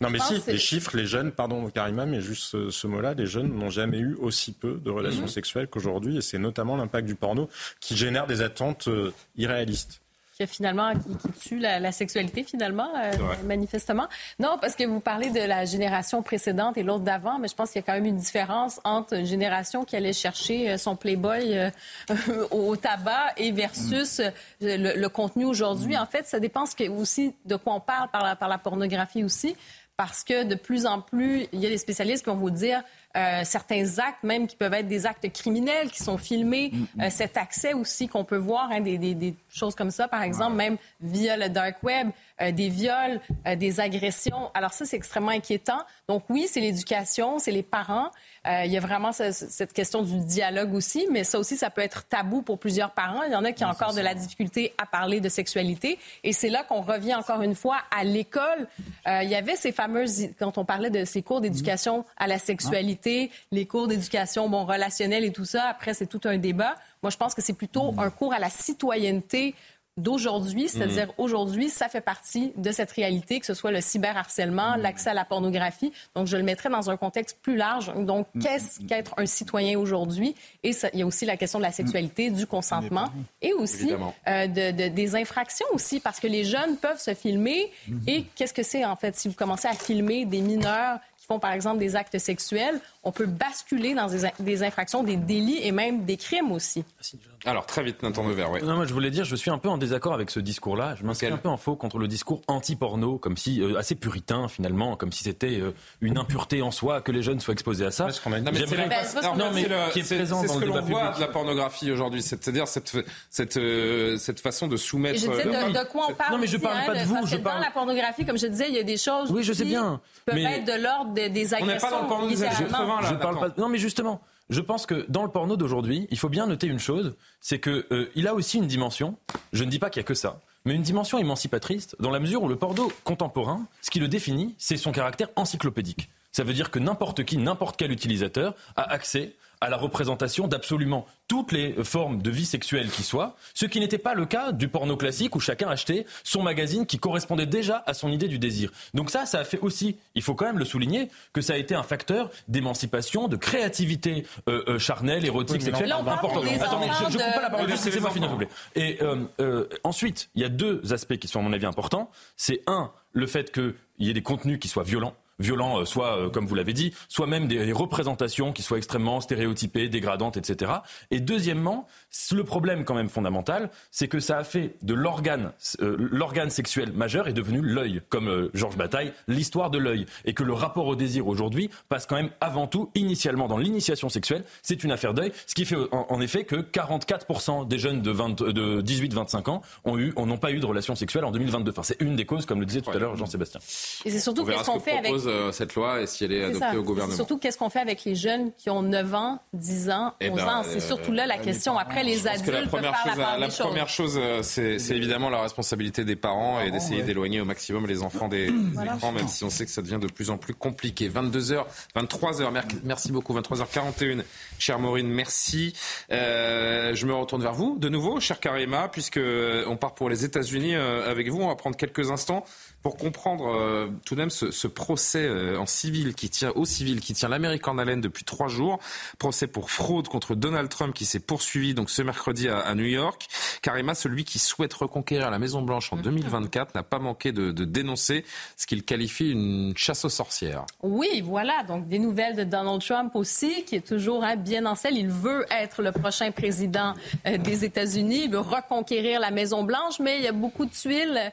Non mais si, les chiffres, les jeunes, pardon Karima, mais juste ce, mot-là, les jeunes n'ont jamais eu aussi peu de relations mhm. sexuelles qu'aujourd'hui, et c'est notamment l'impact du porno qui génère des attentes euh, irréalistes qui finalement qui, tue la, sexualité finalement euh, manifestement. Non, parce que vous parlez de la génération précédente et l'autre d'avant, mais je pense qu'il y a quand même une différence entre une génération qui allait chercher euh, son Playboy au tabac et versus le, contenu aujourd'hui. Mm. En fait, ça dépend aussi de quoi on parle par la, par la pornographie aussi parce que de plus en plus, il y a des spécialistes qui vont vous dire euh, certains actes, même qui peuvent être des actes criminels, qui sont filmés, mm, mm. Euh, cet accès aussi qu'on peut voir, hein, des, des, des, choses comme ça, par exemple, même via le dark web, euh, des viols, des agressions. Alors ça, c'est extrêmement inquiétant. Donc oui, c'est l'éducation, c'est les parents. Il y a vraiment cette question du dialogue aussi, mais ça aussi, ça peut être tabou pour plusieurs parents. Il y en a qui ont encore de la difficulté à parler de sexualité. Et c'est là qu'on revient encore une fois à l'école. il y avait ces fameuses, quand on parlait de ces cours d'éducation à la sexualité, les cours d'éducation bon, relationnelle et tout ça. Après, c'est tout un débat. Moi, je pense que c'est plutôt un cours à la citoyenneté d'aujourd'hui, c'est-à-dire aujourd'hui, ça fait partie de cette réalité, que ce soit le cyberharcèlement, l'accès à la pornographie. Donc, je le mettrais dans un contexte plus large. Donc, qu'est-ce qu'être un citoyen aujourd'hui? Et ça, il y a aussi la question de la sexualité, du consentement et aussi euh, de, des infractions aussi, parce que les jeunes peuvent se filmer. Et qu'est-ce que c'est, en fait, si vous commencez à filmer des mineurs qui font, par exemple, des actes sexuels, on peut basculer dans des, infractions, des délits et même des crimes aussi. Alors, très vite, Nathan Devers, oui. Non, moi, je voulais dire, je suis un peu en désaccord avec ce discours-là. Je m'inscris un peu en faux contre le discours anti-porno, comme si, euh, assez puritain, finalement, comme si c'était euh, une impureté en soi que les jeunes soient exposés à ça. Non, mais c'est ce que l'on voit de la pornographie aujourd'hui, c'est-à-dire cette, cette, euh, cette façon de soumettre... je disais de, quoi on parle Non, mais je parle pas de vous. Je parle... Dans la pornographie, comme je disais, il y a des choses oui, je sais bien, qui peuvent être de l'ordre des agressions. On n'est pas dans le porno des je parle pas... Non, mais justement, je pense que dans le porno d'aujourd'hui, il faut bien noter une chose, c'est que euh, il a aussi une dimension. Je ne dis pas qu'il y a que ça, mais une dimension émancipatrice dans la mesure où le porno contemporain, ce qui le définit, c'est son caractère encyclopédique. Ça veut dire que n'importe qui, n'importe quel utilisateur a accès à la représentation d'absolument toutes les formes de vie sexuelle qui soient, ce qui n'était pas le cas du porno classique où chacun achetait son magazine qui correspondait déjà à son idée du désir. Donc ça, ça a fait aussi, il faut quand même le souligner, que ça a été un facteur d'émancipation, de créativité euh, euh, charnelle, érotique, sexuelle important. Attendez, je ne coupe pas la parole, laissez-moi finir, s'il vous plaît. Et euh, ensuite, il y a deux aspects qui sont à mon avis importants. C'est un, le fait qu'il y ait des contenus qui soient violents violents, euh, soit, euh, comme vous l'avez dit, soit même des, représentations qui soient extrêmement stéréotypées, dégradantes, etc. Et deuxièmement, le problème quand même fondamental, c'est que ça a fait de l'organe, euh, l'organe sexuel majeur est devenu l'œil, comme Georges Bataille, l'histoire de l'œil, et que le rapport au désir aujourd'hui passe quand même avant tout, initialement dans l'initiation sexuelle, c'est une affaire d'œil, ce qui fait en, effet que 44% des jeunes de, de 18-25 ans ont eu, n'ont pas eu de relation sexuelle en 2022. Enfin, c'est une des causes, comme le disait tout à l'heure Jean-Sébastien. Et c'est surtout qu'est-ce qu'on fait avec euh, cette loi et si elle est, adoptée au gouvernement. Surtout, qu'est-ce qu'on fait avec les jeunes qui ont 9 ans, 10 ans, 11 eh ben, ans C'est surtout là la euh, question. Après, les adultes la première chose, la, la première chose, euh, c'est évidemment la responsabilité des parents et d'essayer d'éloigner au maximum les enfants des, écrans, même si on sait que ça devient de plus en plus compliqué. 22h, 23h, merci beaucoup. 23h41, chère Maureen, merci. je me retourne vers vous de nouveau, cher Karima, puisque on part pour les États-Unis avec vous. On va prendre quelques instants pour comprendre euh, tout de même ce, ce procès euh, en civil qui tient au civil qui tient l'Amérique en haleine depuis trois jours, procès pour fraude contre Donald Trump qui s'est poursuivi donc ce mercredi à, à, New York. Karima, celui qui souhaite reconquérir la Maison Blanche en 2024, n'a pas manqué de, de dénoncer ce qu'il qualifie une chasse aux sorcières. Oui, voilà donc des nouvelles de Donald Trump aussi, qui est toujours hein, bien en selle. Il veut être le prochain président euh, des États-Unis, il veut reconquérir la Maison Blanche, mais il y a beaucoup de tuiles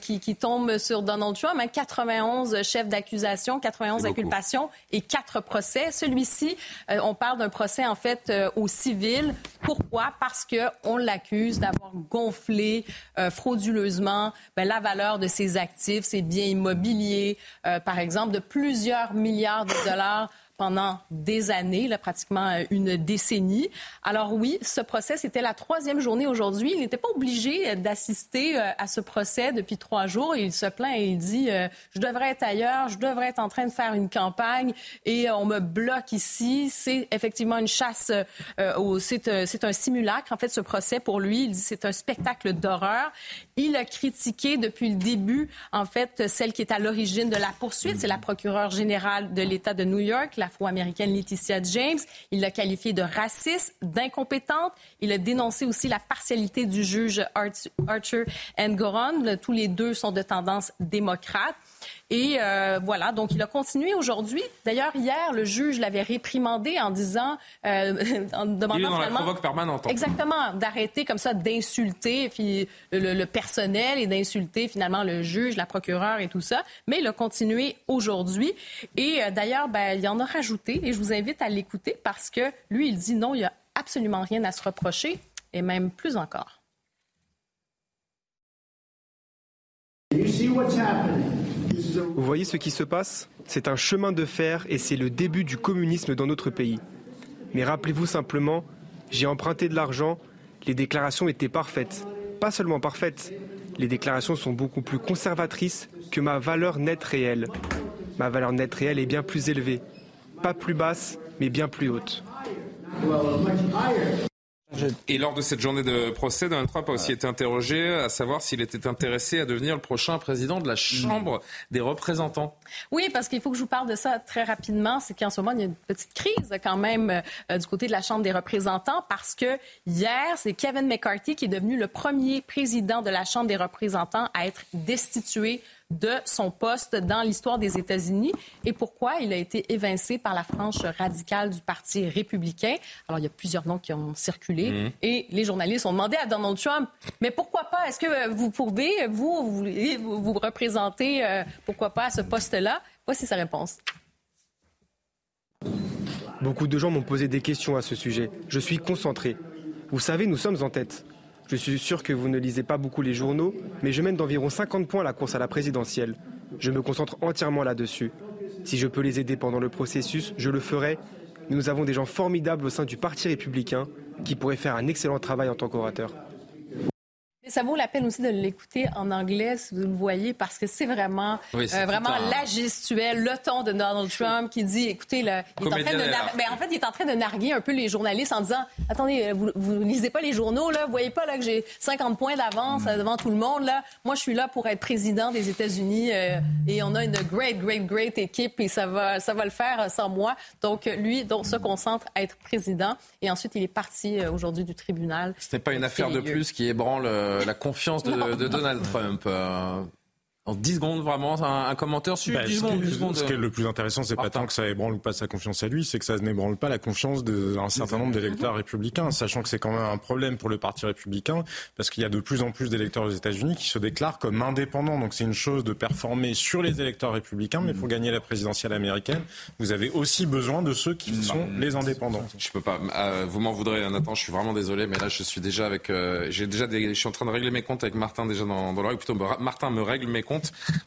qui, qui tombent sur Donald Trump, 91 hein, chefs d'accusation, 91 inculpations et 4 procès. Celui-ci, euh, on parle d'un procès en fait euh, au civil. Pourquoi? Parce qu'on l'accuse d'avoir gonflé euh, frauduleusement ben, la valeur de ses actifs, ses biens immobiliers, par exemple, de plusieurs milliards de dollars pendant des années, pratiquement euh, une décennie. Alors oui, ce procès, c'était la troisième journée aujourd'hui. Il n'était pas obligé euh, d'assister euh, à ce procès depuis trois jours. Il se plaint et il dit, je devrais être ailleurs, je devrais être en train de faire une campagne et on me bloque ici. C'est effectivement une chasse, c'est un simulacre, en fait, ce procès pour lui. Il dit c'est un spectacle d'horreur. Il a critiqué depuis le début, en fait, celle qui est à l'origine de la poursuite. C'est la procureure générale de l'État de New York, l'afro-américaine Laetitia James. Il l'a qualifiée de raciste, d'incompétente. Il a dénoncé aussi la partialité du juge Archer Goron. Tous les deux sont de tendance démocrate. Et euh, voilà, donc il a continué aujourd'hui. D'ailleurs, hier, le juge l'avait réprimandé en disant, euh, en demandant il est dans la provoque permanente. Exactement, d'arrêter comme ça d'insulter puis le, personnel et d'insulter finalement le juge, la procureure et tout ça. Mais il a continué aujourd'hui. Et euh, d'ailleurs, ben, il en a rajouté et je vous invite à l'écouter parce que lui, il dit non, il n'y a absolument rien à se reprocher et même plus encore. You see what's happening. Vous voyez ce qui se passe? C'est un chemin de fer et c'est le début du communisme dans notre pays. Mais rappelez-vous simplement, j'ai emprunté de l'argent, les déclarations étaient parfaites. Pas seulement parfaites, les déclarations sont beaucoup plus conservatrices que ma valeur nette réelle. Ma valeur nette réelle est bien plus élevée. Pas plus basse, mais bien plus haute. Et lors de cette journée de procès, Donald Trump a aussi été interrogé à savoir s'il était intéressé à devenir le prochain président de la Chambre des représentants. Oui, parce qu'il faut que je vous parle de ça très rapidement. C'est qu'en ce moment, il y a une petite crise quand même euh, du côté de la Chambre des représentants parce que hier, c'est Kevin McCarthy qui est devenu le premier président de la Chambre des représentants à être destitué de son poste dans l'histoire des États-Unis et pourquoi il a été évincé par la frange radicale du Parti républicain. Alors, il y a plusieurs noms qui ont circulé Mhm. et les journalistes ont demandé à Donald Trump, mais pourquoi pas? Est-ce que vous pouvez, vous, vous, vous, vous représenter, euh, pourquoi pas, à ce poste-là? Voici sa réponse. Beaucoup de gens m'ont posé des questions à ce sujet. Je suis concentré. Vous savez, nous sommes en tête. Je suis sûr que vous ne lisez pas beaucoup les journaux, mais je mène d'environ 50 points la course à la présidentielle. Je me concentre entièrement là-dessus. Si je peux les aider pendant le processus, je le ferai. Nous avons des gens formidables au sein du Parti républicain qui pourraient faire un excellent travail en tant qu'orateur. Ça vaut la peine aussi de l'écouter en anglais, si vous le voyez, parce que c'est vraiment, Oui, euh, vraiment la gestuelle, le ton de Donald Trump qui dit, écoutez, là, il est en train de de nar- l'art. ben, en fait, il est en train de narguer un peu les journalistes en disant, attendez, euh, vous, vous lisez pas les journaux, là, vous voyez pas là que j'ai 50 points d'avance euh, devant tout le monde, là. Moi, je suis là pour être président des États-Unis euh, et on a une great, great, great équipe et ça va, ça va le faire sans moi. Donc, lui, donc, se concentre à être président et ensuite, il est parti aujourd'hui du tribunal. Ce n'est pas une affaire de plus qui ébranle la confiance de, Donald Trump. En 10 secondes, vraiment, un, un commentaire sur Bah, 10 ce, secondes, qui, 10 secondes. ce qui est le plus intéressant, c'est pas tant que ça ébranle ou pas sa confiance à lui, c'est que ça n'ébranle pas la confiance d'un certain nombre d'électeurs républicains, sachant que c'est quand même un problème pour le Parti républicain, parce qu'il y a de plus en plus d'électeurs aux États-Unis qui se déclarent comme indépendants. Donc c'est une chose de performer sur les électeurs républicains, mais pour gagner la présidentielle américaine, vous avez aussi besoin de ceux qui sont les indépendants. Je peux pas. Euh, vous m'en voudrez, Nathan. Je suis vraiment désolé, mais là, je suis déjà avec. euh, J'ai déjà. Des, je suis en train de régler mes comptes avec Martin déjà dans, dans l'oreille. Plutôt, Martin me règle mes comptes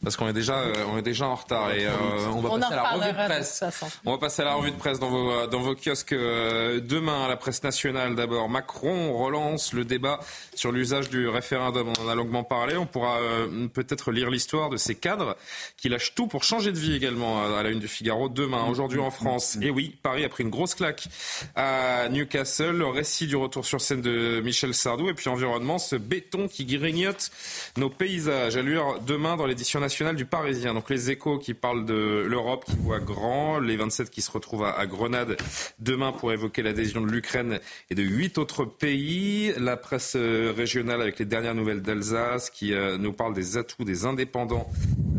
parce qu'on est déjà, euh, on est déjà en retard et euh, on va On passer à la revue de presse. On va passer à la revue de presse dans vos, euh, dans vos kiosques demain à la presse nationale. D'abord, Macron relance le débat sur l'usage du référendum. On en a longuement parlé. On pourra euh, peut-être lire l'histoire de ces cadres qui lâchent tout pour changer de vie également à, la une du Figaro demain. Aujourd'hui en France. Et oui, Paris a pris une grosse claque à Newcastle. Le récit du retour sur scène de Michel Sardou. Et puis environnement, ce béton qui grignote nos paysages. À demain dans l'édition nationale du Parisien. Donc les échos qui parlent de l'Europe qui voit grand, les 27 qui se retrouvent à, à Grenade demain pour évoquer l'adhésion de l'Ukraine et de huit autres pays. La presse euh, régionale avec les dernières nouvelles d'Alsace qui euh, nous parle des atouts des indépendants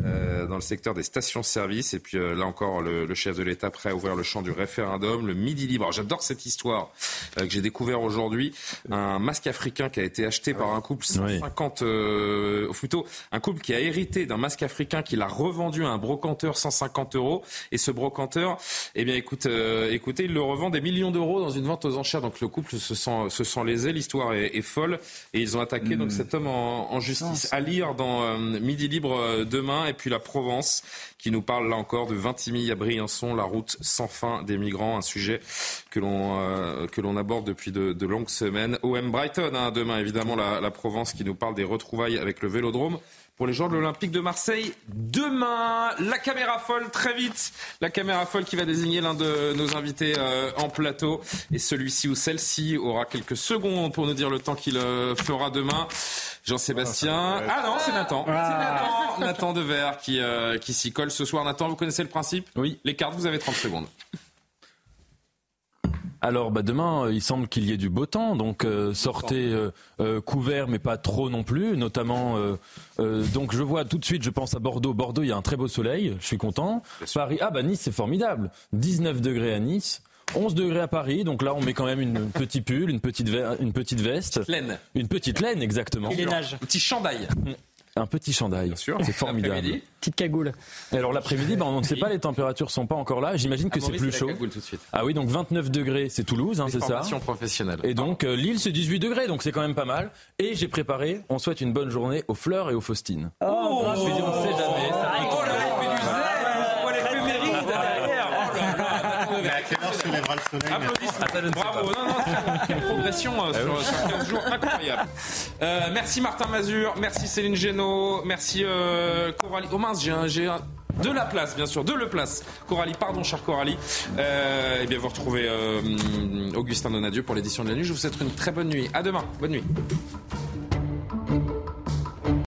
euh, dans le secteur des stations-service. Et puis euh, là encore, le, le chef de l'État prêt à ouvrir le champ du référendum, le Midi Libre. J'adore cette histoire que j'ai découvert aujourd'hui. Un masque africain qui a été acheté par un couple 150, euh, ou plutôt un couple qui a hérité d'un masque africain qu'il a revendu à un brocanteur 150 euros. Et ce brocanteur, eh bien, écoute, euh, écoutez, il le revend des millions d'euros dans une vente aux enchères. Donc le couple se sent, se sent lésé. L'histoire est, est folle. Et ils ont attaqué donc cet homme en, en justice. À lire dans euh, Midi Libre euh, demain. Et puis la Provence qui nous parle là encore de Vintimille à Briançon, la route sans fin des migrants. Un sujet que l'on euh, que l'on aborde depuis de, de longues semaines. OM Brighton hein, demain évidemment la, la Provence qui nous parle des retrouvailles avec le Vélodrome pour les joueurs de l'Olympique de Marseille. Demain, la caméra folle, très vite. La caméra folle qui va désigner l'un de nos invités euh, en plateau. Et celui-ci ou celle-ci aura quelques secondes pour nous dire le temps qu'il euh, fera demain. Jean-Sébastien. Ah non, c'est Nathan. C'est Nathan, Nathan Dever qui, euh, qui s'y colle ce soir. Nathan, vous connaissez le principe? Oui. Les cartes, vous avez 30 secondes. Alors bah, demain, euh, il semble qu'il y ait du beau temps, donc euh, sortez euh, euh, couvert, mais pas trop non plus. Notamment, euh, euh, donc je vois tout de suite, je pense à Bordeaux. Bordeaux, il y a un très beau soleil, je suis content. Paris, ah bah Nice, c'est formidable. 19 degrés à Nice. 11 degrés à Paris, donc là on met quand même une petite pull, une petite, ve- une petite veste. Laine. Une petite laine, exactement. Un petit chandail. Un petit chandail. C'est formidable. Petite cagoule. Et alors l'après-midi, ben, on ne sait pas, les températures sont pas encore là. J'imagine que Ah, c'est plus chaud. cagoule tout de suite. Ah oui, donc 29 degrés, c'est Toulouse, hein, c'est ça Formation professionnelle. Et donc euh, Lille, c'est 18 degrés, donc c'est quand même pas mal. Et j'ai préparé, on souhaite une bonne journée aux fleurs et aux faustines. Oh, je me dis, on ne sait jamais. ça arrive. Oh là là, il fait du zèle Oh, l'éphéméride derrière Oh là là, Mais à quelle heure se lèvera le soleil Applaudissements. Bravo, non, non, quelle- progression euh, sur, sur 15 jours, incroyable. Euh, merci Martin Mazur, merci Céline Génaud, merci euh, Coralie. Oh mince, j'ai un, j'ai un- de la place, bien sûr, de Le Place. Coralie, pardon, cher Coralie. Euh, eh bien, vous retrouvez euh, Augustin Donadieu pour l'édition de la nuit. Je vous souhaite une très bonne nuit. À demain. Bonne nuit.